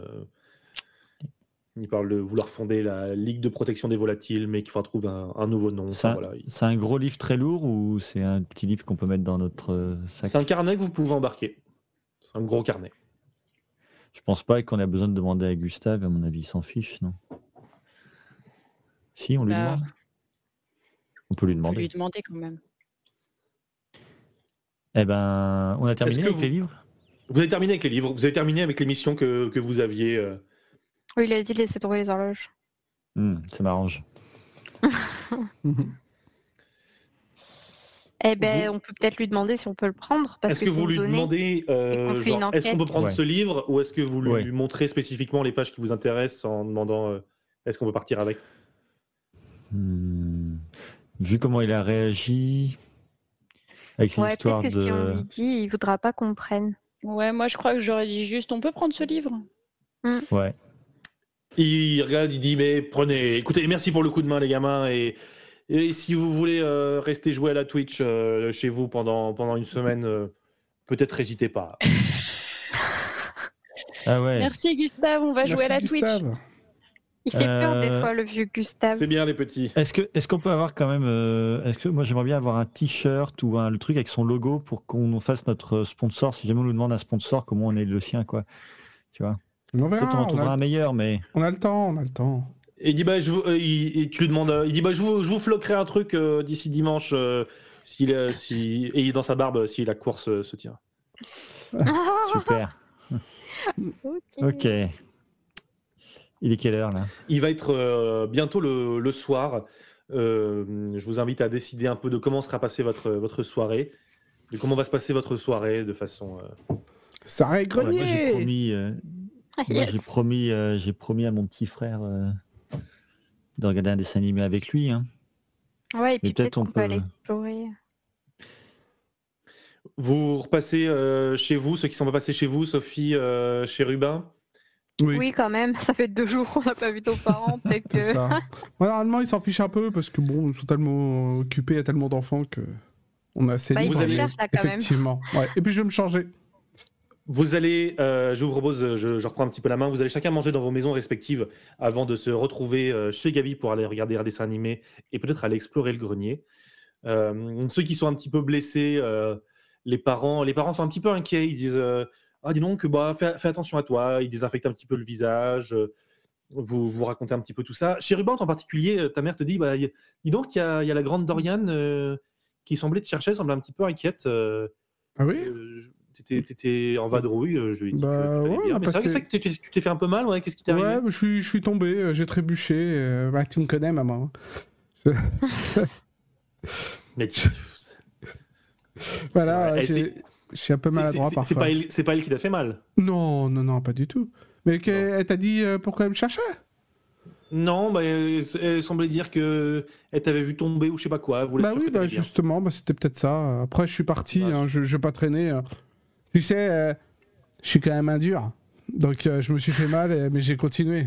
Il parle de vouloir fonder la Ligue de protection des volatiles, mais qu'il faut trouver un, un nouveau nom. Ça- Enfin, voilà. C'est un gros livre très lourd ou c'est un petit livre qu'on peut mettre dans notre sac? C'est un carnet que vous pouvez embarquer. C'est un gros carnet. Je pense pas qu'on a besoin de demander à Gustave. À mon avis, il s'en fiche, non? Si, on lui Bah, demande. On peut lui demander. lui demander quand même. Eh ben, on a terminé avec vous- les livres? Vous avez terminé avec les livres. Vous avez terminé avec l'émission que, que vous aviez. euh, Oui, il a dit laisser tomber les horloges. Hmm, Ça m'arrange. Eh ben, on peut peut-être lui demander si on peut le prendre. Parce Est-ce que, vous lui demandez, euh, est-ce qu'on peut prendre Ouais. ce livre ou est-ce que vous lui Ouais. montrez spécifiquement les pages qui vous intéressent en demandant euh, est-ce qu'on peut partir avec? Hmm. Vu comment il a réagi avec Ouais, peut-être histoires que si on de. lui dit, il voudra pas qu'on prenne. Ouais, moi je crois que j'aurais dit juste on peut prendre ce livre? Ouais. Il regarde, il dit mais prenez, écoutez, merci pour le coup de main les gamins et, et si vous voulez euh, rester jouer à la Twitch euh, chez vous pendant, pendant une semaine, euh, peut-être n'hésitez pas. Ah ouais. Merci Gustave, on va jouer à la Twitch. Il fait peur des fois, le vieux Gustave. C'est bien les petits. Est-ce que est-ce qu'on peut avoir quand même euh, est-ce que moi j'aimerais bien avoir un t-shirt ou un le truc avec son logo pour qu'on fasse notre sponsor? Si jamais on nous demande un sponsor comment on est le sien quoi? Tu vois? On peut-être on verra, en on trouvera a, un meilleur mais on a le temps, on a le temps. Et il dit bah je vous, euh, il- et tu lui demandes, euh, il dit bah je vous, je vous floquerai un truc euh, d'ici dimanche euh, s'il si et il est dans sa barbe si la course euh, se tient. super Ok. ok il est quelle heure là? Il va être euh, bientôt le, le soir. Euh, je vous invite à décider un peu de comment sera passée votre, votre soirée, de comment va se passer votre soirée de façon. euh, Ça Voilà, moi j'ai grenier promis yes. j'ai promis euh, j'ai promis à mon petit frère euh, de regarder un dessin animé avec lui hein. Ouais, et puis Mais peut-être on peut peut- aller explorer. Vous repassez euh, chez vous, ceux qui sont pas passés chez vous, Sophie, euh, chez Rubin? Oui, Oui. quand même, ça fait deux jours qu'on n'a pas vu nos parents. Peut-être c'est que. ça. Ouais, normalement, ils s'en fichent un peu parce que bon, ils sont tellement occupés, il y a tellement d'enfants que on a assez Bah, de ils cherchent là quand même. Effectivement. Ouais. Et puis je vais me changer. Vous allez, euh, je vous propose, euh, je, je reprends un petit peu la main, vous allez chacun manger dans vos maisons respectives avant de se retrouver euh, chez Gabi pour aller regarder un dessin animé et peut-être aller explorer le grenier. Euh, ceux qui sont un petit peu blessés, les parents, les parents sont un petit peu inquiets. Ils disent ah dis donc bah fais, fais attention à toi. Ils désinfectent un petit peu le visage. vous vous racontez un petit peu tout ça. Chez Ruban en particulier, ta mère te dit bah y- dis donc il y a, il y a la grande Dorian euh, qui semblait te chercher, semblait un petit peu inquiète. Ah oui? je- T'étais, t'étais en vadrouille, euh, je lui ai dit Bah, que ouais, bien. Mais c'est vrai passé- que c'est vrai que tu t'es- tu t'es fait un peu mal, ouais. Qu'est-ce qui t'est Ouais, arrivé mais je suis, je suis tombé, euh, j'ai trébuché. euh, bah, tu me connais, maman. Mais tu- Voilà, Ouais, c'est- je suis un peu maladroit c'est- c'est parfois. pas elle, c'est pas elle qui t'a fait mal? Non, non, non, pas du tout. Mais que- elle t'a dit euh, pourquoi elle me cherchait? Non, bah, elle, elle semblait dire que elle t'avait vu tomber ou je sais pas quoi. elle Bah oui, bah justement, bah, c'était peut-être ça. Après, je suis parti, Bah, hein, je, je vais pas traîner. Tu sais, euh, je suis quand même un dur. Donc euh, je me suis fait mal, et- mais j'ai continué.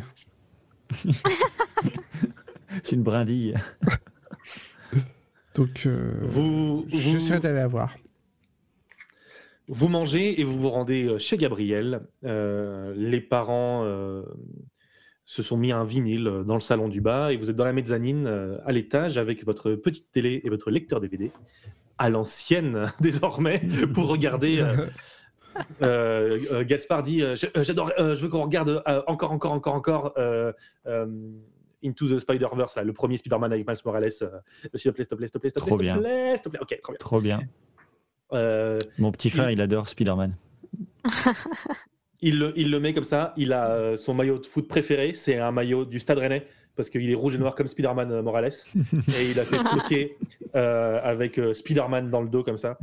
C'est une brindille. Donc euh, Vous, je vous- allé la voir. Vous mangez et vous vous rendez chez Gabriel. Les parents se sont mis un vinyle dans le salon du bas et vous êtes dans la mezzanine euh, à l'étage avec votre petite télé et votre lecteur DVD à l'ancienne désormais pour regarder. euh, euh, euh, Gaspard dit euh, euh, J'adore, je veux qu'on regarde encore, encore, encore, encore Into the Spider-Verse, le premier Spider-Man avec Miles Morales. S'il te plaît, s'il te plaît, s'il te plaît, s'il te plaît, bien. plaît, s'il te plaît. Ok, trop bien. Trop bien. Euh, Mon petit frère, il adore Spider-Man. Il le, il le met comme ça. Il a son maillot de foot préféré. C'est un maillot du Stade Rennais parce qu'il est rouge et noir comme Spider-Man euh, Morales. et il a fait floquer euh, avec euh, Spider-Man dans le dos comme ça.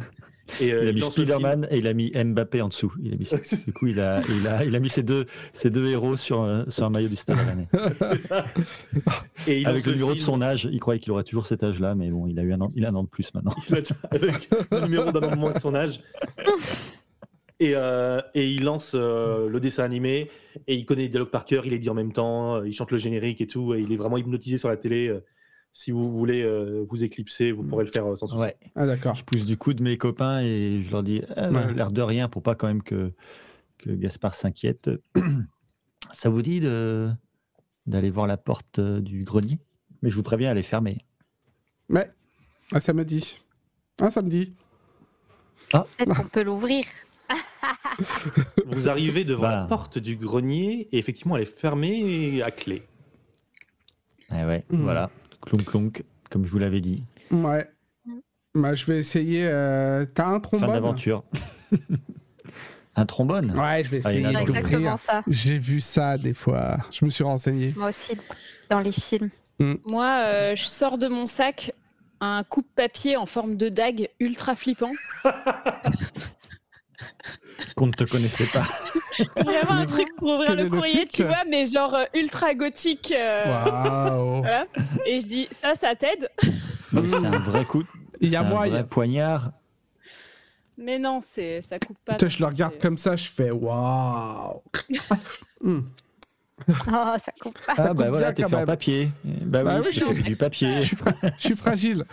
Et, euh, Il a mis. Spider-Man et il a mis Mbappé en dessous. Il a mis, du coup, il a, il a, il a mis ses deux, héros sur, sur un maillot du Stade ça. Et il Avec le numéro de son âge, il croyait qu'il aurait toujours cet âge-là, mais bon, il a eu un an, il a un an de plus maintenant. Il a avec le numéro d'un an de moins que son âge. Et, et il lance le dessin animé et il connaît les dialogues par cœur, il les dit en même temps, euh, il chante le générique et tout, et il est vraiment hypnotisé sur la télé. euh, Si vous voulez euh, vous éclipser, vous pourrez le faire euh, sans souci. Ouais. Ah d'accord. Je pousse du coup de mes copains et je leur dis ah, Ouais. l'air de rien pour pas quand même que, que Gaspard s'inquiète. Ça vous dit de d'aller voir la porte du grenier? Mais je vous préviens, elle est fermée. Mais un samedi. Un samedi. Peut-être qu'on peut l'ouvrir. Vous arrivez devant la Bah. porte du grenier et effectivement elle est fermée à clé. Eh ouais, Hmm. voilà. Clonk clonk, comme je vous l'avais dit. Ouais. Bah je vais essayer. euh, T'as un Fin trombone d'aventure. un trombone Ouais, je vais Ah, essayer en a C'est dans le d'ouvrir. exactement ça. J'ai vu ça des fois. Je me suis renseigné. Moi aussi, dans les films. Moi, euh, je sors de mon sac un coupe-papier en forme de dague ultra flippant. qu'on ne te connaissait pas. Vraiment un truc pour ouvrir le le courrier, tu vois, mais genre euh, ultra gothique. euh, voilà. Et je dis, ça, ça t'aide C'est un vrai coup. Il y a c'est un vrai poignard. Mais non, c'est ça coupe pas. Putain, je le regarde comme ça, je fais waouh. Hmm. Oh, ça coupe pas. Ah coupe bah voilà, t'es fait en papier. Bah, Bah oui, oui, je du papier. Je suis, fra- je suis fragile.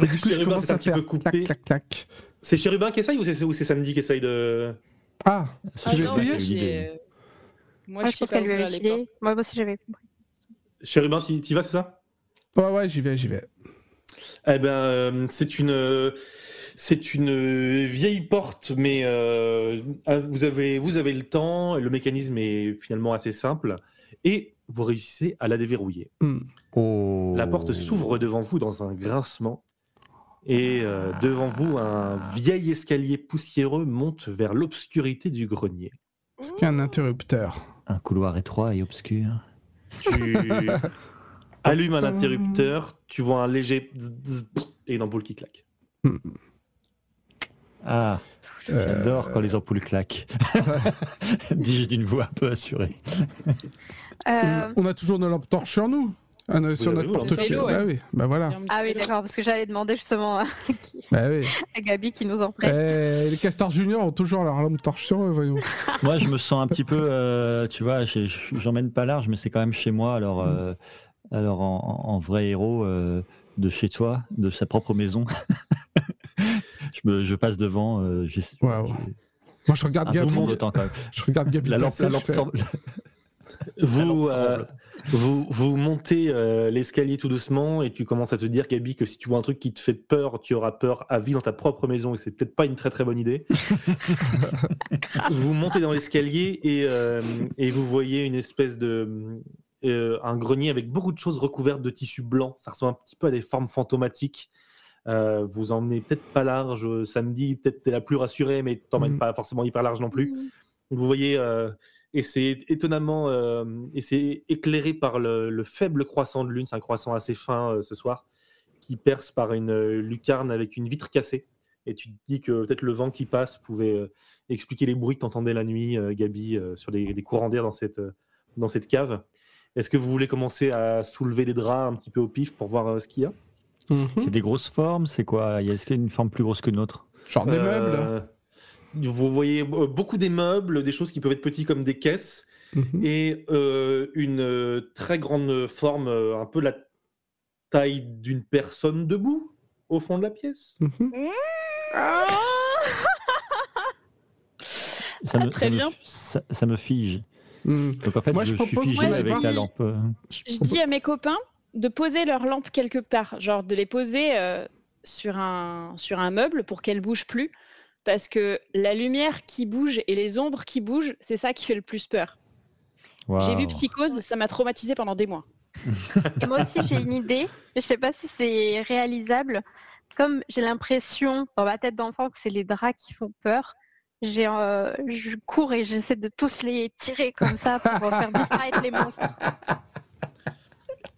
Et du coup, je Rubin, commence à petit faire peu coupé. clac, clac, clac. C'est Chérubin qui essaye ou c'est ou c'est Samedi qui essaye de. Ah, C'est Tu veux essayer Moi, Moi, je pense pas qu'elle lui a filé. Moi aussi, j'avais compris. Chérubin, tu y vas, c'est ça? Ouais, ouais, j'y vais, j'y vais. Eh ben, euh, c'est une, euh, c'est une euh, vieille porte, mais euh, ah, vous avez, vous avez le temps. Le mécanisme est finalement assez simple et vous réussissez à la déverrouiller. Hmm. Oh. La porte s'ouvre devant vous dans un grincement et euh, devant vous un vieil escalier poussiéreux monte vers l'obscurité du grenier. C'est qu'un interrupteur? Un couloir étroit et obscur. Tu allumes un interrupteur, tu vois un léger et une ampoule qui claque. Ah, Euh, j'adore quand les ampoules claquent. Dis-je d'une voix un peu assurée. Euh, On a toujours nos lampes torches sur nous. Ah, non, sur notre porte-clés. vélo, ouais. Bah oui, bah voilà. Ah oui, d'accord, parce que j'allais demander justement à, qui- Bah oui. à Gabi qui nous en prête. Eh, les castors juniors ont toujours leur lampe torche sur eux, voyons. Moi, je me sens un petit peu, euh, tu vois, j'emmène pas large, mais c'est quand même chez moi. Alors, euh, alors en, en vrai héros euh, de chez toi, de sa propre maison, je, me, je passe devant. euh, j'ai Moi, je regarde Gabi. même. Je regarde Gabi La lampe, passer, la lampe fais-. Vous, La lampe euh, tremble. Vous, vous montez euh, l'escalier tout doucement et tu commences à te dire, Gabi, que si tu vois un truc qui te fait peur, tu auras peur à vie dans ta propre maison et c'est peut-être pas une très très bonne idée. vous montez dans l'escalier et, euh, et vous voyez une espèce de. euh, un grenier avec beaucoup de choses recouvertes de tissu blanc. Ça ressemble un petit peu à des formes fantomatiques. Euh, vous emmenez peut-être pas large samedi, peut-être t'es la plus rassurée, mais t'emmènes Mhm. pas forcément hyper large non plus. Mm. Vous voyez, euh, et c'est étonnamment, euh, et c'est éclairé par le, le faible croissant de lune, c'est un croissant assez fin euh, ce soir, qui perce par une euh, lucarne avec une vitre cassée. Et tu te dis que peut-être le vent qui passe pouvait euh, expliquer les bruits que tu entendais la nuit, euh, Gabi, euh, sur des, des courants d'air dans cette euh, dans cette cave. Est-ce que vous voulez commencer à soulever des draps un petit peu au pif pour voir euh, ce qu'il y a? Mhm. C'est des grosses formes, c'est quoi? Il y a- Est-ce qu'il y a une forme plus grosse que l'autre Genre des meubles? Vous voyez euh, beaucoup des meubles, des choses qui peuvent être petits comme des caisses, Mhm. et euh, une euh, très grande forme, un peu la taille d'une personne debout au fond de la pièce. Mhm. Ah ça Ah, me, très ça me bien. f- ça, ça me fige. Mhm. Donc en fait, Moi, je je, suis propose figé qu'on avec aille la voir- lampe. Je dis à mes copains de poser leurs lampes quelque part, genre de les poser euh, sur, un, sur un meuble pour qu'elles bougent plus. Parce que la lumière qui bouge et les ombres qui bougent, c'est ça qui fait le plus peur. J'ai vu. Psychose, ça m'a traumatisé pendant des mois. Et moi aussi, j'ai une idée. Je sais pas si c'est réalisable. Comme j'ai l'impression dans ma tête d'enfant que c'est les draps qui font peur, j'ai, euh, je cours et j'essaie de tous les tirer comme ça pour faire disparaître les monstres.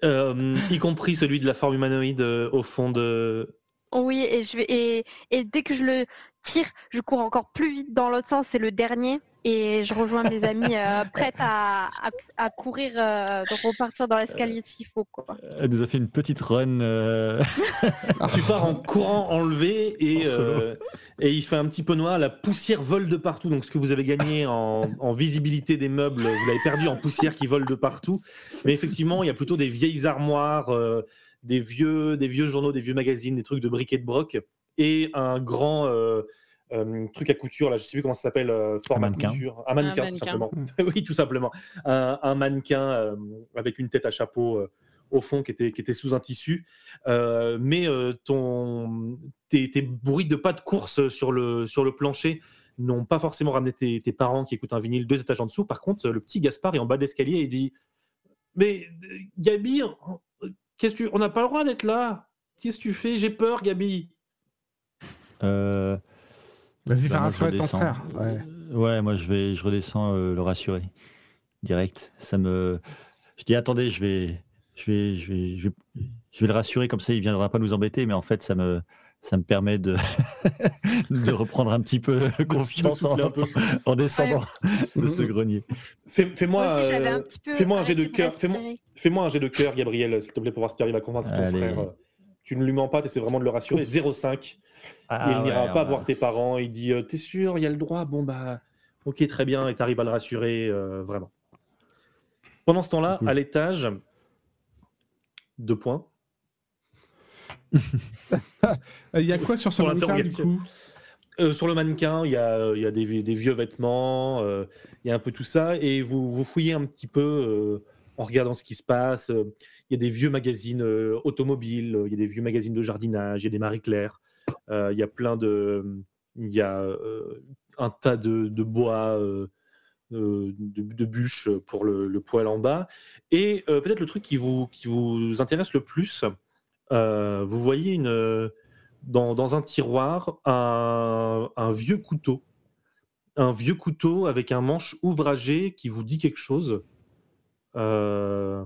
Euh, y compris celui de la forme humanoïde euh, au fond de. Oui, et, je vais, et, et dès que je le tire, je cours encore plus vite dans l'autre sens. C'est le dernier. Et je rejoins mes amis euh, prêtes à, à, à courir, euh, de repartir dans l'escalier s'il faut. Quoi. Elle nous a fait une petite run. euh, Tu pars en courant enlevé et, En solo. euh, et il fait un petit peu noir. La poussière vole de partout. Donc ce que vous avez gagné en, en visibilité des meubles, vous l'avez perdu en poussière qui vole de partout. Mais effectivement, il y a plutôt des vieilles armoires, euh, des, vieux, des vieux journaux, des vieux magazines, des trucs de briquet de broc et un grand euh, euh, truc à couture. Là, je sais plus comment ça s'appelle. euh, format mannequin. couture. Un mannequin, Un tout mannequin. simplement. oui, tout simplement. Un, un mannequin euh, avec une tête à chapeau. euh, au fond, qui était, qui était sous un tissu, Euh, mais euh, ton, tes, tes bruits de pas de course sur le, sur le plancher n'ont pas forcément ramené tes, tes parents qui écoutent un vinyle deux étages en dessous. Par contre, le petit Gaspard est en bas de l'escalier et il dit Mais Gabi, qu'est-ce que tu... on n'a pas le droit d'être là. Qu'est-ce que tu fais? J'ai peur, Gabi. Euh, Vas-y, bah, fais rassurer ton frère. Ouais. Euh, ouais, moi je vais, je redescends euh, le rassurer direct. Ça me, je dis attendez, je vais, je vais, je vais, je vais, je vais le rassurer comme ça, il viendra pas nous embêter. Mais en fait, ça me, ça me permet de, de reprendre un petit peu confiance en, souffler un peu. en descendant de ce grenier. Fais, fais-moi, j'avais euh, un jet de cœur, fais-moi- fais-moi un jet de cœur, Gabriel, s'il te plaît, pour voir si tu arrives à convaincre ton Allez. frère. Tu ne lui mens pas, tu essaies vraiment de le rassurer. 0,5. Ah il n'ira ouais, pas ouais. voir tes parents. Il dit euh, T'es sûr, il y a le droit? Bon, bah, ok, très bien. Et tu arrives à le rassurer, euh, vraiment. Pendant ce temps-là, Écoute. à l'étage, deux points. Il y a quoi sur ce mannequin du coup? Euh, sur le mannequin, il y a, il y a des, vie- des vieux vêtements, euh, il y a un peu tout ça. Et vous, vous fouillez un petit peu euh, en regardant ce qui se passe. Il y a des vieux magazines euh, automobiles, il y a des vieux magazines de jardinage, il y a des Marie-Claire. Euh, il y a plein de. Il y a euh, un tas de, de bois, euh, euh, de, de bûches pour le, le poêle en bas. Et euh, peut-être le truc qui vous, qui vous intéresse le plus, euh, vous voyez une, dans, dans un tiroir un, un vieux couteau. Un vieux couteau avec un manche ouvragé qui vous dit quelque chose. Euh,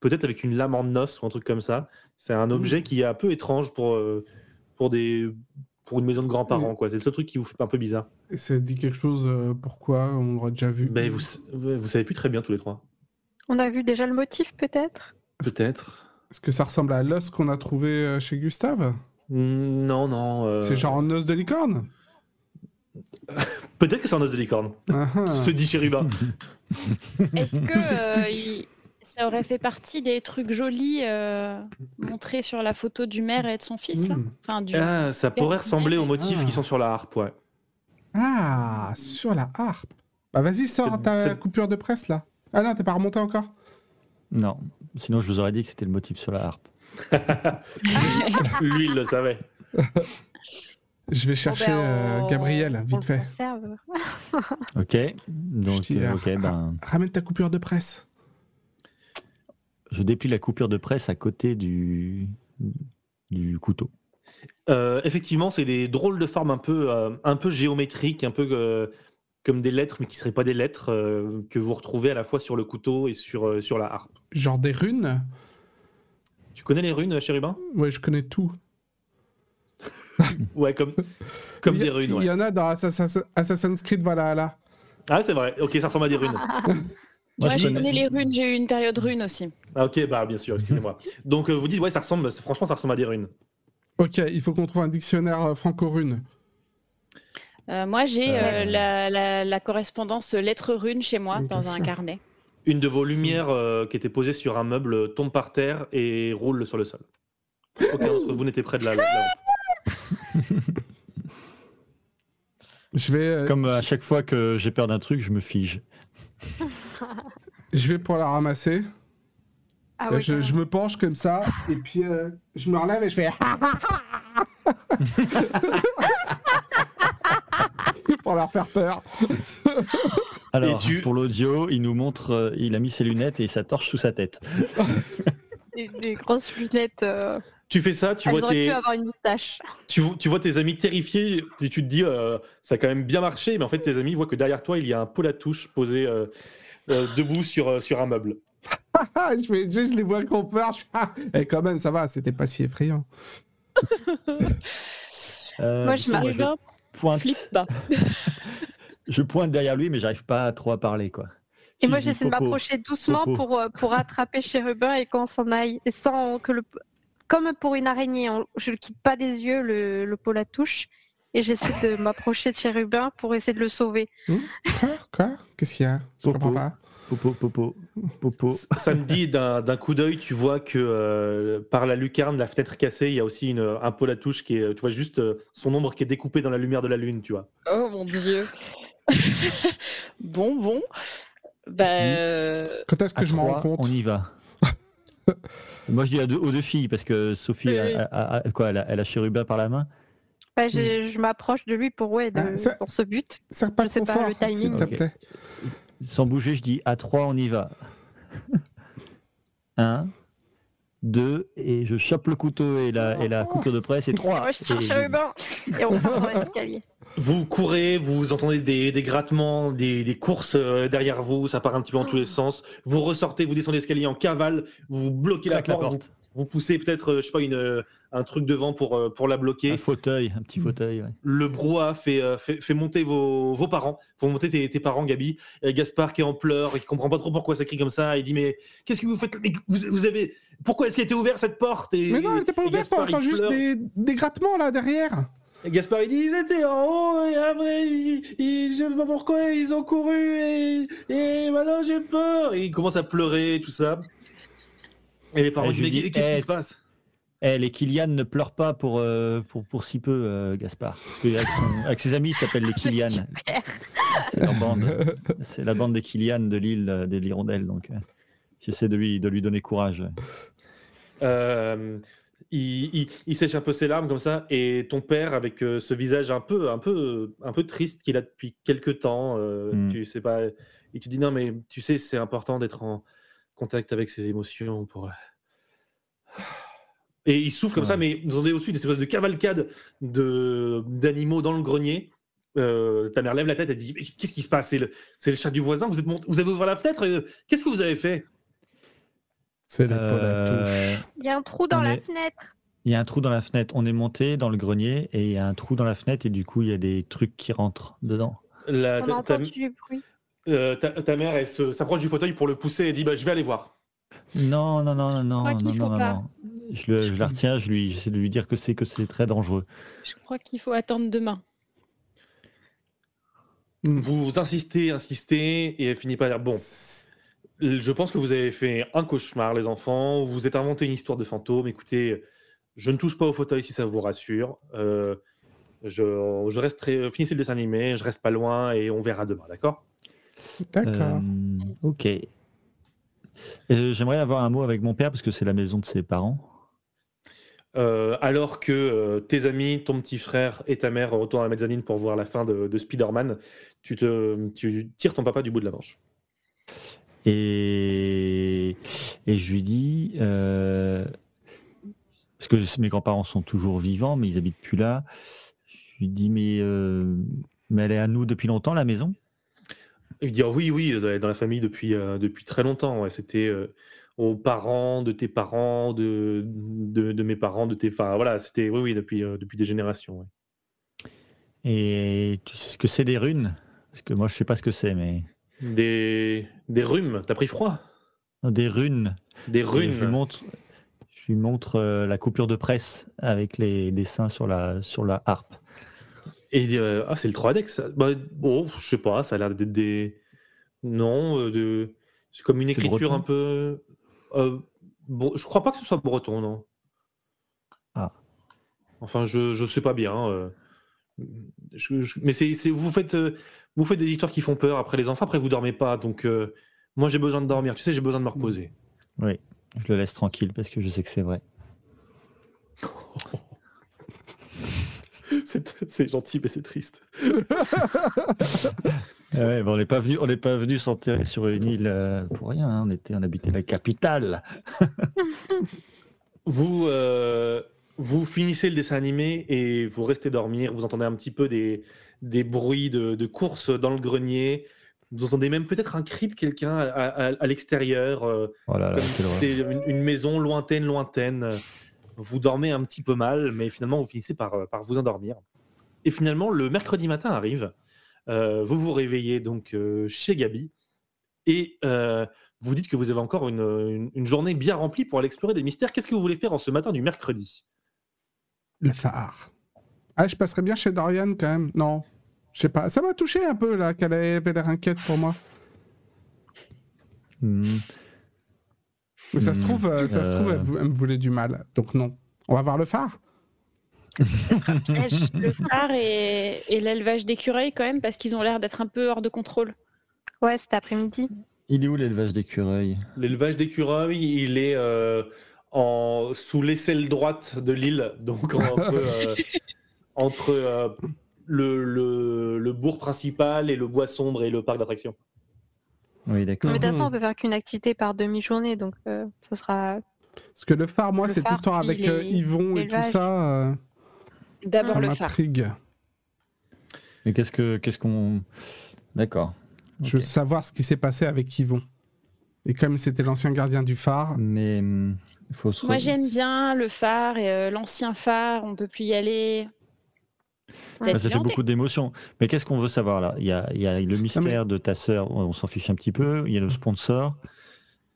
peut-être avec une lame en os ou un truc comme ça. C'est un objet qui est un peu étrange pour, euh, pour, des, pour une maison de grands-parents. quoi. C'est le seul truc qui vous fait un peu bizarre. Et ça dit quelque chose, euh, pourquoi On l'aurait déjà vu? Ben, vous, vous savez plus très bien tous les trois. On a vu déjà le motif, peut-être? Peut-être. Est-ce que ça ressemble à l'os qu'on a trouvé euh, chez Gustave? Mm, Non, non. euh, C'est genre un os de licorne? Peut-être que c'est un os de licorne. Ah, ah. Se dit Chérubin. Est-ce Tout que euh, s'explique. il- ça aurait fait partie des trucs jolis euh, montrés sur la photo du maire et de son fils là Mm. Enfin, du... Ah, ça pourrait ressembler aux motifs Ah. qui sont sur la harpe, ouais. Ah, sur la harpe. Bah vas-y, sors ta coupure de presse là. Ah non, t'es pas remonté encore? Non, sinon je vous aurais dit que c'était le motif sur la harpe. Lui, il le savait. Je vais chercher ben, euh, Gabriel, vite fait. Ok, donc euh, ok, ra- ben, Ramène ta coupure de presse. Je déplie la coupure de presse à côté du, du couteau. Euh, effectivement, c'est des drôles de formes un peu, euh, un peu géométriques, un peu euh, comme des lettres, mais qui ne seraient pas des lettres, euh, que vous retrouvez à la fois sur le couteau et sur, euh, sur la harpe. Genre des runes? Tu connais les runes, Chérubin? Ouais, je connais tout. Ouais, comme, comme des runes. Il ouais. y en a dans Assassin's Assassin's Creed Valhalla. Ah, c'est vrai. Ok, ça ressemble à des runes. Moi, je je connais- connais les runes, j'ai eu une période rune aussi. Ah, ok, bah bien sûr, excusez-moi. Donc euh, vous dites, ouais, ça ressemble, franchement, ça ressemble à des runes. Ok, il faut qu'on trouve un dictionnaire euh, franco-rune. Euh, moi, j'ai Euh. euh, la, la- la correspondance lettre rune chez moi dans un carnet. Une de vos lumières euh, qui était posée sur un meuble tombe par terre et roule sur le sol. Aucun d'entre vous n'était près de la, la- la- Je vais, euh, Comme à chaque fois que j'ai peur d'un truc, je me fige. Je vais pour la ramasser. Ah Euh, oui, je, je me penche comme ça, et puis euh, je me relève et je fais. pour leur faire peur. Alors, tu- pour l'audio, il nous montre, euh, il a mis ses lunettes et sa torche sous sa tête. des, des grosses lunettes. euh, Tu fais ça, tu elles vois, pu tes, avoir une moustache. tu, vo- tu vois tes amis terrifiés et tu te dis, euh, ça a quand même bien marché, mais en fait tes amis voient que derrière toi, il y a un pot à touche posé euh, euh, debout sur, euh, sur un meuble. Ah, je, fais- je, je les vois qu'on peur. je ah. Et quand même, ça va, c'était pas si effrayant. Euh, Moi, je ben, pointe, pas. je pointe derrière lui, mais j'arrive pas trop à parler, quoi. Et Si moi, j'essaie de m'approcher doucement popo. pour, pour attraper Chérubin et qu'on s'en aille. Et sans que le. Comme pour une araignée, on- je ne quitte pas des yeux le, le pot la touche. Et j'essaie de m'approcher de Chérubin pour essayer de le sauver. Quoi Quoi Qu'est-ce qu'il y a? Je Popo. comprends pas. Popo, popo, popo. Samedi, d'un d'un coup d'œil, tu vois que euh, par la lucarne, la fenêtre cassée, il y a aussi une, un pot à touche qui est, tu vois juste euh, son ombre qui est découpée dans la lumière de la lune, tu vois. Oh mon dieu. bon, bon. Bah, Quand est-ce que À je m'en rends compte? On y va. Moi, je dis à deux- aux deux filles, parce que Sophie, Oui, a- a- a- quoi, elle a, elle a Chérubin par la main? Bah, j'ai- Je m'approche de lui pour ouais, de- Ah, ça- dans ce but. Pas Je sais pas, le fort, timing. te plaît. Sans bouger, je dis à trois, on y va. Un, deux, et je chope le couteau et la, et la coupure de presse, et Et trois. moi, je tire Et- Chérubin et on part dans l'escalier. Vous courez, vous entendez des, des grattements, des, des courses euh, derrière vous, ça part un petit peu dans tous les sens. Vous ressortez, vous descendez l'escalier en cavale, vous bloquez la porte, vous, vous poussez peut-être, euh, je sais pas, une, euh, un truc devant pour, euh, pour la bloquer. Un fauteuil, un petit fauteuil. ouais. Le brouhaha fait, euh, fait, fait monter vos, vos parents, faut monter tes, tes parents, Gabi. Et Gaspard qui est en pleurs et qui comprend pas trop pourquoi ça crie comme ça. Il dit mais qu'est-ce que vous faites? Vous, vous avez pourquoi est-ce qu'elle était ouverte cette porte? Et, Mais non, elle était pas ouverte, Gaspard, on entend juste des, des grattements là derrière. Et Gaspard il dit ils étaient en haut et après ils, ils- je sais pas pourquoi ils ont couru et, et maintenant j'ai peur. Et il commence à pleurer tout ça. Et les parents disent mais qu'est-ce Eh, qui se passe? Eh, les Kylian ne pleurent pas pour, euh, pour, pour si peu, euh, Gaspard. Parce qu'avec avec ses amis, ils s'appellent les Kylian. C'est leur bande. C'est la bande des Kylian de l'île euh, des Hirondelles. Donc, euh, j'essaie de lui, de lui donner courage. Euh, il, il- il sèche un peu ses larmes comme ça, et ton père, avec euh, ce visage un peu, un peu, un peu triste qu'il a depuis quelques temps, euh, Mm. tu sais pas, il te dit non mais tu sais c'est important d'être en contact avec ses émotions pour. Et il souffle comme ça, mais vous entendez au-dessus des espèces de cavalcade de d'animaux dans le grenier. Euh, ta mère lève la tête et dit qu'est-ce qui se passe? C'est le, c'est le chat du voisin. Vous êtes mont- vous avez ouvert la fenêtre. euh, Qu'est-ce que vous avez fait? C'est à Euh, touche. Il y a un trou dans On la est- fenêtre. Il y a un trou dans la fenêtre. On est monté dans le grenier et il y a un trou dans la fenêtre et du coup, il y a des trucs qui rentrent dedans. La- On ta- entendu du bruit. Euh, ta, ta mère, elle se- s'approche du fauteuil pour le pousser et dit bah, Je vais aller voir. Non, non, non, non, non, non, non, non. Je, le- je la retiens, je lui, j'essaie de lui dire que c'est que c'est très dangereux. je crois qu'il faut attendre demain. Vous insistez, insistez, et elle finit par dire Bon, je pense que vous avez fait un cauchemar, les enfants, vous vous êtes inventé une histoire de fantôme. Écoutez, je ne touche pas au fauteuil si ça vous rassure. Euh, je, je resterai, finissez le dessin animé, je reste pas loin et on verra demain, d'accord? D'accord. Euh, ok. J'aimerais avoir un mot avec mon père parce que c'est la maison de ses parents. Euh, alors que euh, tes amis, ton petit frère et ta mère retournent à la mezzanine pour voir la fin de, de Spider-Man, tu, te, tu tires ton papa du bout de la manche. Et, et je lui dis, euh, parce que mes grands-parents sont toujours vivants, mais ils habitent plus là. Je lui dis, mais, mais elle est à nous depuis longtemps, la maison? Il dit oui, oui, dans la famille depuis, euh, depuis très longtemps. ouais. C'était euh, aux parents de tes parents, de, de, de mes parents, de tes. Enfin voilà, c'était oui, oui, depuis, euh, depuis des générations. ouais. Et tu sais ce que c'est des runes? Parce que moi, je sais pas ce que c'est, mais Des, des rhumes. T'as pris froid? Des runes. Des Et runes. Je lui montre, je lui montre euh, la coupure de presse avec les dessins sur la, sur la harpe. Et euh, ah, c'est le 3 dex. Bah, bon, je sais pas, ça a l'air d'être des. Non, euh, de... c'est comme une écriture un peu. euh, bre- Je crois pas que ce soit breton, non. Ah. Enfin, je, je sais pas bien. euh, je- je- Mais c'est, vous, faites, euh, vous faites des histoires qui font peur après les enfants, après vous dormez pas. Donc, moi, j'ai besoin de dormir. Tu sais, j'ai besoin de me reposer. Oui, je le laisse tranquille parce que je sais que c'est vrai. c'est, c'est gentil, mais c'est triste. Ah ouais, bon, on n'est pas venu, on n'est pas venu s'enterrer sur une île euh, pour rien. hein. On était, on habitait la capitale. Vous, euh, vous finissez le dessin animé et vous restez dormir. Vous entendez un petit peu des, des bruits de, de course dans le grenier. Vous entendez même peut-être un cri de quelqu'un à, à- à l'extérieur, euh, Oh là là, comme si quelle horreur. c'était une, une maison lointaine, lointaine. Vous dormez un petit peu mal, mais finalement, vous finissez par, euh, par vous endormir. Et finalement, le mercredi matin arrive. Euh, vous vous réveillez donc euh, chez Gabi et euh, vous dites que vous avez encore une, une- une journée bien remplie pour aller explorer des mystères. Qu'est-ce que vous voulez faire en ce matin du mercredi? Le phare. Ah, je passerais bien chez Dorian quand même. Non, je sais pas. Ça m'a touché un peu là, qu'elle avait l'air inquiète pour moi. Hmm. Mais ça se Hmm, trouve, euh, ça se trouve, euh. elle, me voulait du mal. Donc non. On va voir le phare. Le phare et, et l'élevage d'écureuils quand même, parce qu'ils ont l'air d'être un peu hors de contrôle. Ouais, cet après-midi. Il est où l'élevage d'écureuils? L'élevage d'écureuils, il est euh, en, sous l'aisselle droite de l'île, donc entre, euh, entre euh, le, le- le bourg principal et le bois sombre et le parc d'attractions. Oui, Mais d'accord. de toute façon, Mhm. on peut faire qu'une activité par demi-journée, donc euh, ce sera. Parce que le phare, moi, Le cette phare, histoire avec euh, les- Yvon et tout ça, euh, D'abord ça le phare. m'intrigue. Mais qu'est-ce que, qu'est-ce qu'on, d'accord. Je veux savoir ce qui s'est passé avec Yvon. Et comme c'était l'ancien gardien du phare, Mais hum, il faut se. Moi j'aime bien le phare et euh, l'ancien phare, on peut plus y aller. Ah, ça fait beaucoup d'émotions. Mais qu'est-ce qu'on veut savoir là? Il y, a, il y a le mystère de ta sœur, on s'en fiche un petit peu. Il y a le sponsor.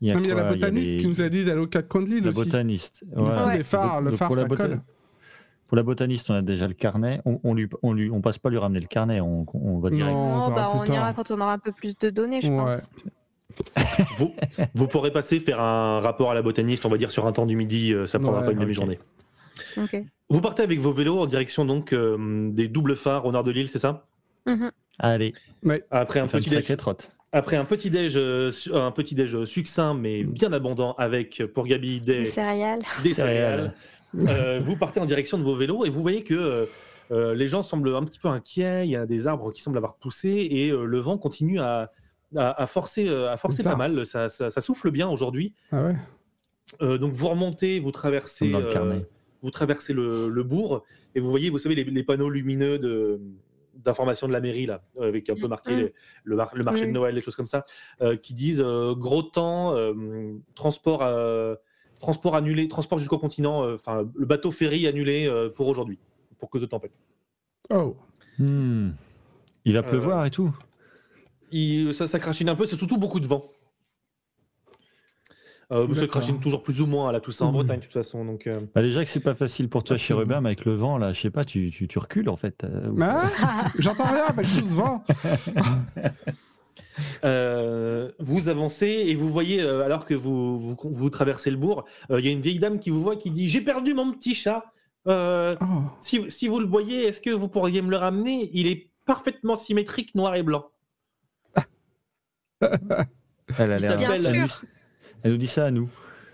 Il y a, Non, il y a la botaniste des- qui nous a dit d'aller au 4 coins de l'île La aussi. botaniste. Voilà. les phares, le phare, pour la ça bota- colle. Pour la botaniste, on a déjà le carnet. On, on lui, on lui, on passe pas lui ramener le carnet. On, on va direct. Non, on Non, verra bah, on tard. ira quand on aura un peu plus de données, je Ouais. pense. Vous, vous pourrez passer faire un rapport à la botaniste, on va dire sur un temps du midi, euh, ça prendra Ouais, pas une demi-journée. Vous partez avec vos vélos en direction donc euh, des doubles phares au nord de l'île, c'est ça? Mhm. Allez, Après un petit déj, après un petit déj, euh, un petit déj succinct mais bien abondant avec pour Gabi Des des, céréales. des Céréales. céréales. Euh, vous partez en direction de vos vélos et vous voyez que euh, euh, les gens semblent un petit peu inquiets. Il y a des arbres qui semblent avoir poussé et euh, le vent continue à, à, à forcer, euh, à forcer Les pas mal. Ça, ça- ça souffle bien aujourd'hui. Ah ouais Euh, donc vous remontez, vous traversez, dans le euh, carnet. Vous traversez le, le bourg et vous voyez, vous savez, les, les panneaux lumineux de d'information de la mairie là, avec un peu marqué Mm. les- le, mar- le marché de. Noël, des choses comme ça, euh, qui disent euh, gros temps, euh, transport, euh, transport annulé, transport jusqu'au continent, euh, enfin le bateau ferry annulé euh, pour aujourd'hui, pour cause de tempête. Oh Hmm. Il va Euh, pleuvoir et tout. Il- ça, ça crachine un peu, c'est surtout beaucoup de vent. Euh, ça D'accord. crachine toujours plus ou moins à la Toussaint en. Bretagne de toute façon. Donc, euh, Bah déjà que c'est pas facile pour toi, chérubin, mais avec le vent là, je sais pas, tu, tu, tu recules en fait. euh, Ah J'entends rien avec tout ce vent Euh, vous avancez et vous voyez, euh, alors que vous, vous, vous traversez le bourg, euh, il y a une vieille dame qui vous voit qui dit J'ai perdu mon petit chat. Euh, Oh si, si vous le voyez, est-ce que vous pourriez me le ramener? Il est parfaitement symétrique, noir et blanc. Elle a Il l'air. s'appelle- Elle, nous- dit ça à nous.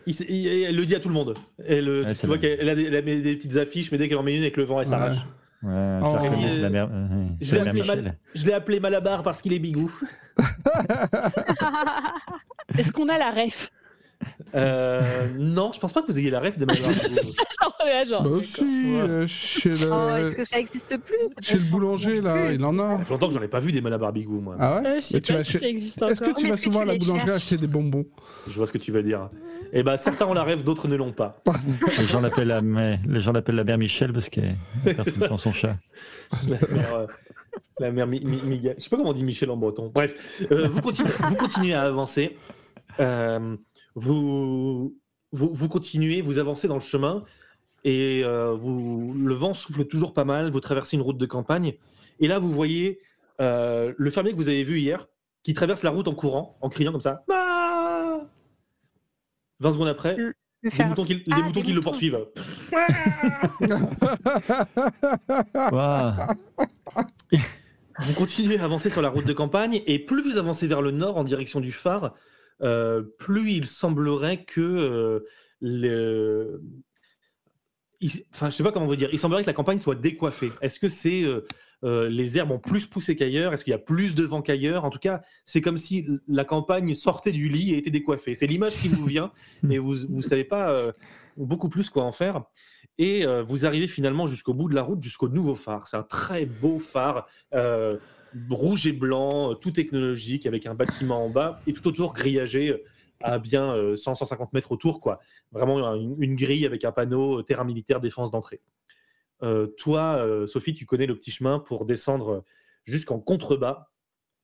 Il s- il- elle le dit à tout le monde. Elle, euh, Ouais, tu vois qu'elle elle a des, elle a des- des petites affiches, mais dès qu'elle en met une avec le vent, elle s'arrache. Ouais, je Oh. la reconnais, Et, c'est la mère, je c'est la l'ai mère assez mal- Michel. Je l'ai appelé Malabar parce qu'il est bigou. Est-ce qu'on a la ref? Euh, non, je pense pas que vous ayez la ref de genre, Bah si, Ouais. euh, chez Oh, le, est-ce que ça existe plus chez le boulanger, là, plus. il en a. Ça fait longtemps que j'en ai pas vu des Malabar Bigou, moi. Ah ouais Euh, si chez- Est-ce que tu Mais vas souvent à la boulangerie acheter des bonbons Je vois ce que tu veux dire. Eh ben, certains ont la rêve, d'autres ne l'ont pas. Les gens l'appellent la, mais les gens l'appellent la mère Michel parce qu'elle temps son chat. La mère, euh, La mère Mi- Mi- Miguel. Je sais pas comment on dit Michel en breton. Bref, euh, vous, continuez, vous continuez à avancer. Euh, vous, vous, vous continuez, vous avancez dans le chemin et euh, vous, le vent souffle toujours pas mal. Vous traversez une route de campagne et là vous voyez euh, le fermier que vous avez vu hier qui traverse la route en courant, en criant comme ça. Ah 20 secondes après, Le des fer- moutons qui, des Ah, moutons qui le poursuivent. Vous continuez à avancer sur la route de campagne et plus vous avancez vers le nord en direction du phare, euh, plus il semblerait que euh, le... il- Enfin, je sais pas comment vous dire. Il semblerait que la campagne soit décoiffée. Est-ce que c'est euh, euh, les herbes ont plus poussé qu'ailleurs? Est-ce qu'il y a plus de vent qu'ailleurs? En tout cas, c'est comme si la campagne sortait du lit et était décoiffée. C'est l'image qui vous vient, mais vous vous savez pas euh, beaucoup plus quoi en faire. Et euh, vous arrivez finalement jusqu'au bout de la route, jusqu'au nouveau phare. C'est un très beau phare, euh, rouge et blanc, euh, tout technologique, avec un bâtiment en bas et tout autour grillagé euh, à bien 100-150 mètres autour. Quoi. Vraiment une, grille avec un panneau euh, terrain militaire défense d'entrée. Euh, toi, euh, Sophie, tu connais le petit chemin pour descendre jusqu'en contrebas,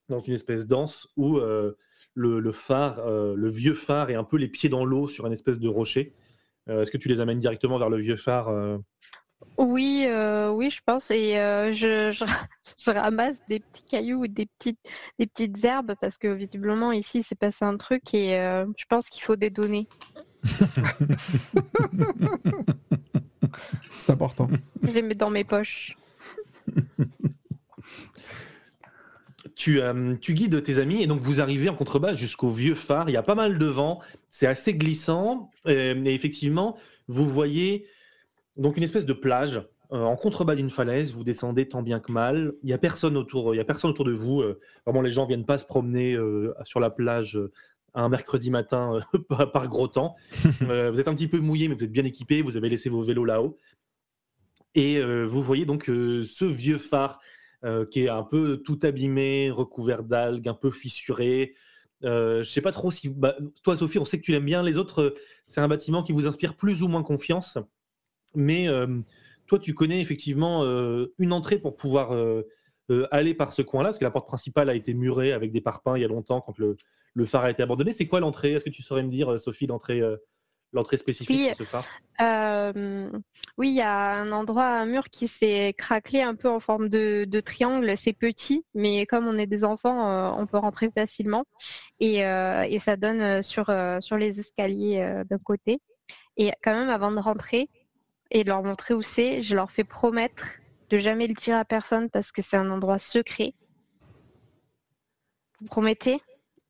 dans une espèce d'anse où euh, le, phare, euh, le vieux phare est un peu les pieds dans l'eau sur une espèce de rocher. Euh, Est-ce que tu les amènes directement vers le vieux phare euh? Oui, euh, oui, je pense. Et euh, je, je, je ramasse des petits cailloux ou des petites, des petites herbes parce que visiblement ici, c'est passé un truc et euh, je pense qu'il faut des données. C'est important. Je les mets dans mes poches. tu, euh, tu guides tes amis et donc vous arrivez en contrebas jusqu'au vieux phare. Il y a pas mal de vent, c'est assez glissant et effectivement vous voyez donc une espèce de plage euh, en contrebas d'une falaise. Vous descendez tant bien que mal. Il y a personne autour, il y a personne autour de vous. euh, vraiment les gens viennent pas se promener euh, sur la plage. un mercredi matin par, gros temps. Vous êtes un petit peu mouillé, mais vous êtes bien équipé. Vous avez laissé vos vélos là-haut. Et vous voyez donc ce vieux phare qui est un peu tout abîmé, recouvert d'algues, un peu fissuré. Je sais pas trop si. bah, toi, Sophie, on sait que tu l'aimes bien. Les autres, c'est un bâtiment qui vous inspire plus ou moins confiance. Mais euh, toi, tu connais effectivement euh, une entrée pour pouvoir euh, aller par ce coin-là, parce que la porte principale a été murée avec des parpaings il y a longtemps quand le, le phare a été abandonné. C'est quoi l'entrée? Est-ce que tu saurais me dire, Sophie, l'entrée l'entrée spécifique Oui. pour ce phare? Euh, oui, il y a un endroit, un mur qui s'est craquelé un peu en forme de, de triangle. C'est petit, mais comme on est des enfants, euh, on peut rentrer facilement. Et, euh, et ça donne sur, sur les escaliers d'un côté. Et quand même, avant de rentrer et de leur montrer où c'est, je leur fais promettre de jamais le dire à personne parce que c'est un endroit secret. Vous promettez?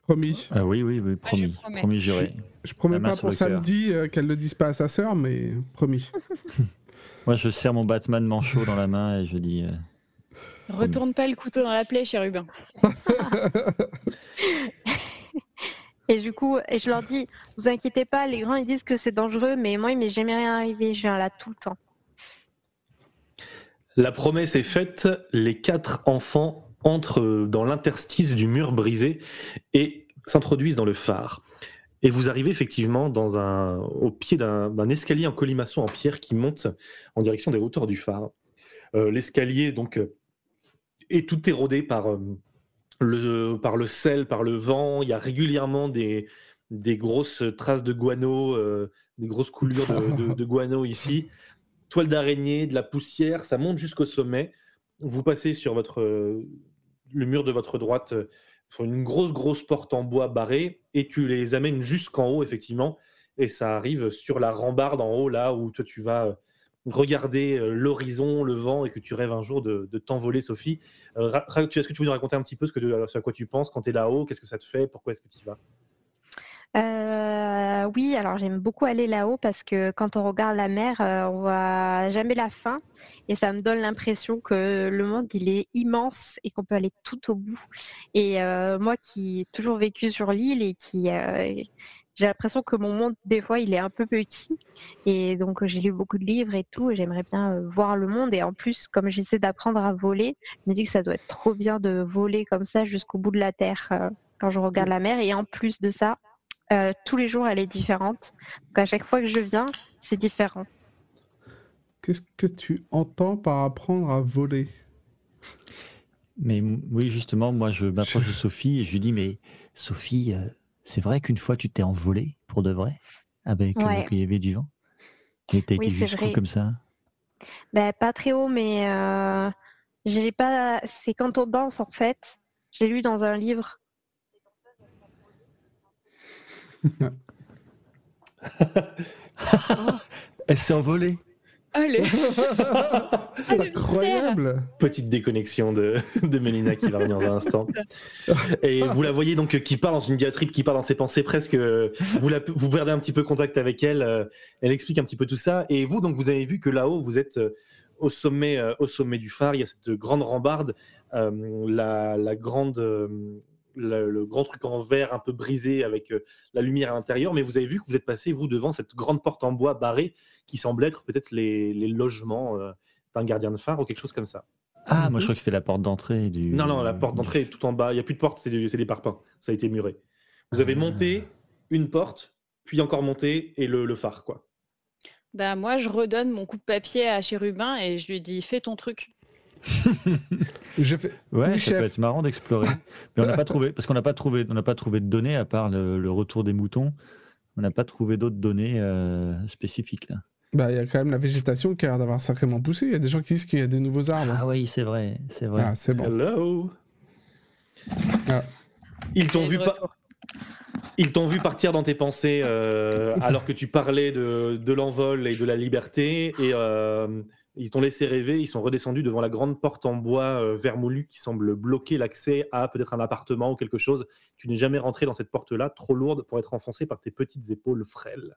Promis. Ah oui, oui, oui, promis. promets. promis, juré. Je promets pas pour samedi euh, qu'elle le dise pas à sa sœur, mais promis. Moi, je serre mon Batman manchot dans la main et je dis. euh, Retourne pas le couteau dans la plaie, chérubin. Et du coup, et je leur dis, vous inquiétez pas, les grands ils disent que c'est dangereux, mais moi il m'est jamais rien arrivé, je viens là tout le temps. La promesse est faite, les quatre enfants entrent dans l'interstice du mur brisé et s'introduisent dans le phare. Et vous arrivez effectivement dans un, au pied d'un escalier en colimaçon en pierre qui monte en direction des hauteurs du phare. Euh, L'escalier donc euh, est tout érodé par, euh, le, par le sel, par le vent. Il y a régulièrement des, des grosses traces de guano, euh, des grosses coulures de, guano ici toile d'araignée, de la poussière, ça monte jusqu'au sommet. Vous passez sur votre, euh, le mur de votre droite euh, sur une grosse, grosse porte en bois barrée et tu les amènes jusqu'en haut, effectivement. Et ça arrive sur la rambarde en haut, là où toi tu vas euh, regarder euh, l'horizon, le vent et que tu rêves un jour de, t'envoler, Sophie. Euh, Est-ce que tu veux nous raconter un petit peu ce, que, à quoi tu penses quand tu es là-haut? Qu'est-ce que ça te fait? Pourquoi est-ce que tu y vas? Euh, oui, alors j'aime beaucoup aller là-haut parce que quand on regarde la mer, on voit jamais la fin et ça me donne l'impression que le monde il est immense et qu'on peut aller tout au bout. Et moi qui ai toujours vécu sur l'île et qui j'ai l'impression que mon monde des fois il est un peu petit et donc j'ai lu beaucoup de livres et tout et j'aimerais bien euh, voir le monde et en plus comme j'essaie d'apprendre à voler, je me dis que ça doit être trop bien de voler comme ça jusqu'au bout de la terre euh, quand je regarde la mer et en plus de ça euh, tous les jours, elle est différente. Donc à chaque fois que je viens, c'est différent. Qu'est-ce que tu entends par apprendre à voler? Mais oui, justement, moi, je m'approche de Sophie et je lui dis, mais Sophie, euh, c'est vrai qu'une fois, tu t'es envolée pour de vrai avec euh, Ouais. qu'il y avait du vent? Et t'as Oui, été jusqu'où comme ça? Ben, pas très haut, mais euh, j'ai pas. C'est quand on danse en fait. J'ai lu dans un livre. Elle s'est envolée. Allez Incroyable Petite déconnexion de, de Mélina qui va revenir dans un instant. Et vous la voyez donc qui part dans une diatribe, qui part dans ses pensées presque. euh, Vous, la, vous perdez un petit peu contact avec elle. euh, Elle explique un petit peu tout ça. Et vous, donc, vous avez vu que là-haut, vous êtes euh, au sommet, euh, au sommet du phare. Il y a cette grande rambarde, euh, la, la grande, euh, le, le grand truc en verre un peu brisé avec euh, la lumière à l'intérieur. Mais vous avez vu que vous êtes passé, vous, devant cette grande porte en bois barrée qui semble être peut-être les, les logements euh, d'un gardien de phare ou quelque chose comme ça. Ah, moi, je crois que c'était la porte d'entrée du. Non, non, la porte d'entrée est tout en bas. Il n'y a plus de porte, c'est du- c'est des parpaings. Ça a été muré. Vous avez Ah. monté une porte, puis encore monté, et le, le phare, quoi. Bah moi je redonne mon coup de papier à Chérubin et je lui dis fais ton truc. Je fais... Ouais, Oui, ça peut chef. être marrant d'explorer. Mais on n'a pas trouvé, parce qu'on n'a pas trouvé, on n'a pas trouvé de données à part le, le retour des moutons. On n'a pas trouvé d'autres données euh, spécifiques là. Bah, il y a quand même la végétation qui a l'air d'avoir sacrément poussé. Il y a des gens qui disent qu'il y a des nouveaux arbres. Ah oui, c'est vrai, c'est vrai. Ah, c'est bon. Hello Ah. Ils t'ont vu, ils t'ont vu partir dans tes pensées euh, alors que tu parlais de, de l'envol et de la liberté, et euh, ils t'ont laissé rêver. Ils sont redescendus devant la grande porte en bois euh, vermoulu qui semble bloquer l'accès à peut-être un appartement ou quelque chose. Tu n'es jamais rentré dans cette porte-là, trop lourde pour être enfoncée par tes petites épaules frêles.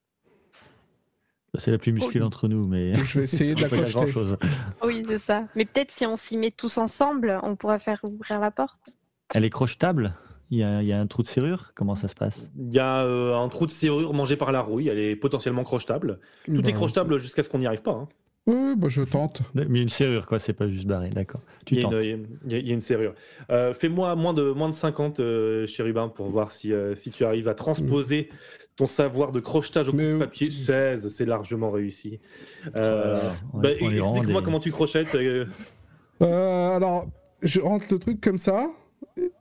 C'est la plus musclée d'entre nous, mais. Je vais essayer de la grand-chose. Oui, c'est ça. Mais peut-être si on s'y met tous ensemble, on pourrait faire ouvrir la porte. Elle est crochetable? Il y, a, il y a un trou de serrure? Comment ça se passe? Il y a euh, un trou de serrure mangé par la rouille, elle est potentiellement crochetable. Tout Bah, est crochetable jusqu'à ce qu'on n'y arrive pas. hein. Oui, bah, je tente. Mais une serrure, quoi, c'est pas juste barré, d'accord. Tu Il y, a tentes. une, il y a- il y a une serrure. Euh, Fais-moi moins de, moins de 50, euh, chérubin, pour voir si, euh, si tu arrives à transposer ton savoir de crochetage au Mais- papier. 16, c'est largement réussi. Euh, on bah, Explique-moi des- comment tu crochettes. euh, Euh, alors, je rentre le truc comme ça.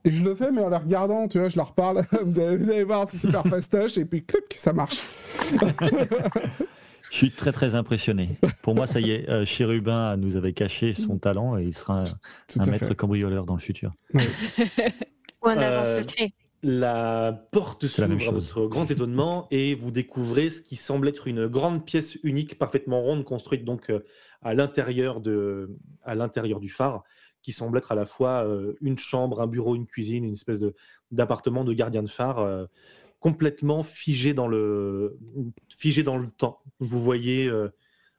Et je le fais, mais en la regardant, tu vois, je leur parle. vous, allez, vous allez voir, c'est super fastoche. Et puis, clic, ça marche. Je suis très très impressionné. Pour moi, ça y est, euh, Chérubin nous avait caché son talent et il sera un, maître fait. cambrioleur dans le futur. Ou un agent Euh, secret. La porte s'ouvre à votre grand étonnement et vous découvrez ce qui semble être une grande pièce unique, parfaitement ronde, construite donc euh, à l'intérieur de, à l'intérieur du phare, qui semble être à la fois une chambre, un bureau, une cuisine, une espèce de d'appartement de gardien de phare, euh, complètement figé dans le figé dans le temps. Vous voyez euh,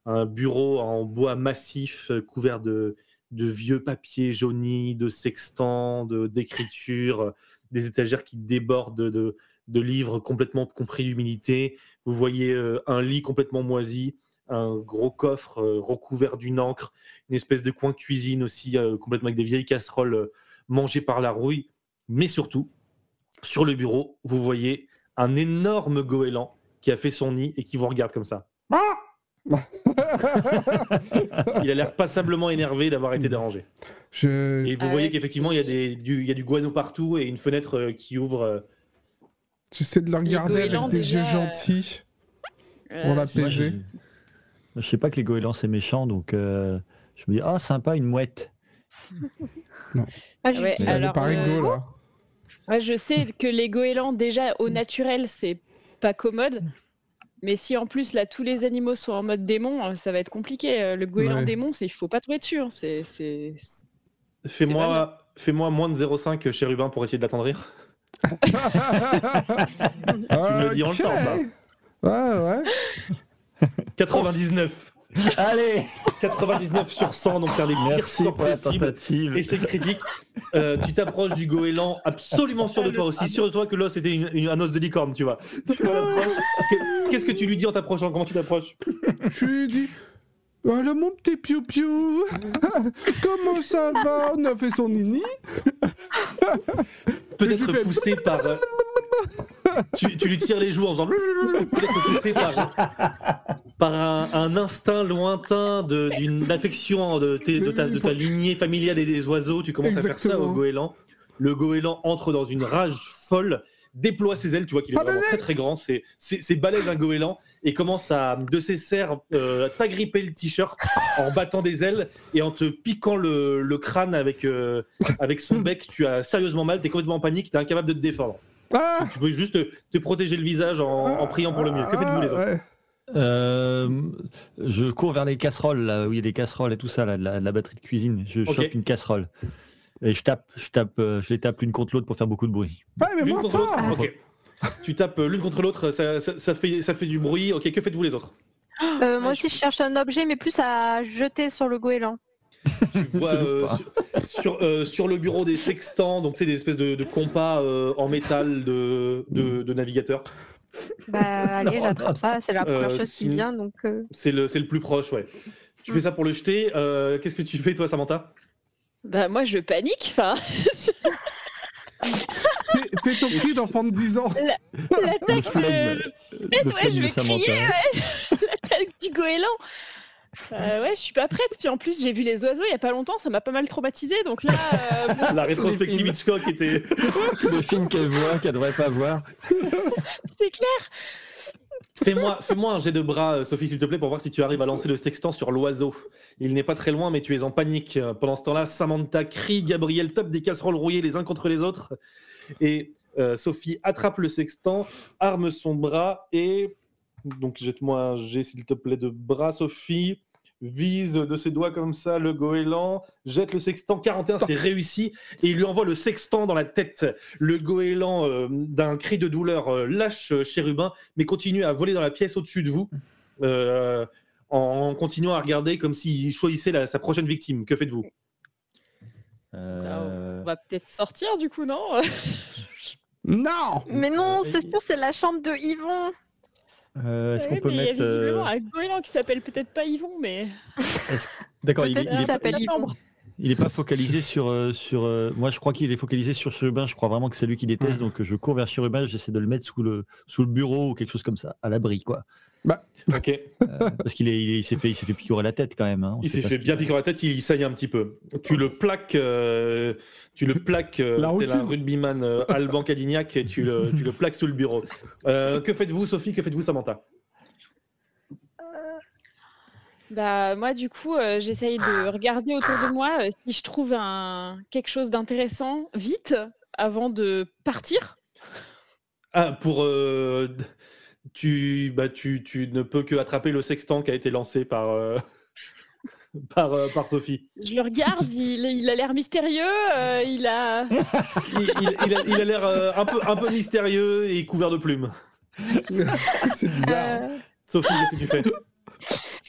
un bureau en bois massif euh, couvert de de vieux papiers jaunis, de sextants, de d'écriture, des étagères qui débordent de, de, livres complètement compris d'humidité. Vous voyez euh, un lit complètement moisi, un gros coffre euh, recouvert d'une encre, une espèce de coin cuisine aussi, euh, complètement avec des vieilles casseroles euh, mangées par la rouille. Mais surtout, sur le bureau, vous voyez un énorme goéland qui a fait son nid et qui vous regarde comme ça. Il a l'air passablement énervé d'avoir été dérangé. Je... Et vous Ah voyez ouais. qu'effectivement, il y, a des- du, il y a du guano partout et une fenêtre euh, qui ouvre. euh, J'essaie de le regarder avec des déjà, yeux euh, gentils pour Euh, l'apaiser. Je... je sais pas que les goélands c'est méchant, donc euh, je me dis, ah sympa, une mouette. Ah, je ouais, alors, pas euh, là. Ouais, je sais que les goélands, déjà au naturel, c'est pas commode. Mais si en plus là tous les animaux sont en mode démon, euh, ça va être compliqué. Euh, Le goéland Ouais. démon, c'est il faut pas tomber dessus. hein. C'est c'est c'est- Fais-moi fais-moi moins de 0,5 chérubin pour essayer de l'attendrir. Tu me le dis en le temps, ça. Ouais, ouais. 99. Allez 99 sur 100, donc c'est un des pires Merci scores pour la tentative. Échec critique. Euh, tu t'approches du goéland, absolument sûr de toi aussi, sûr de toi que l'os était une- une- un os de licorne, tu vois. T'approches. Qu'est-ce que tu lui dis en t'approchant? Comment tu t'approches? Je lui dit Voilà mon petit piou-piou Comment ça va? On a fait son nini Peut-être poussé par. tu, tu lui tires les joues en faisant peut-être par, par un, un instinct lointain d'une affection de, de ta, de ta lignée familiale et des oiseaux. Tu commences à faire ça au goéland. Le goéland entre dans une rage folle, déploie ses ailes. Tu vois qu'il est Pas vraiment très très grand. C'est balèze un goéland et commence à de ses serres euh, t'agripper le t-shirt en battant des ailes et en te piquant le, le crâne avec, euh, avec son bec. Tu as sérieusement mal. T'es complètement en panique. T'es incapable de te défendre. Ah Tu peux juste te, te protéger le visage en, en priant pour le mieux. Que faites-vous les autres Ouais. Euh, je cours vers les casseroles, là où il y a des casseroles et tout ça, là, de la, de la batterie de cuisine. Je chope une casserole. Et je tape, je tape, euh, je les tape l'une contre l'autre pour faire beaucoup de bruit. Ouais, mais L'une contre l'autre. Tu tapes l'une contre l'autre, ça, ça- ça fait, ça fait du bruit. Ok, que faites-vous les autres Euh, moi aussi, je cherche un objet, mais plus à jeter sur le goéland. Tu vois euh, sur, sur, euh, sur le bureau des sextants, donc c'est des espèces de, de compas euh, en métal de, de, de navigateurs. Bah, allez, j'attrape ça, c'est la première Euh, chose qui vient, donc... euh, C'est le, c'est le plus proche, ouais. Tu fais ça pour le jeter. euh, Qu'est-ce que tu fais, toi, Samantha? Bah moi je panique. Enfin, Fais, fais ton cri d'enfant de 10 ans l'attaque de- le ouais, je vais Samantha. crier, l'attaque du goéland. Euh, ouais, je suis pas prête. Puis en plus, j'ai vu les oiseaux il y a pas longtemps, ça m'a pas mal traumatisé. Donc là, euh, bon, La rétrospective. Hitchcock était. Tous les films qu'elle voit, qu'elle devrait pas voir. c'est clair. Fais-moi fais un jet de bras, euh, Sophie, s'il te plaît, pour voir si tu arrives à lancer le sextant sur l'oiseau. Il n'est pas très loin, mais tu es en panique. Pendant ce temps-là, Samantha crie, Gabriel tape des casseroles rouillées les uns contre les autres. Et euh, Sophie attrape le sextant, arme son bras et. Donc jette-moi un jet, s'il te plaît, de bras, Sophie. Vise de ses doigts comme ça le goéland, jette le sextant 41, c'est réussi, et il lui envoie le sextant dans la tête. Le goéland, euh, d'un cri de douleur, euh, lâche euh, Chérubin, mais continue à voler dans la pièce au-dessus de vous, euh, en continuant à regarder comme s'il choisissait la- sa prochaine victime. Que faites-vous? Euh, On va peut-être sortir du coup, non? Non Mais non, c'est sûr, c'est la chambre de Yvon. Euh, Est-ce Ouais, qu'on peut mais Il y a mettre. euh, visiblement un goéland qui s'appelle peut-être pas Yvon, mais. D'accord, il, il s'appelle Yvon. il est pas focalisé sur. euh, sur moi, je crois qu'il est focalisé sur Chérubin. Je crois vraiment que c'est lui qui déteste. Ouais. Donc, je cours vers Chérubin. J'essaie de le mettre sous le, sous le bureau ou quelque chose comme ça, à l'abri, quoi. Ok. Euh, parce qu'il est- il est- il s'est fait, il s'est fait piquer la tête quand même. hein. On Il s'est fait bien piquer la tête, il saigne un petit peu. Tu le plaques, euh, tu le plaques, euh, La un routine. rugbyman euh, Alban Cadignac, et tu le, tu le plaques sous le bureau. Euh, que faites-vous, Sophie? Que faites-vous, Samantha? Bah moi du coup euh, j'essaye de regarder autour de moi euh, si je trouve un quelque chose d'intéressant vite avant de partir. Ah, pour. euh, tu, bah, tu, tu ne peux que attraper le sextant qui a été lancé par, euh, par, euh, par Sophie. Je le regarde, il, il a l'air mystérieux, euh, il a Il, il- il a l'air euh, un, peu, un peu mystérieux et couvert de plumes. C'est bizarre. Euh, Sophie, qu'est-ce que tu fais?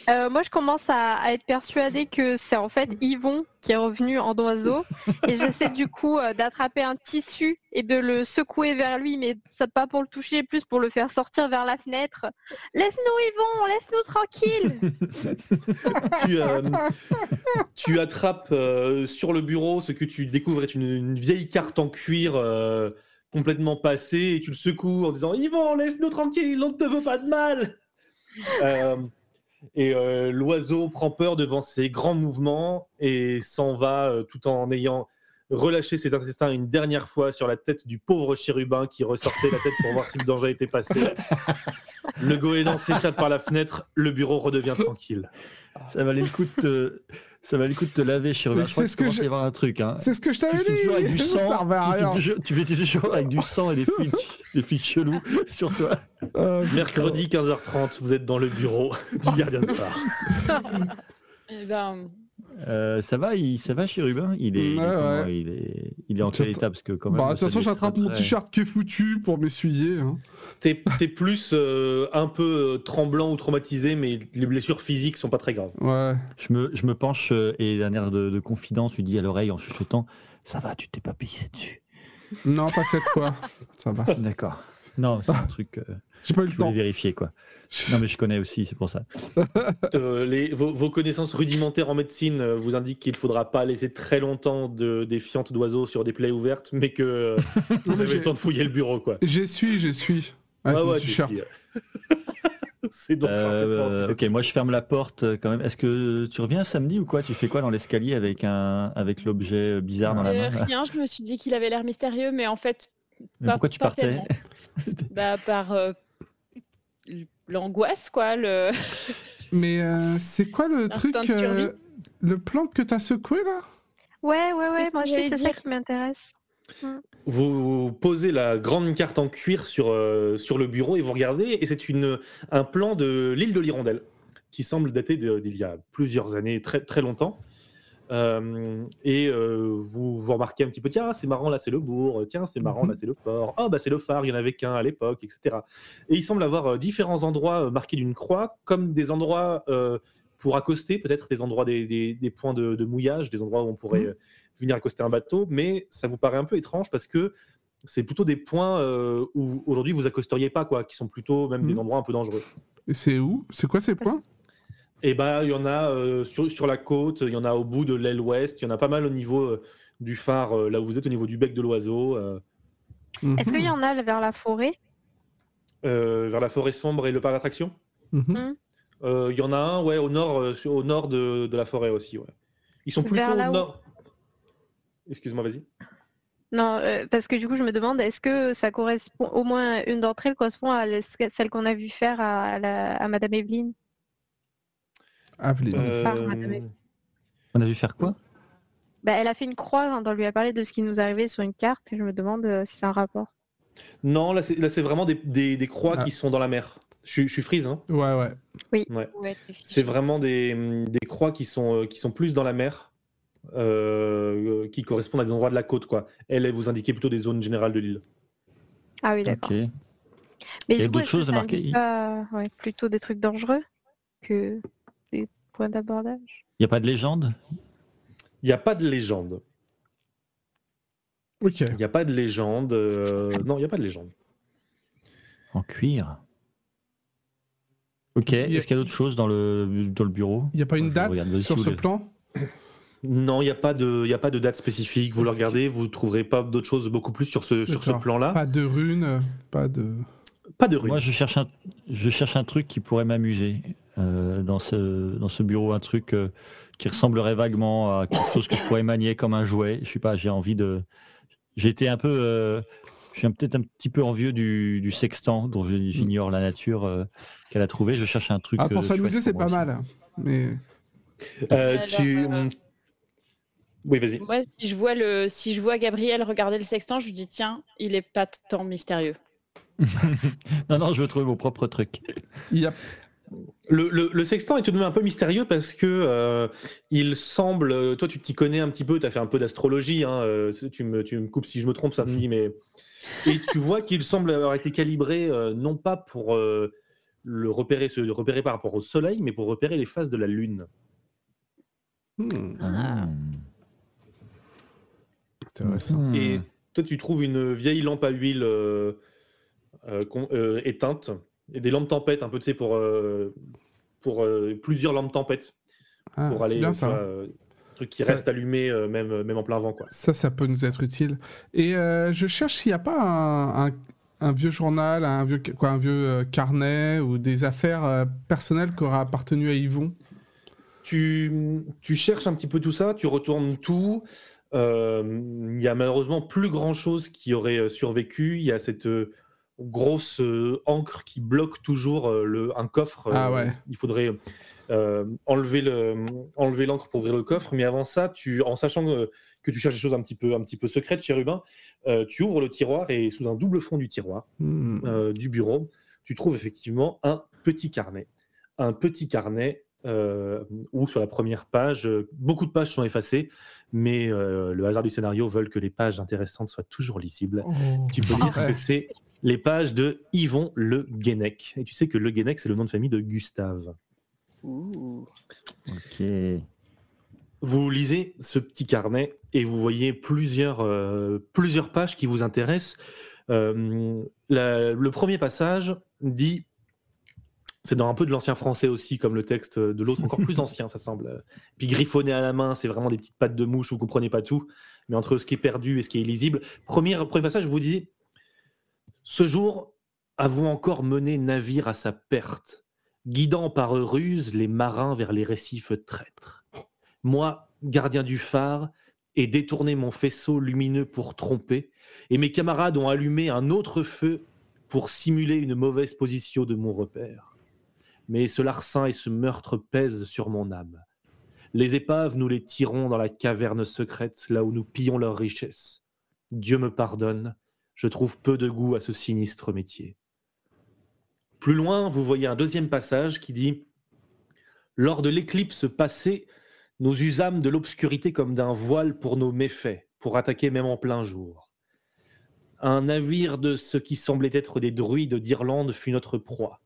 Euh, moi, je commence à, être persuadée que c'est en fait Yvon qui est revenu en oiseau. et j'essaie du coup euh, d'attraper un tissu et de le secouer vers lui, mais pas pour le toucher, plus pour le faire sortir vers la fenêtre. Laisse-nous Yvon, laisse-nous tranquille. tu, euh, tu attrapes sur le bureau ce que tu découvres est une, une vieille carte en cuir complètement passée et tu le secoues en disant Yvon, laisse-nous tranquille, on ne te veut pas de mal. Et euh, l'oiseau prend peur devant ces grands mouvements et s'en va euh, tout en ayant relâché ses intestins une dernière fois sur la tête du pauvre chérubin qui ressortait la tête pour voir si le danger était passé. Le goéland s'échappe par la fenêtre, le bureau redevient tranquille. Ça valait le coup ça valait le coup de te laver. Mais Je crois ce que y avoir un truc. Hein. C'est ce que je t'avais fais toujours avec du dit sang. Ça servait à tu fais rien. toujours- Tu fais toujours avec du sang et des fluides, des fluides chelous sur toi. Euh, Mercredi 15h30, vous êtes dans le bureau du gardien de phare. Eh ben, Euh, ça va, il, ça va, Chérubin? Il est, il, est Ouais, comment ouais. il est, il est en quel état parce que quand même. Bah, de toute façon, j'attrape mon t-shirt qui est foutu pour m'essuyer. hein. T'es t'es plus euh, un peu euh, tremblant ou traumatisé, mais les blessures physiques sont pas très graves. Ouais. Je me, je me penche et d'un air de, de confidence lui dis à l'oreille en chuchotant Ça va, tu t'es pas pissé dessus? Non, pas cette fois. Ça va. D'accord. Non, c'est un truc. euh, J'ai pas eu le je temps. vérifier quoi. Non, mais je connais aussi, c'est pour ça. Euh, les- vos, vos connaissances rudimentaires en médecine euh, vous indiquent qu'il ne faudra pas laisser très longtemps de, des fientes d'oiseaux sur des plaies ouvertes, mais que euh, vous avez le temps de fouiller le bureau. quoi. J'y suis, j'y suis. Avec Ouais, mon ouais, t-shirt. C'est donc Euh, ok, moi je ferme la porte quand même. Est-ce que tu reviens samedi ou quoi? Tu fais quoi dans l'escalier avec un avec l'objet bizarre dans la main? rien, je me suis dit qu'il avait l'air mystérieux, mais en fait, Mais pas- Pourquoi tu pas partais bah, par euh, l'angoisse, quoi. Le... Mais euh, c'est quoi le truc, euh, le plan que t'as secoué là? Ouais, ouais, ouais, moi c'est ça qui m'intéresse. Vous posez la grande carte en cuir sur, euh, sur le bureau et vous regardez, et c'est une, un plan de l'île de l'Hirondelle qui semble dater d'il y a plusieurs années, très, très longtemps. Euh, et euh, vous, vous remarquez un petit peu, tiens, c'est marrant, là c'est le bourg, tiens, c'est marrant, là c'est le port, oh, bah c'est le phare, il n'y en avait qu'un à l'époque, etc. Et il semble avoir euh, différents endroits marqués d'une croix, comme des endroits euh, pour accoster, peut-être des endroits, des, des- des points de, de mouillage, des endroits où on pourrait Mhm. venir accoster un bateau, mais ça vous paraît un peu étrange parce que c'est plutôt des points euh, où aujourd'hui vous accosteriez pas, quoi, qui sont plutôt même des Mhm. endroits un peu dangereux. Et c'est où? C'est quoi ces points? Et bah, il y en a euh, sur, sur la côte, il y en a au bout de l'aile ouest, il y en a pas mal au niveau euh, du phare, euh, là où vous êtes, au niveau du bec de l'oiseau, euh, Est-ce qu'il y Mhm. en a vers la forêt? Euh, vers la forêt sombre et le parc d'attraction. Mhm. Euh, Il y en a un, ouais, au nord, euh, sur- au nord de, de la forêt aussi, ouais. Ils sont plutôt au où- nord. Excuse-moi, vas-y. Non, euh, parce que du coup, je me demande, est-ce que ça correspond, au moins une d'entre elles correspond à celle qu'on a vu faire à, la- à Madame Evelyne? Aveline. Euh. On a vu faire quoi? Bah, Elle a fait une croix quand on lui a parlé de ce qui nous arrivait sur une carte, et je me demande euh, si c'est un rapport. Non, là, c'est vraiment des, des- des croix Ah. qui sont dans la mer. Je, suis- je suis frise, hein. Ouais, ouais. Ouais. Ouais, C'est vraiment des, des croix qui sont, euh, qui sont plus dans la mer, euh, qui correspondent à des endroits de la côte, quoi. Elle, elle vous indiquait plutôt des zones générales de l'île. Ah oui, d'accord. Mais Il y a d'autres choses pas ouais, plutôt des trucs dangereux que points d'abordage? Il n'y a pas de légende? Il n'y a pas de légende. Ok. Il n'y a pas de légende. euh, Non, il n'y a pas de légende. En cuir Ok, Il y a- est-ce qu'il y a d'autres choses dans le, dans le bureau? Il n'y a pas une Je date sur ce les- plan? Non, il n'y a, pas de- y a pas de date spécifique. Vous le qu'il- regardez, vous ne trouverez pas d'autres choses beaucoup plus sur ce, sur ce plan-là. Pas de runes, pas de. Pas de rue. Moi, je cherche un, je cherche un truc qui pourrait m'amuser euh, dans, ce, dans ce bureau, un truc euh, qui ressemblerait vaguement à quelque chose que je pourrais manier comme un jouet. Je sais pas, j'ai envie de. Été un peu. euh, je suis un- peut-être un petit peu envieux du, du sextant, dont j'ignore la nature euh, qu'elle a trouvé. Je cherche un truc. Ah, pour s'amuser, c'est pas mal. Mais. Euh, Alors, tu... euh, Oui, vas-y. Moi, si je vois le, si je vois Gabriel regarder le sextant, je lui dis tiens, il est pas tant mystérieux. non, non, je veux trouver mon propre truc. Il y a... Le, le- le sextant est tout de même un peu mystérieux parce que euh, il semble, toi tu t'y connais un petit peu, tu as fait un peu d'astrologie, hein, euh, tu, me, tu me coupes si je me trompe samedi, mais et tu vois qu'il semble avoir été calibré euh, non pas pour euh, le repérer, se repérer par rapport au soleil, mais pour repérer les phases de la lune. Hmm, Ah. Hmm. intéressant. Hmm. Et toi tu trouves une vieille lampe à huile euh, euh, euh, éteinte et des lampes tempêtes, un peu tu sais pour, euh, pour euh, plusieurs lampes tempêtes. Ah, pour aller, bien ça. vois, euh, truc qui Ça- reste allumé même, même en plein vent. Quoi. Ça, ça peut nous être utile. Et je cherche s'il n'y a pas un, un- un vieux journal, un vieux, quoi, un vieux carnet ou des affaires personnelles qui auraient appartenu à Yvon. Tu, tu cherches un petit peu tout ça, tu retournes tout. Il y a malheureusement plus grand chose qui aurait survécu. Il y a cette grosse euh, encre qui bloque toujours euh, le, un coffre. Ah Euh, ouais. Il faudrait euh, enlever le- enlever l'encre pour ouvrir le coffre. Mais avant ça, tu, en sachant que tu cherches des choses un petit peu, un petit peu secrètes, chérubin, euh, tu ouvres le tiroir et sous un double fond du tiroir, Hmm. euh, du bureau, tu trouves effectivement un petit carnet. Un petit carnet euh, où sur la première page, beaucoup de pages sont effacées, mais euh, le hasard du scénario veut que les pages intéressantes soient toujours lisibles. Oh. Tu peux lire Ouais. que c'est les pages de Yvon Le Guenec. Et tu sais que Le Guenec, c'est le nom de famille de Gustave. Ok. Vous lisez ce petit carnet et vous voyez plusieurs, euh, plusieurs pages qui vous intéressent. Euh, La- le premier passage dit, c'est dans un peu de l'ancien français aussi, comme le texte de l'autre, encore plus ancien, ça semble. Puis griffonné à la main, c'est vraiment des petites pattes de mouche, vous comprenez pas tout, mais entre ce qui est perdu et ce qui est illisible. Premier, premier passage, vous dit, ce jour, avons encore mené navire à sa perte, guidant par ruse les marins vers les récifs traîtres. Moi, gardien du phare, ai détourné mon faisceau lumineux pour tromper, et mes camarades ont allumé un autre feu pour simuler une mauvaise position de mon repère. Mais ce larcin et ce meurtre pèsent sur mon âme. Les épaves, nous les tirons dans la caverne secrète, là où nous pillons leurs richesses. Dieu me pardonne, je trouve peu de goût à ce sinistre métier. Plus loin, vous voyez un deuxième passage qui dit Lors de l'éclipse passée, nous usâmes de l'obscurité comme d'un voile pour nos méfaits, pour attaquer même en plein jour. Un navire de ce qui semblait être des druides d'Irlande fut notre proie.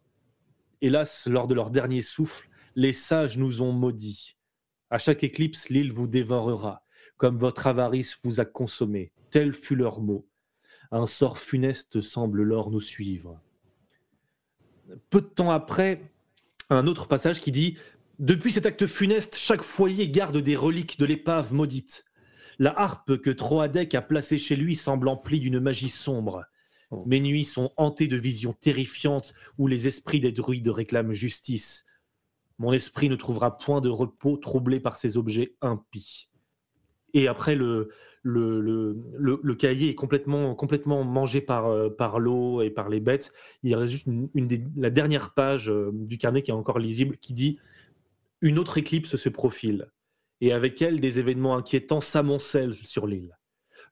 Hélas, lors de leur dernier souffle, les sages nous ont maudits. À chaque éclipse, l'île vous dévorera, comme votre avarice vous a consommé. Tel fut leur mot. Un sort funeste semble lors nous suivre. Peu de temps après, un autre passage qui dit Depuis cet acte funeste, chaque foyer garde des reliques de l'épave maudite. La harpe que Troadec a placée chez lui semble emplie d'une magie sombre. Oh. Mes nuits sont hantées de visions terrifiantes où les esprits des druides réclament justice. Mon esprit ne trouvera point de repos troublé par ces objets impies. Et après, le, le, cahier est complètement, mangé par, euh, par l'eau et par les bêtes. Il reste juste une des- la dernière page euh, du carnet qui est encore lisible qui dit Une autre éclipse se profile, et avec elle, des événements inquiétants s'amoncellent sur l'île.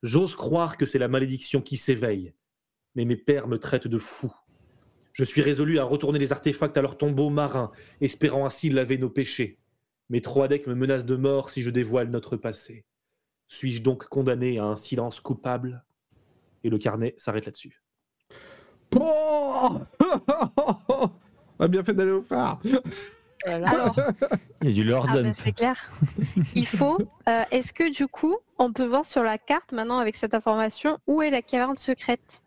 J'ose croire que c'est la malédiction qui s'éveille, mais mes pères me traitent de fou. Je suis résolu à retourner les artefacts à leur tombeau marin, espérant ainsi laver nos péchés. Mais Troadec me menace de mort si je dévoile notre passé. Suis-je donc condamné à un silence coupable? Et le carnet s'arrête là-dessus. Oh On a bien fait d'aller au phare. Voilà. Alors, Il y a du Lord ah bah, c'est clair. Il faut. euh, Est-ce que du coup, on peut voir sur la carte maintenant avec cette information où est la caverne secrète?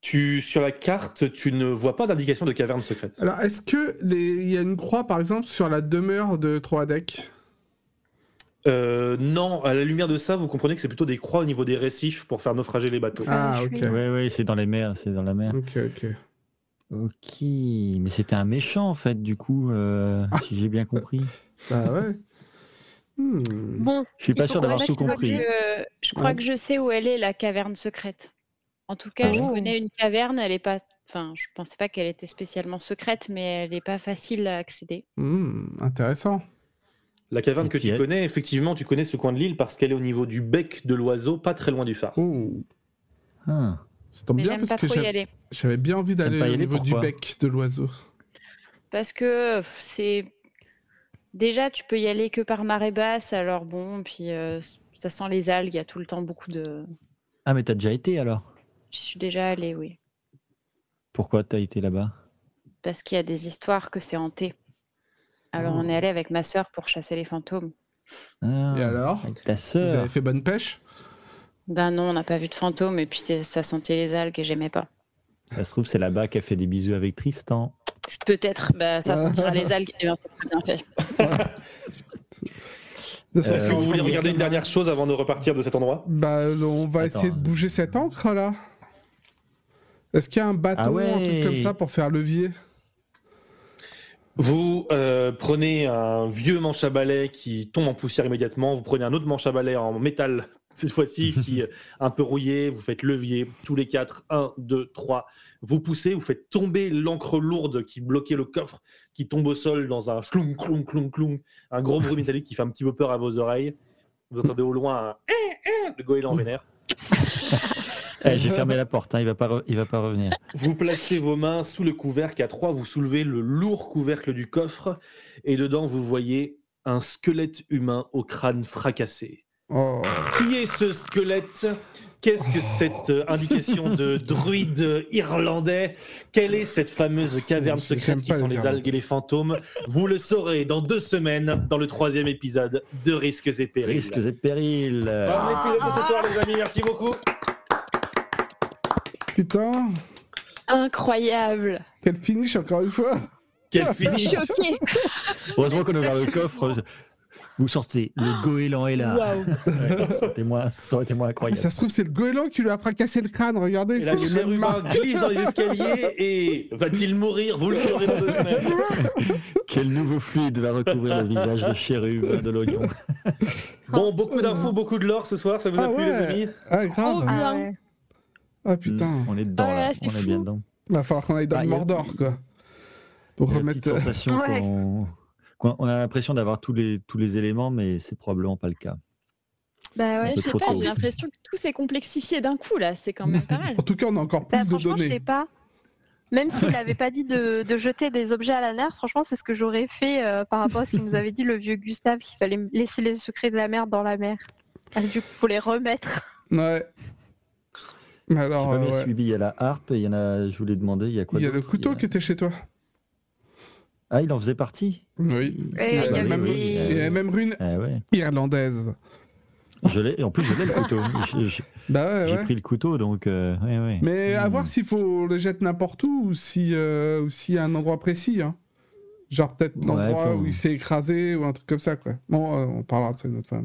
Tu, sur la carte, tu ne vois pas d'indication de caverne secrète. Alors, est-ce que les... il y a une croix, par exemple, sur la demeure de Troadec? Euh, non, à la lumière de ça, vous comprenez que c'est plutôt des croix au niveau des récifs pour faire naufrager les bateaux. Ah, je ok. Oui, oui, c'est dans les mers, c'est dans la mer. Ok, ok. Ok, mais c'était un méchant en fait, du coup, euh, si j'ai bien compris. Bah ouais. Hmm. Bon, Je suis pas sûr d'avoir tout compris. Je, je crois Ouais. que je sais où elle est, la caverne secrète. En tout cas, Ah je bon connais une caverne, elle est pas. Enfin, je pensais pas qu'elle était spécialement secrète, mais elle n'est pas facile à accéder. Hmm, intéressant. La caverne Et que tu est- connais, effectivement, tu connais ce coin de l'île parce qu'elle est au niveau du bec de l'oiseau, pas très loin du phare. Oh, Ah, ça tombe Mais bien parce pas que trop y j'avais aller. j'avais bien envie d'aller au niveau du bec de l'oiseau. Parce que c'est. Déjà, tu peux y aller que par marée basse, alors bon, puis euh, ça sent les algues, il y a tout le temps beaucoup de. Ah, mais t'as déjà été alors? Je suis déjà allée, oui. Pourquoi t'as été là-bas? Parce qu'il y a des histoires que c'est hanté. Alors, on Oh. est allé avec ma sœur pour chasser les fantômes. Ah, Et alors Avec ta Vous sœur avez fait bonne pêche? Ben non, on n'a pas vu de fantômes, et puis ça sentait les algues et j'aimais pas. Ça se trouve, c'est là-bas qu'elle fait des bisous avec Tristan. Peut-être, bah, ça sentira les algues, et bien ça serait bien fait. Est-ce que vous voulez cool. regarder une dernière chose avant de repartir de cet endroit? Bah, on va Attends, essayer de euh. bouger cette encre là. Est-ce qu'il y a un bâton, Ah ouais. un truc comme ça pour faire levier? Vous euh, prenez un vieux manche à balai qui tombe en poussière immédiatement. Vous prenez un autre manche à balai en métal, cette fois-ci, qui est un peu rouillé. Vous faites levier, tous les quatre. Un, deux, trois. Vous poussez, vous faites tomber l'encre lourde qui bloquait le coffre, qui tombe au sol dans un cloum, cloum, cloum, cloum. Un gros bruit métallique qui fait un petit peu peur à vos oreilles. Vous entendez au loin un de goéland vénère. Eh, J'ai fermé la porte, hein, il, va pas re- il va pas revenir. Vous placez vos mains sous le couvercle à trois, vous soulevez le lourd couvercle du coffre et dedans vous voyez un squelette humain au crâne fracassé. Oh. Qui est ce squelette? Qu'est-ce que cette euh, indication de druide irlandais? Quelle est cette fameuse caverne secrète qui sont les algues et les fantômes? Vous le saurez dans deux semaines dans le troisième épisode de Risques et Périls. Risques et périls. Fin de l'épisode de ce soir les amis, merci beaucoup. Putain, Incroyable. quel finish encore une fois. Quel Je finish suis choquée. Heureusement qu'on a ouvert le coffre. Vous sortez, le goéland est là. Waouh. Témoin, ça aurait été moins incroyable. Ça se trouve, c'est le goéland qui lui a fracassé le crâne, regardez. Et là, c'est le marque. glisse dans les escaliers et va-t-il mourir? Vous le saurez dans deux semaines. Quel nouveau fluide va recouvrir le visage de chérub de l'oignon Bon, beaucoup d'infos, beaucoup de lore ce soir, ça vous a Ah plu ouais. les amis? Ah, grave. Ah Ah ouais. Ah putain. On est dedans Ah, là, on est bien dedans. Va falloir qu'on aille dans Ah, le y a- Mordor, quoi. Pour Il remettre. petite sensation Ouais. on a l'impression d'avoir tous les, tous les éléments, mais c'est probablement pas le cas. Bah ouais. Je sais pas, j'ai l'impression que tout s'est complexifié d'un coup là, c'est quand même pas mal. En tout cas, on a encore plus Bah, de franchement, je sais données. pas. Même s'il n'avait pas dit de, de jeter des objets à la mer, franchement, c'est ce que j'aurais fait euh, par rapport à ce qu'il nous avait dit le vieux Gustave, qu'il fallait laisser les secrets de la mer dans la mer. Ah, du coup, faut les remettre. Ouais. Mais J'ai alors, pas euh, bien ouais. suivi. Il y a la harpe, il y en a. Je voulais demander, il y a quoi il y a le couteau Il qui était chez toi. Ah, il en faisait partie. Oui. Il y avait avait même, avait même une Ah ouais. irlandaise. Je l'ai. En plus, je l'ai le couteau. Je- Bah ouais, J'ai ouais. pris le couteau, donc. euh, ouais. Mais à Hmm. voir s'il faut les jeter n'importe où ou si, euh, y a un endroit précis. Hein. Genre peut-être Ouais, l'endroit où il s'est écrasé ou un truc comme ça. Quoi. Bon, euh, on parlera de ça une autre fois.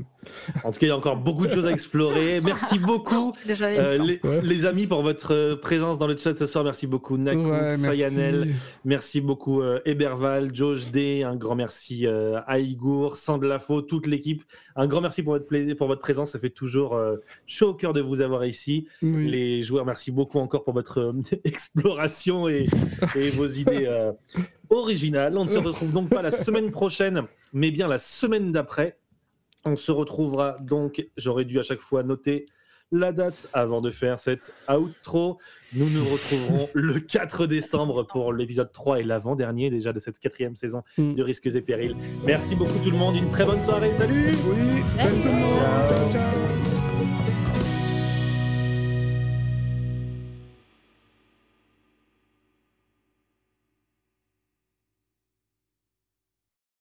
En tout cas, il y a encore beaucoup de choses à explorer. Merci beaucoup, Déjà, euh, les, Ouais. les amis, pour votre euh, présence dans le chat ce soir. Merci beaucoup, Ouais, merci. Sayanel. Merci beaucoup, euh, Eberval, Josh D. Un grand merci euh, à Igour, Sandlafo, toute l'équipe. Un grand merci pour votre, plaisir, pour votre présence. Ça fait toujours euh, chaud au cœur de vous avoir ici. Oui. Les joueurs, merci beaucoup encore pour votre euh, exploration et, et vos idées originales. On ne se retrouve donc pas la semaine prochaine, mais bien la semaine d'après. On se retrouvera donc, j'aurais dû à chaque fois noter la date avant de faire cette outro. Nous nous retrouverons le 4 décembre pour l'épisode 3 et l'avant-dernier déjà de cette quatrième saison Mm. de Risques et Périls. Merci beaucoup tout le monde, une très bonne soirée, salut Oui, salut tout le monde. Ciao. Ciao, ciao.